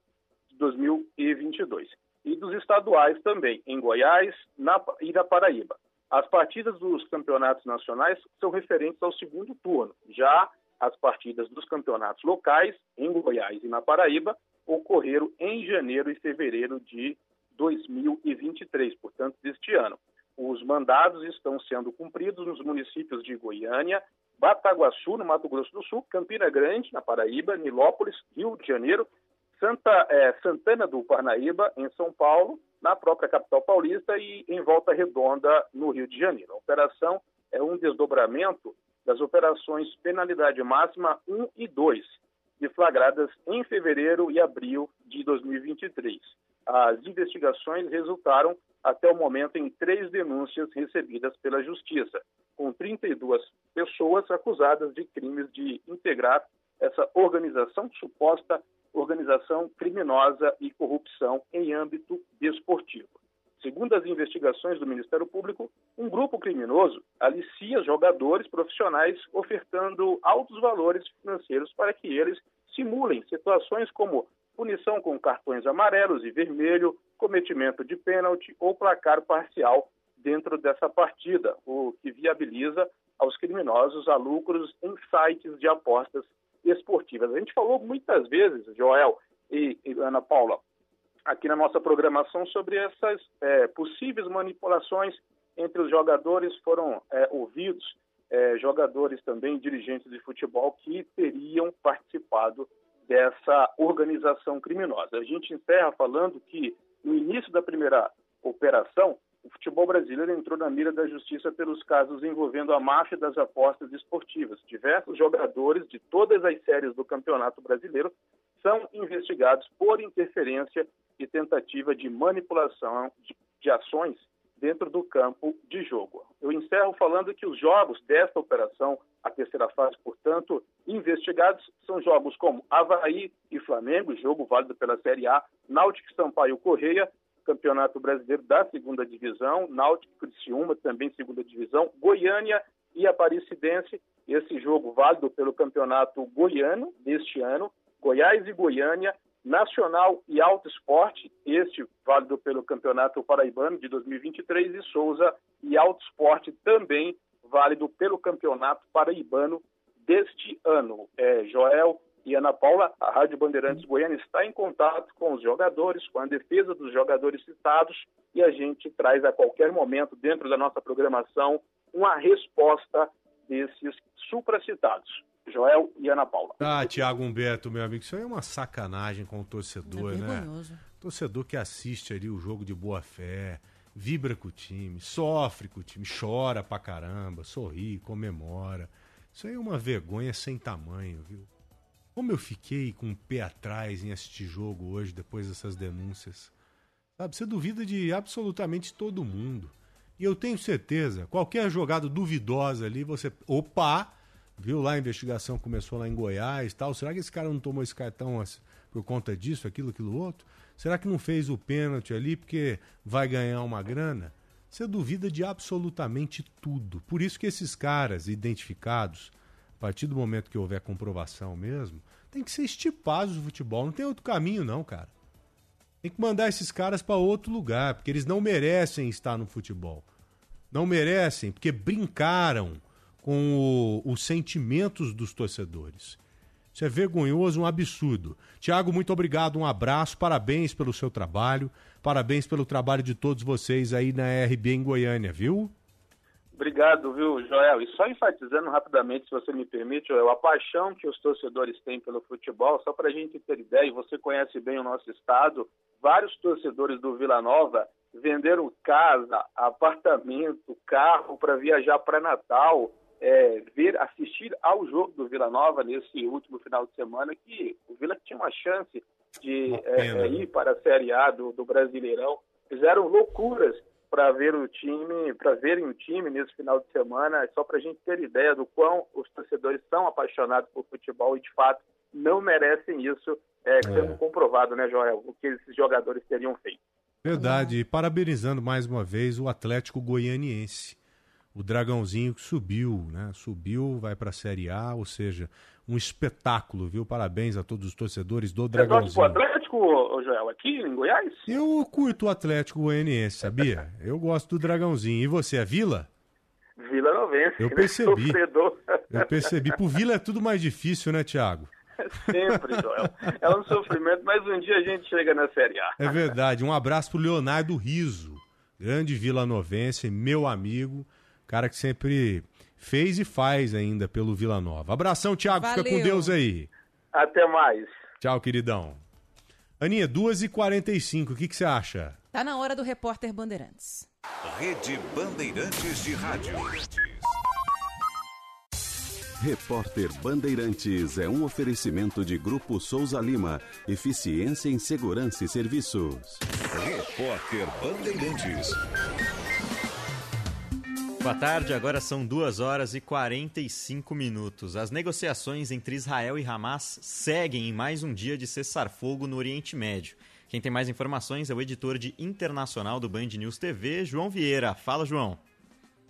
2022. E dos estaduais também, em Goiás na, e na Paraíba. As partidas dos campeonatos nacionais são referentes ao segundo turno. Já as partidas dos campeonatos locais, em Goiás e na Paraíba, ocorreram em janeiro e fevereiro de 2023, portanto, deste ano. Os mandados estão sendo cumpridos nos municípios de Goiânia, Bataguaçu, no Mato Grosso do Sul, Campina Grande, na Paraíba, Nilópolis, Rio de Janeiro, Santa, é, Santana do Parnaíba, em São Paulo, na própria capital paulista e em Volta Redonda, no Rio de Janeiro. A operação é um desdobramento das operações Penalidade Máxima 1 e 2, deflagradas em fevereiro e abril de 2023. As investigações resultaram, até o momento, em três denúncias recebidas pela Justiça, com 32 pessoas acusadas de crimes de integrar essa organização, suposta organização criminosa e corrupção em âmbito desportivo. Segundo as investigações do Ministério Público, um grupo criminoso alicia jogadores profissionais ofertando altos valores financeiros para que eles simulem situações como punição com cartões amarelos e vermelho, cometimento de pênalti ou placar parcial dentro dessa partida, o que viabiliza aos criminosos a lucros em sites de apostas esportivas. A gente falou muitas vezes, Joel e, e Ana Paula, aqui na nossa programação sobre essas é, possíveis manipulações entre os jogadores foram é, ouvidos é, jogadores também dirigentes de futebol que teriam participado dessa organização criminosa. A gente encerra falando que no início da primeira operação o futebol brasileiro entrou na mira da justiça pelos casos envolvendo a máfia das apostas esportivas. Diversos jogadores de todas as séries do Campeonato Brasileiro são investigados por interferência e tentativa de manipulação de, de ações dentro do campo de jogo. Eu encerro falando que os jogos desta operação, a terceira fase, portanto, investigados são jogos como Havaí e Flamengo, jogo válido pela Série A, Náutico Sampaio Correia, Campeonato Brasileiro da Segunda Divisão, Náutico Criciúma, também Segunda Divisão, Goiânia e Aparecidense, esse jogo válido pelo Campeonato Goiano deste ano, Goiás e Goiânia, Nacional e Alto Esporte, este válido pelo Campeonato Paraibano de 2023, e Souza e Alto Esporte também válido pelo Campeonato Paraibano deste ano. É, Joel e Ana Paula, a Rádio Bandeirantes Goiânia está em contato com os jogadores, com a defesa dos jogadores citados e a gente traz a qualquer momento, dentro da nossa programação, uma resposta desses supracitados. Joel e Ana Paula. Ah, Tiago Humberto, meu amigo, isso aí é uma sacanagem com o torcedor, é né? Torcedor que assiste ali o jogo de boa fé, vibra com o time, sofre com o time, chora pra caramba, sorri, comemora. Isso aí é uma vergonha sem tamanho, viu? Como eu fiquei com o pé atrás em assistir jogo hoje, depois dessas denúncias. Sabe, você duvida de absolutamente todo mundo. E eu tenho certeza, qualquer jogada duvidosa ali, você. Opa! Viu lá a investigação começou lá em Goiás tal. Será que esse cara não tomou esse cartão por conta disso, aquilo, aquilo outro? Será que não fez o pênalti ali porque vai ganhar uma grana? Você duvida de absolutamente tudo. Por isso que esses caras identificados, a partir do momento que houver comprovação mesmo, tem que ser estipados do futebol. Não tem outro caminho, não, cara. Tem que mandar esses caras para outro lugar, porque eles não merecem estar no futebol. Não merecem, porque brincaram com o, os sentimentos dos torcedores. Isso é vergonhoso, um absurdo. Tiago, muito obrigado, um abraço, parabéns pelo seu trabalho, parabéns pelo trabalho de todos vocês aí na RB em Goiânia, viu? Obrigado, viu, Joel? E só enfatizando rapidamente, se você me permite, Joel, a paixão que os torcedores têm pelo futebol, só para a gente ter ideia, e você conhece bem o nosso estado, vários torcedores do Vila Nova venderam casa, apartamento, carro para viajar para Natal, é, ver, assistir ao jogo do Vila Nova nesse último final de semana, que o Vila tinha uma chance de é, é, ir para a Série A do, do Brasileirão. Fizeram loucuras para ver o time, para verem o time nesse final de semana, só para a gente ter ideia do quão os torcedores são apaixonados por futebol e de fato não merecem isso, é, sendo comprovado, né, Joel, o que esses jogadores teriam feito. Verdade, e parabenizando mais uma vez o Atlético Goianiense. O Dragãozinho que subiu, né? Subiu, vai para a Série A, ou seja, um espetáculo, viu? Parabéns a todos os torcedores do Você torce pro Dragãozinho. Atlético, Joel, aqui em Goiás? Eu curto o Atlético Goianiense, sabia? <laughs> Eu gosto do Dragãozinho. E você, é Vila? Vila Novense. Eu né? percebi. Sofredor. Eu percebi. Pro Vila é tudo mais difícil, né, Thiago? Sempre, Joel. É um sofrimento, mas um dia a gente chega na Série A. É verdade. Um abraço pro Leonardo Riso, grande Vila Novense, meu amigo, cara que sempre fez e faz ainda pelo Vila Nova. Abração, Thiago. Fica com Valeu. Deus aí. Até mais. Tchau, queridão. Aninha, 2h45, o que que você acha? Tá na hora do repórter Bandeirantes. Rede Bandeirantes de Rádio. Repórter Bandeirantes é um oferecimento de Grupo Souza Lima. Eficiência em Segurança e Serviços. Repórter Bandeirantes. Boa tarde, agora são 2 horas e 45 minutos. As negociações entre Israel e Hamas seguem em mais um dia de cessar-fogo no Oriente Médio. Quem tem mais informações é o editor de internacional do Band News TV, João Vieira. Fala, João.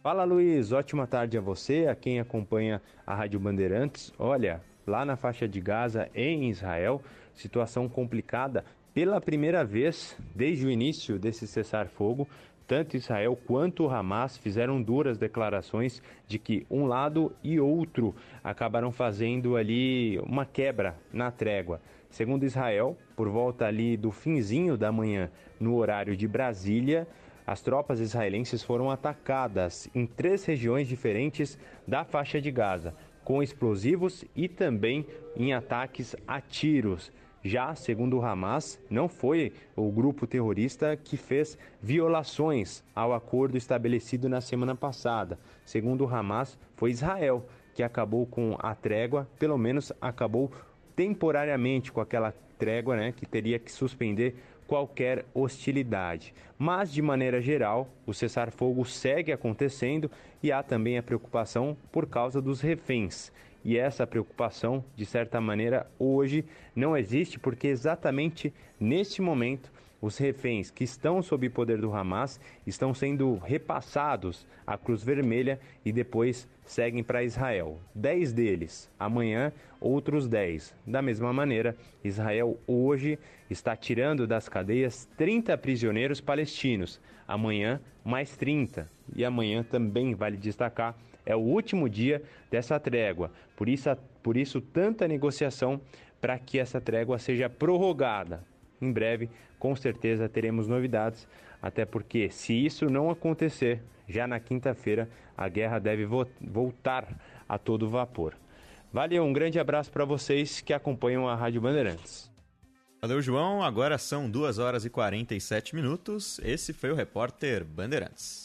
Fala Luiz, ótima tarde a você, a quem acompanha a Rádio Bandeirantes. Olha, lá na faixa de Gaza, em Israel, situação complicada pela primeira vez desde o início desse cessar-fogo. Tanto Israel quanto Hamas fizeram duras declarações de que um lado e outro acabaram fazendo ali uma quebra na trégua. Segundo Israel, por volta ali do finzinho da manhã, no horário de Brasília, as tropas israelenses foram atacadas em três regiões diferentes da faixa de Gaza, com explosivos e também em ataques a tiros. Já, segundo o Hamas, não foi o grupo terrorista que fez violações ao acordo estabelecido na semana passada. Segundo o Hamas, foi Israel que acabou com a trégua, pelo menos acabou temporariamente com aquela trégua, né, que teria que suspender qualquer hostilidade. Mas, de maneira geral, o cessar-fogo segue acontecendo e há também a preocupação por causa dos reféns. E essa preocupação, de certa maneira, hoje não existe porque exatamente neste momento os reféns que estão sob poder do Hamas estão sendo repassados à Cruz Vermelha e depois seguem para Israel. Dez deles amanhã, outros dez. Da mesma maneira, Israel hoje está tirando das cadeias 30 prisioneiros palestinos. Amanhã, mais 30. E amanhã também vale destacar é o último dia dessa trégua. Por isso, por isso tanta negociação para que essa trégua seja prorrogada. Em breve, com certeza, teremos novidades, até porque, se isso não acontecer, já na quinta-feira, a guerra deve vo voltar a todo vapor. Valeu, um grande abraço para vocês que acompanham a Rádio Bandeirantes. Valeu, João. Agora são 2 horas e 47 minutos. Esse foi o repórter Bandeirantes.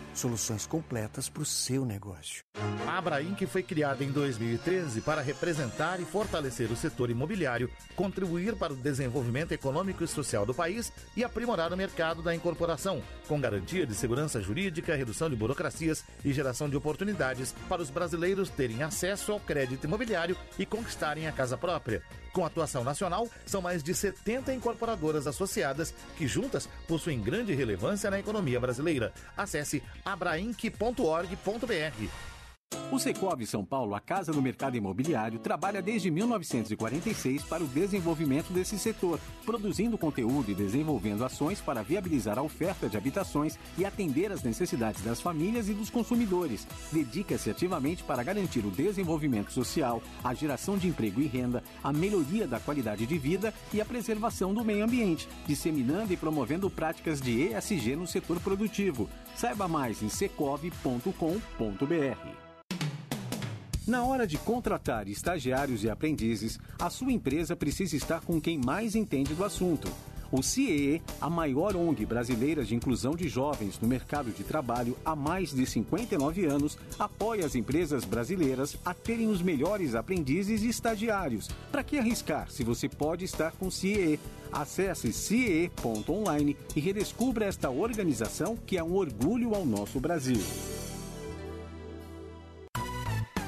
Soluções completas para o seu negócio. A Abrainc foi criada em 2013 para representar e fortalecer o setor imobiliário, contribuir para o desenvolvimento econômico e social do país e aprimorar o mercado da incorporação, com garantia de segurança jurídica, redução de burocracias e geração de oportunidades para os brasileiros terem acesso ao crédito imobiliário e conquistarem a casa própria. Com atuação nacional, são mais de 70 incorporadoras associadas que juntas possuem grande relevância na economia brasileira. Acesse abrainc.org.br. O Secovi São Paulo, a casa do mercado imobiliário, trabalha desde 1946 para o desenvolvimento desse setor, produzindo conteúdo e desenvolvendo ações para viabilizar a oferta de habitações e atender às necessidades das famílias e dos consumidores. Dedica-se ativamente para garantir o desenvolvimento social, a geração de emprego e renda, a melhoria da qualidade de vida e a preservação do meio ambiente, disseminando e promovendo práticas de ESG no setor produtivo. Saiba mais em secov.com.br. Na hora de contratar estagiários e aprendizes, a sua empresa precisa estar com quem mais entende do assunto. O CIEE, a maior ONG brasileira de inclusão de jovens no mercado de trabalho há mais de 59 anos, apoia as empresas brasileiras a terem os melhores aprendizes e estagiários. Para que arriscar se você pode estar com o CIEE? Acesse ciee.online e redescubra esta organização que é um orgulho ao nosso Brasil.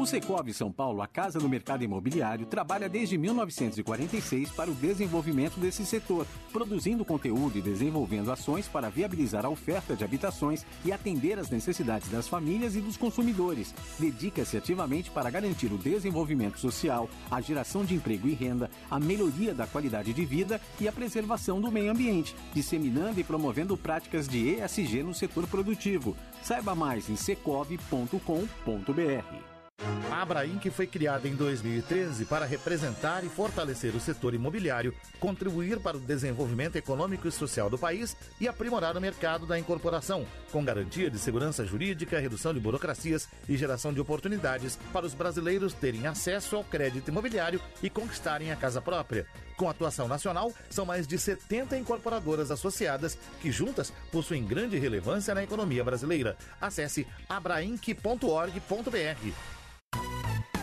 O Secovi São Paulo, a casa do mercado imobiliário, trabalha desde 1946 para o desenvolvimento desse setor, produzindo conteúdo e desenvolvendo ações para viabilizar a oferta de habitações e atender às necessidades das famílias e dos consumidores. Dedica-se ativamente para garantir o desenvolvimento social, a geração de emprego e renda, a melhoria da qualidade de vida e a preservação do meio ambiente, disseminando e promovendo práticas de ESG no setor produtivo. Saiba mais em secov.com.br. A Abrainc foi criada em 2013 para representar e fortalecer o setor imobiliário, contribuir para o desenvolvimento econômico e social do país e aprimorar o mercado da incorporação, com garantia de segurança jurídica, redução de burocracias e geração de oportunidades para os brasileiros terem acesso ao crédito imobiliário e conquistarem a casa própria. Com atuação nacional, são mais de 70 incorporadoras associadas que juntas possuem grande relevância na economia brasileira. Acesse abrainc.org.br.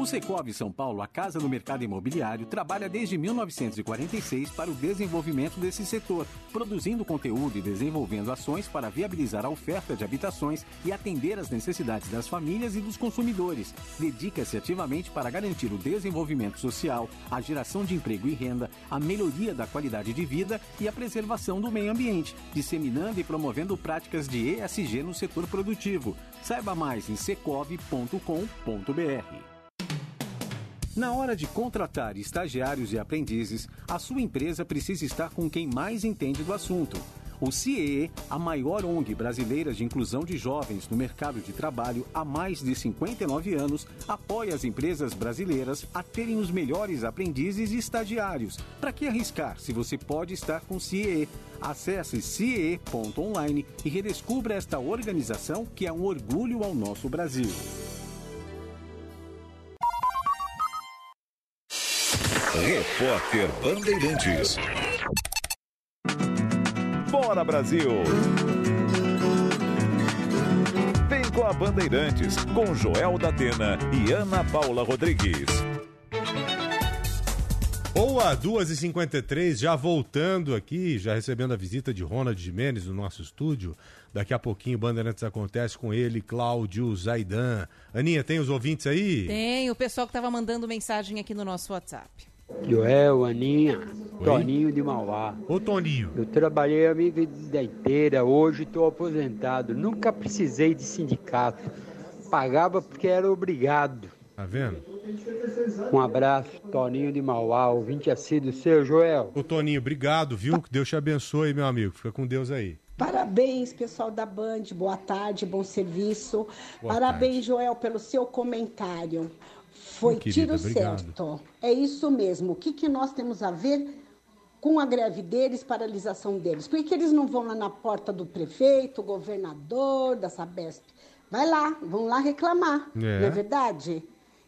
O Secovi São Paulo, a casa do mercado imobiliário, trabalha desde 1946 para o desenvolvimento desse setor, produzindo conteúdo e desenvolvendo ações para viabilizar a oferta de habitações e atender às necessidades das famílias e dos consumidores. Dedica-se ativamente para garantir o desenvolvimento social, a geração de emprego e renda, a melhoria da qualidade de vida e a preservação do meio ambiente, disseminando e promovendo práticas de ESG no setor produtivo. Saiba mais em secov.com.br. Na hora de contratar estagiários e aprendizes, a sua empresa precisa estar com quem mais entende do assunto. O CIEE, a maior ONG brasileira de inclusão de jovens no mercado de trabalho há mais de 59 anos, apoia as empresas brasileiras a terem os melhores aprendizes e estagiários. Para que arriscar se você pode estar com o CIEE? Acesse ciee.online e redescubra esta organização que é um orgulho ao nosso Brasil. Repórter Bandeirantes. Bora Brasil! Vem com a Bandeirantes, com Joel da Atena e Ana Paula Rodrigues. Boa, 2h53, já voltando aqui, já recebendo a visita de Ronald Jimenez no nosso estúdio. Daqui a pouquinho Bandeirantes acontece com ele, Cláudio Zaidan. Aninha, tem os ouvintes aí? Tem, o pessoal que estava mandando mensagem aqui no nosso WhatsApp. Joel, Aninha, Toninho de Mauá. Ô Toninho. Eu trabalhei a minha vida inteira, hoje estou aposentado. Nunca precisei de sindicato. Pagava porque era obrigado. Tá vendo? Um abraço, Toninho de Mauá, ouvinte assíduo seu, Joel. Ô Toninho, obrigado, viu? Que Deus te abençoe, meu amigo. Fica com Deus aí. Parabéns, pessoal da Band. Boa tarde, bom serviço. Boa Parabéns, Joel, pelo seu comentário. Foi querida, tiro obrigado. certo. É isso mesmo. O que, que nós temos a ver com a greve deles, paralisação deles? Por que, eles não vão lá na porta do prefeito, governador, da Sabesp? Vai lá, vão lá reclamar. É. Não é verdade?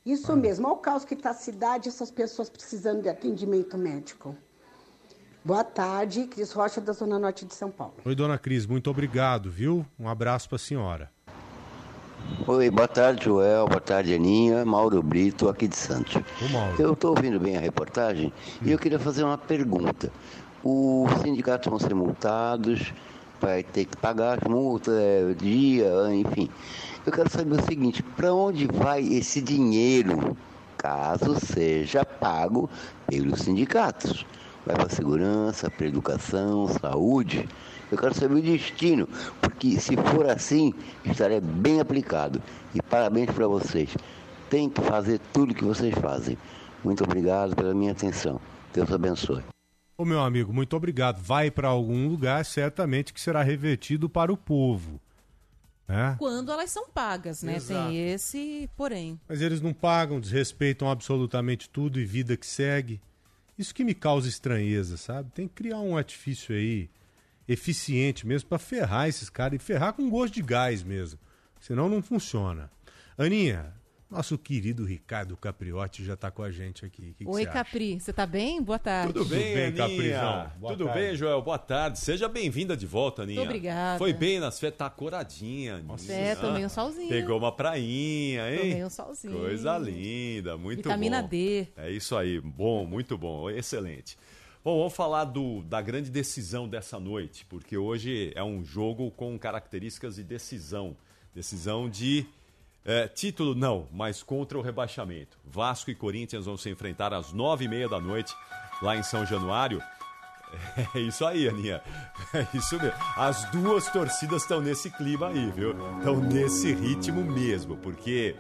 Isso mesmo. Olha o caos que está a cidade, essas pessoas precisando de atendimento médico. Boa tarde, Cris Rocha, da Zona Norte de São Paulo. Oi, dona Cris, muito obrigado, viu? Um abraço pra senhora. Oi, boa tarde, Joel. Boa tarde, Aninha. Mauro Brito, aqui de Santos. Eu estou ouvindo bem a reportagem e eu queria fazer uma pergunta. Os sindicatos vão ser multados, vai ter que pagar as multas, é, dia, enfim. Eu quero saber o seguinte: para onde vai esse dinheiro, caso seja pago pelos sindicatos? Vai para segurança, para educação, saúde? Eu quero saber o destino, porque se for assim, estará bem aplicado. E parabéns para vocês. Tem que fazer tudo que vocês fazem. Muito obrigado pela minha atenção. Deus abençoe. Ô, meu amigo, muito obrigado. Vai pra algum lugar, certamente que será revertido para o povo. Né? Quando elas são pagas, né? Exato. Tem esse, porém. Mas eles não pagam, desrespeitam absolutamente tudo e vida que segue. Isso que me causa estranheza, sabe? Tem que criar um artifício aí eficiente mesmo pra ferrar esses caras e ferrar com gosto de gás mesmo. Senão não funciona. Aninha, nosso querido Ricardo Capriotti já tá com a gente aqui. Que que Oi, acha? Capri, você tá bem? Boa tarde. Tudo bem, bem, Aninha? Caprizão? Boa Tudo tarde. bem, Joel? Boa tarde. Seja bem-vinda de volta, Aninha. Muito obrigada. Foi bem nas férias, tá coradinha. Aninha. É, tomei um solzinho. Pegou uma prainha, hein? Tomei um solzinho. Coisa linda, muito Vitamina bom. D. É isso aí, bom, muito bom, excelente. Bom, vamos falar do, da grande decisão dessa noite, porque hoje é um jogo com características de decisão. Decisão de é, título, não, mas contra o rebaixamento. Vasco e Corinthians vão se enfrentar às nove e meia da noite, lá em São Januário. É isso aí, Aninha. É isso mesmo. As duas torcidas estão nesse clima aí, viu? Estão nesse ritmo mesmo, porque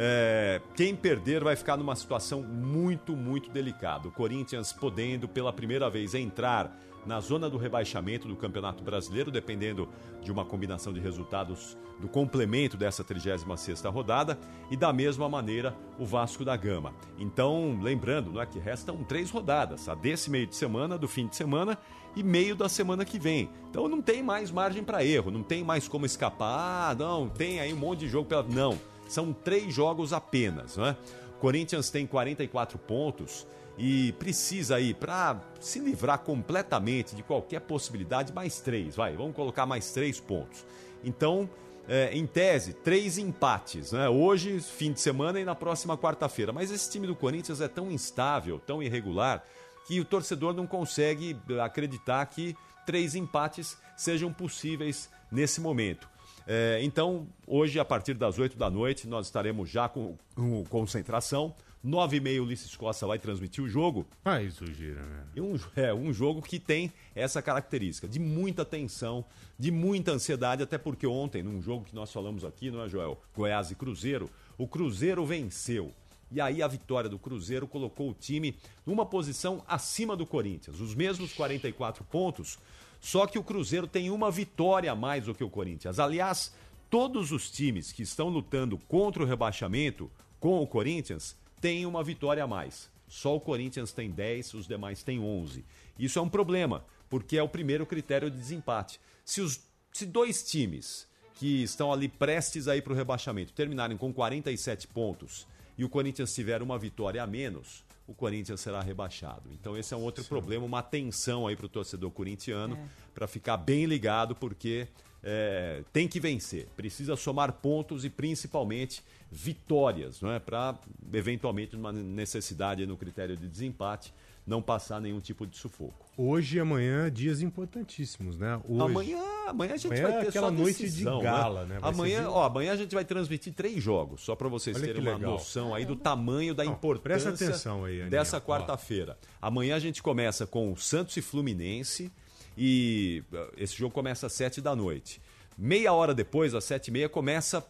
é, quem perder vai ficar numa situação muito, muito delicada. O Corinthians podendo pela primeira vez entrar na zona do rebaixamento do Campeonato Brasileiro, dependendo de uma combinação de resultados do complemento dessa 36ª rodada, e da mesma maneira o Vasco da Gama. Então, lembrando, não é que restam três rodadas, a desse meio de semana, do fim de semana e meio da semana que vem. Então não tem mais margem para erro, não tem mais como escapar, ah, não, tem aí um monte de jogo pela não, são três jogos apenas, não é? Corinthians tem 44 pontos e precisa aí para se livrar completamente de qualquer possibilidade mais três, vai, vamos colocar mais três pontos. Então, é, em tese, três empates, né? Hoje, fim de semana e na próxima quarta-feira. Mas esse time do Corinthians é tão instável, tão irregular, que o torcedor não consegue acreditar que três empates sejam possíveis nesse momento. É, então, hoje, a partir das 8 da noite, nós estaremos já com, com concentração. 9 e meia, Ulisses Costa vai transmitir o jogo. Ah, isso gira, né? E um, é um jogo que tem essa característica de muita tensão, de muita ansiedade, até porque ontem, num jogo que nós falamos aqui, não é, Joel? Goiás e Cruzeiro, o Cruzeiro venceu. E aí a vitória do Cruzeiro colocou o time numa posição acima do Corinthians, os mesmos 44 pontos, só que o Cruzeiro tem uma vitória a mais do que o Corinthians. Aliás, todos os times que estão lutando contra o rebaixamento com o Corinthians têm uma vitória a mais. Só o Corinthians tem 10, os demais têm 11. Isso é um problema, porque é o primeiro critério de desempate. Se, os, se dois times que estão ali prestes a ir para o rebaixamento terminarem com 47 pontos e o Corinthians tiver uma vitória a menos, o Corinthians será rebaixado. Então esse é um outro problema, uma tensão aí para o torcedor corintiano, É. para ficar bem ligado, porque é, tem que vencer, precisa somar pontos e principalmente vitórias, não é? Para eventualmente numa necessidade no critério de desempate não passar nenhum tipo de sufoco. Hoje e amanhã, dias importantíssimos, né? Hoje. Amanhã, amanhã a gente Amanhã vai é ter aquela só noite decisão, de gala, né? Vai Amanhã, ó, amanhã a gente vai transmitir três jogos, só para vocês Olha terem uma legal. noção aí do tamanho da importância presta atenção aí, dessa quarta-feira. Amanhã a gente começa com o Santos e Fluminense e uh, esse jogo começa às sete da noite. Meia hora depois, às sete e meia, começa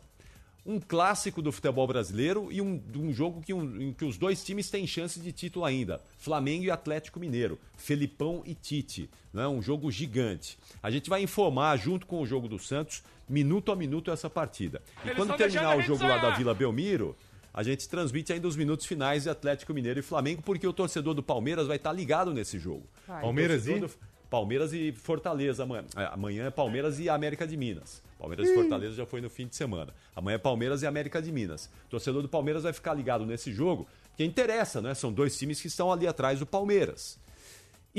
um clássico do futebol brasileiro e um, um jogo que, um, em que os dois times têm chance de título ainda. Flamengo e Atlético Mineiro. Felipão e Tite. Né? Um jogo gigante. A gente vai informar, junto com o jogo do Santos, minuto a minuto essa partida. E Eles quando terminar o jogo lá da. Vila Belmiro, a gente transmite ainda os minutos finais de Atlético Mineiro e Flamengo, porque o torcedor do Palmeiras vai estar ligado nesse jogo. Vai. Palmeiras e? do- Palmeiras e Fortaleza amanhã. É, Amanhã é Palmeiras e América de Minas. Palmeiras e Fortaleza já foi no fim de semana. Amanhã é Palmeiras e América de Minas. O torcedor do Palmeiras vai ficar ligado nesse jogo, porque interessa, né? São dois times que estão ali atrás do Palmeiras.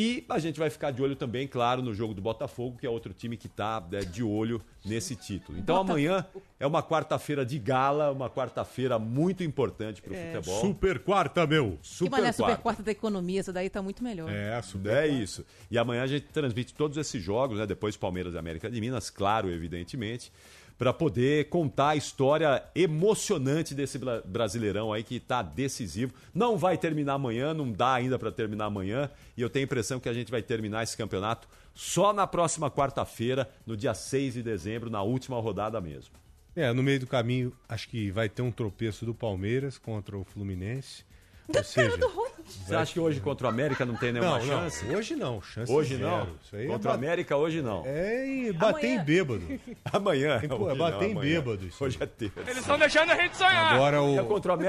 E a gente vai ficar de olho também, claro, no jogo do Botafogo, que é outro time que está de olho nesse título. Então Botafogo. amanhã é uma quarta-feira de gala, uma quarta-feira muito importante para o É. futebol. Super quarta, meu. que Super mané super quarta. quarta da economia, essa daí tá muito melhor. É, é isso. E amanhã a gente transmite todos esses jogos, né? Depois Palmeiras e América de Minas, claro, evidentemente, para poder contar a história emocionante desse bra- Brasileirão aí que está decisivo. Não vai terminar amanhã, não dá ainda para terminar amanhã, e eu tenho a impressão que a gente vai terminar esse campeonato só na próxima quarta-feira, no dia 6 de dezembro, na última rodada mesmo. É, no meio do caminho, acho que vai ter um tropeço do Palmeiras contra o Fluminense. Ou seja, Você acha que hoje contra o América não tem nenhuma Não, não, chance? hoje não, chance Hoje zero. não. Isso aí é contra o bat- América hoje não. É e bater em bêbado. <laughs> Amanhã. É bater não, em amanhã. bêbado isso. Hoje é terça. Eles estão deixando a gente sonhar. Agora o... É contra o América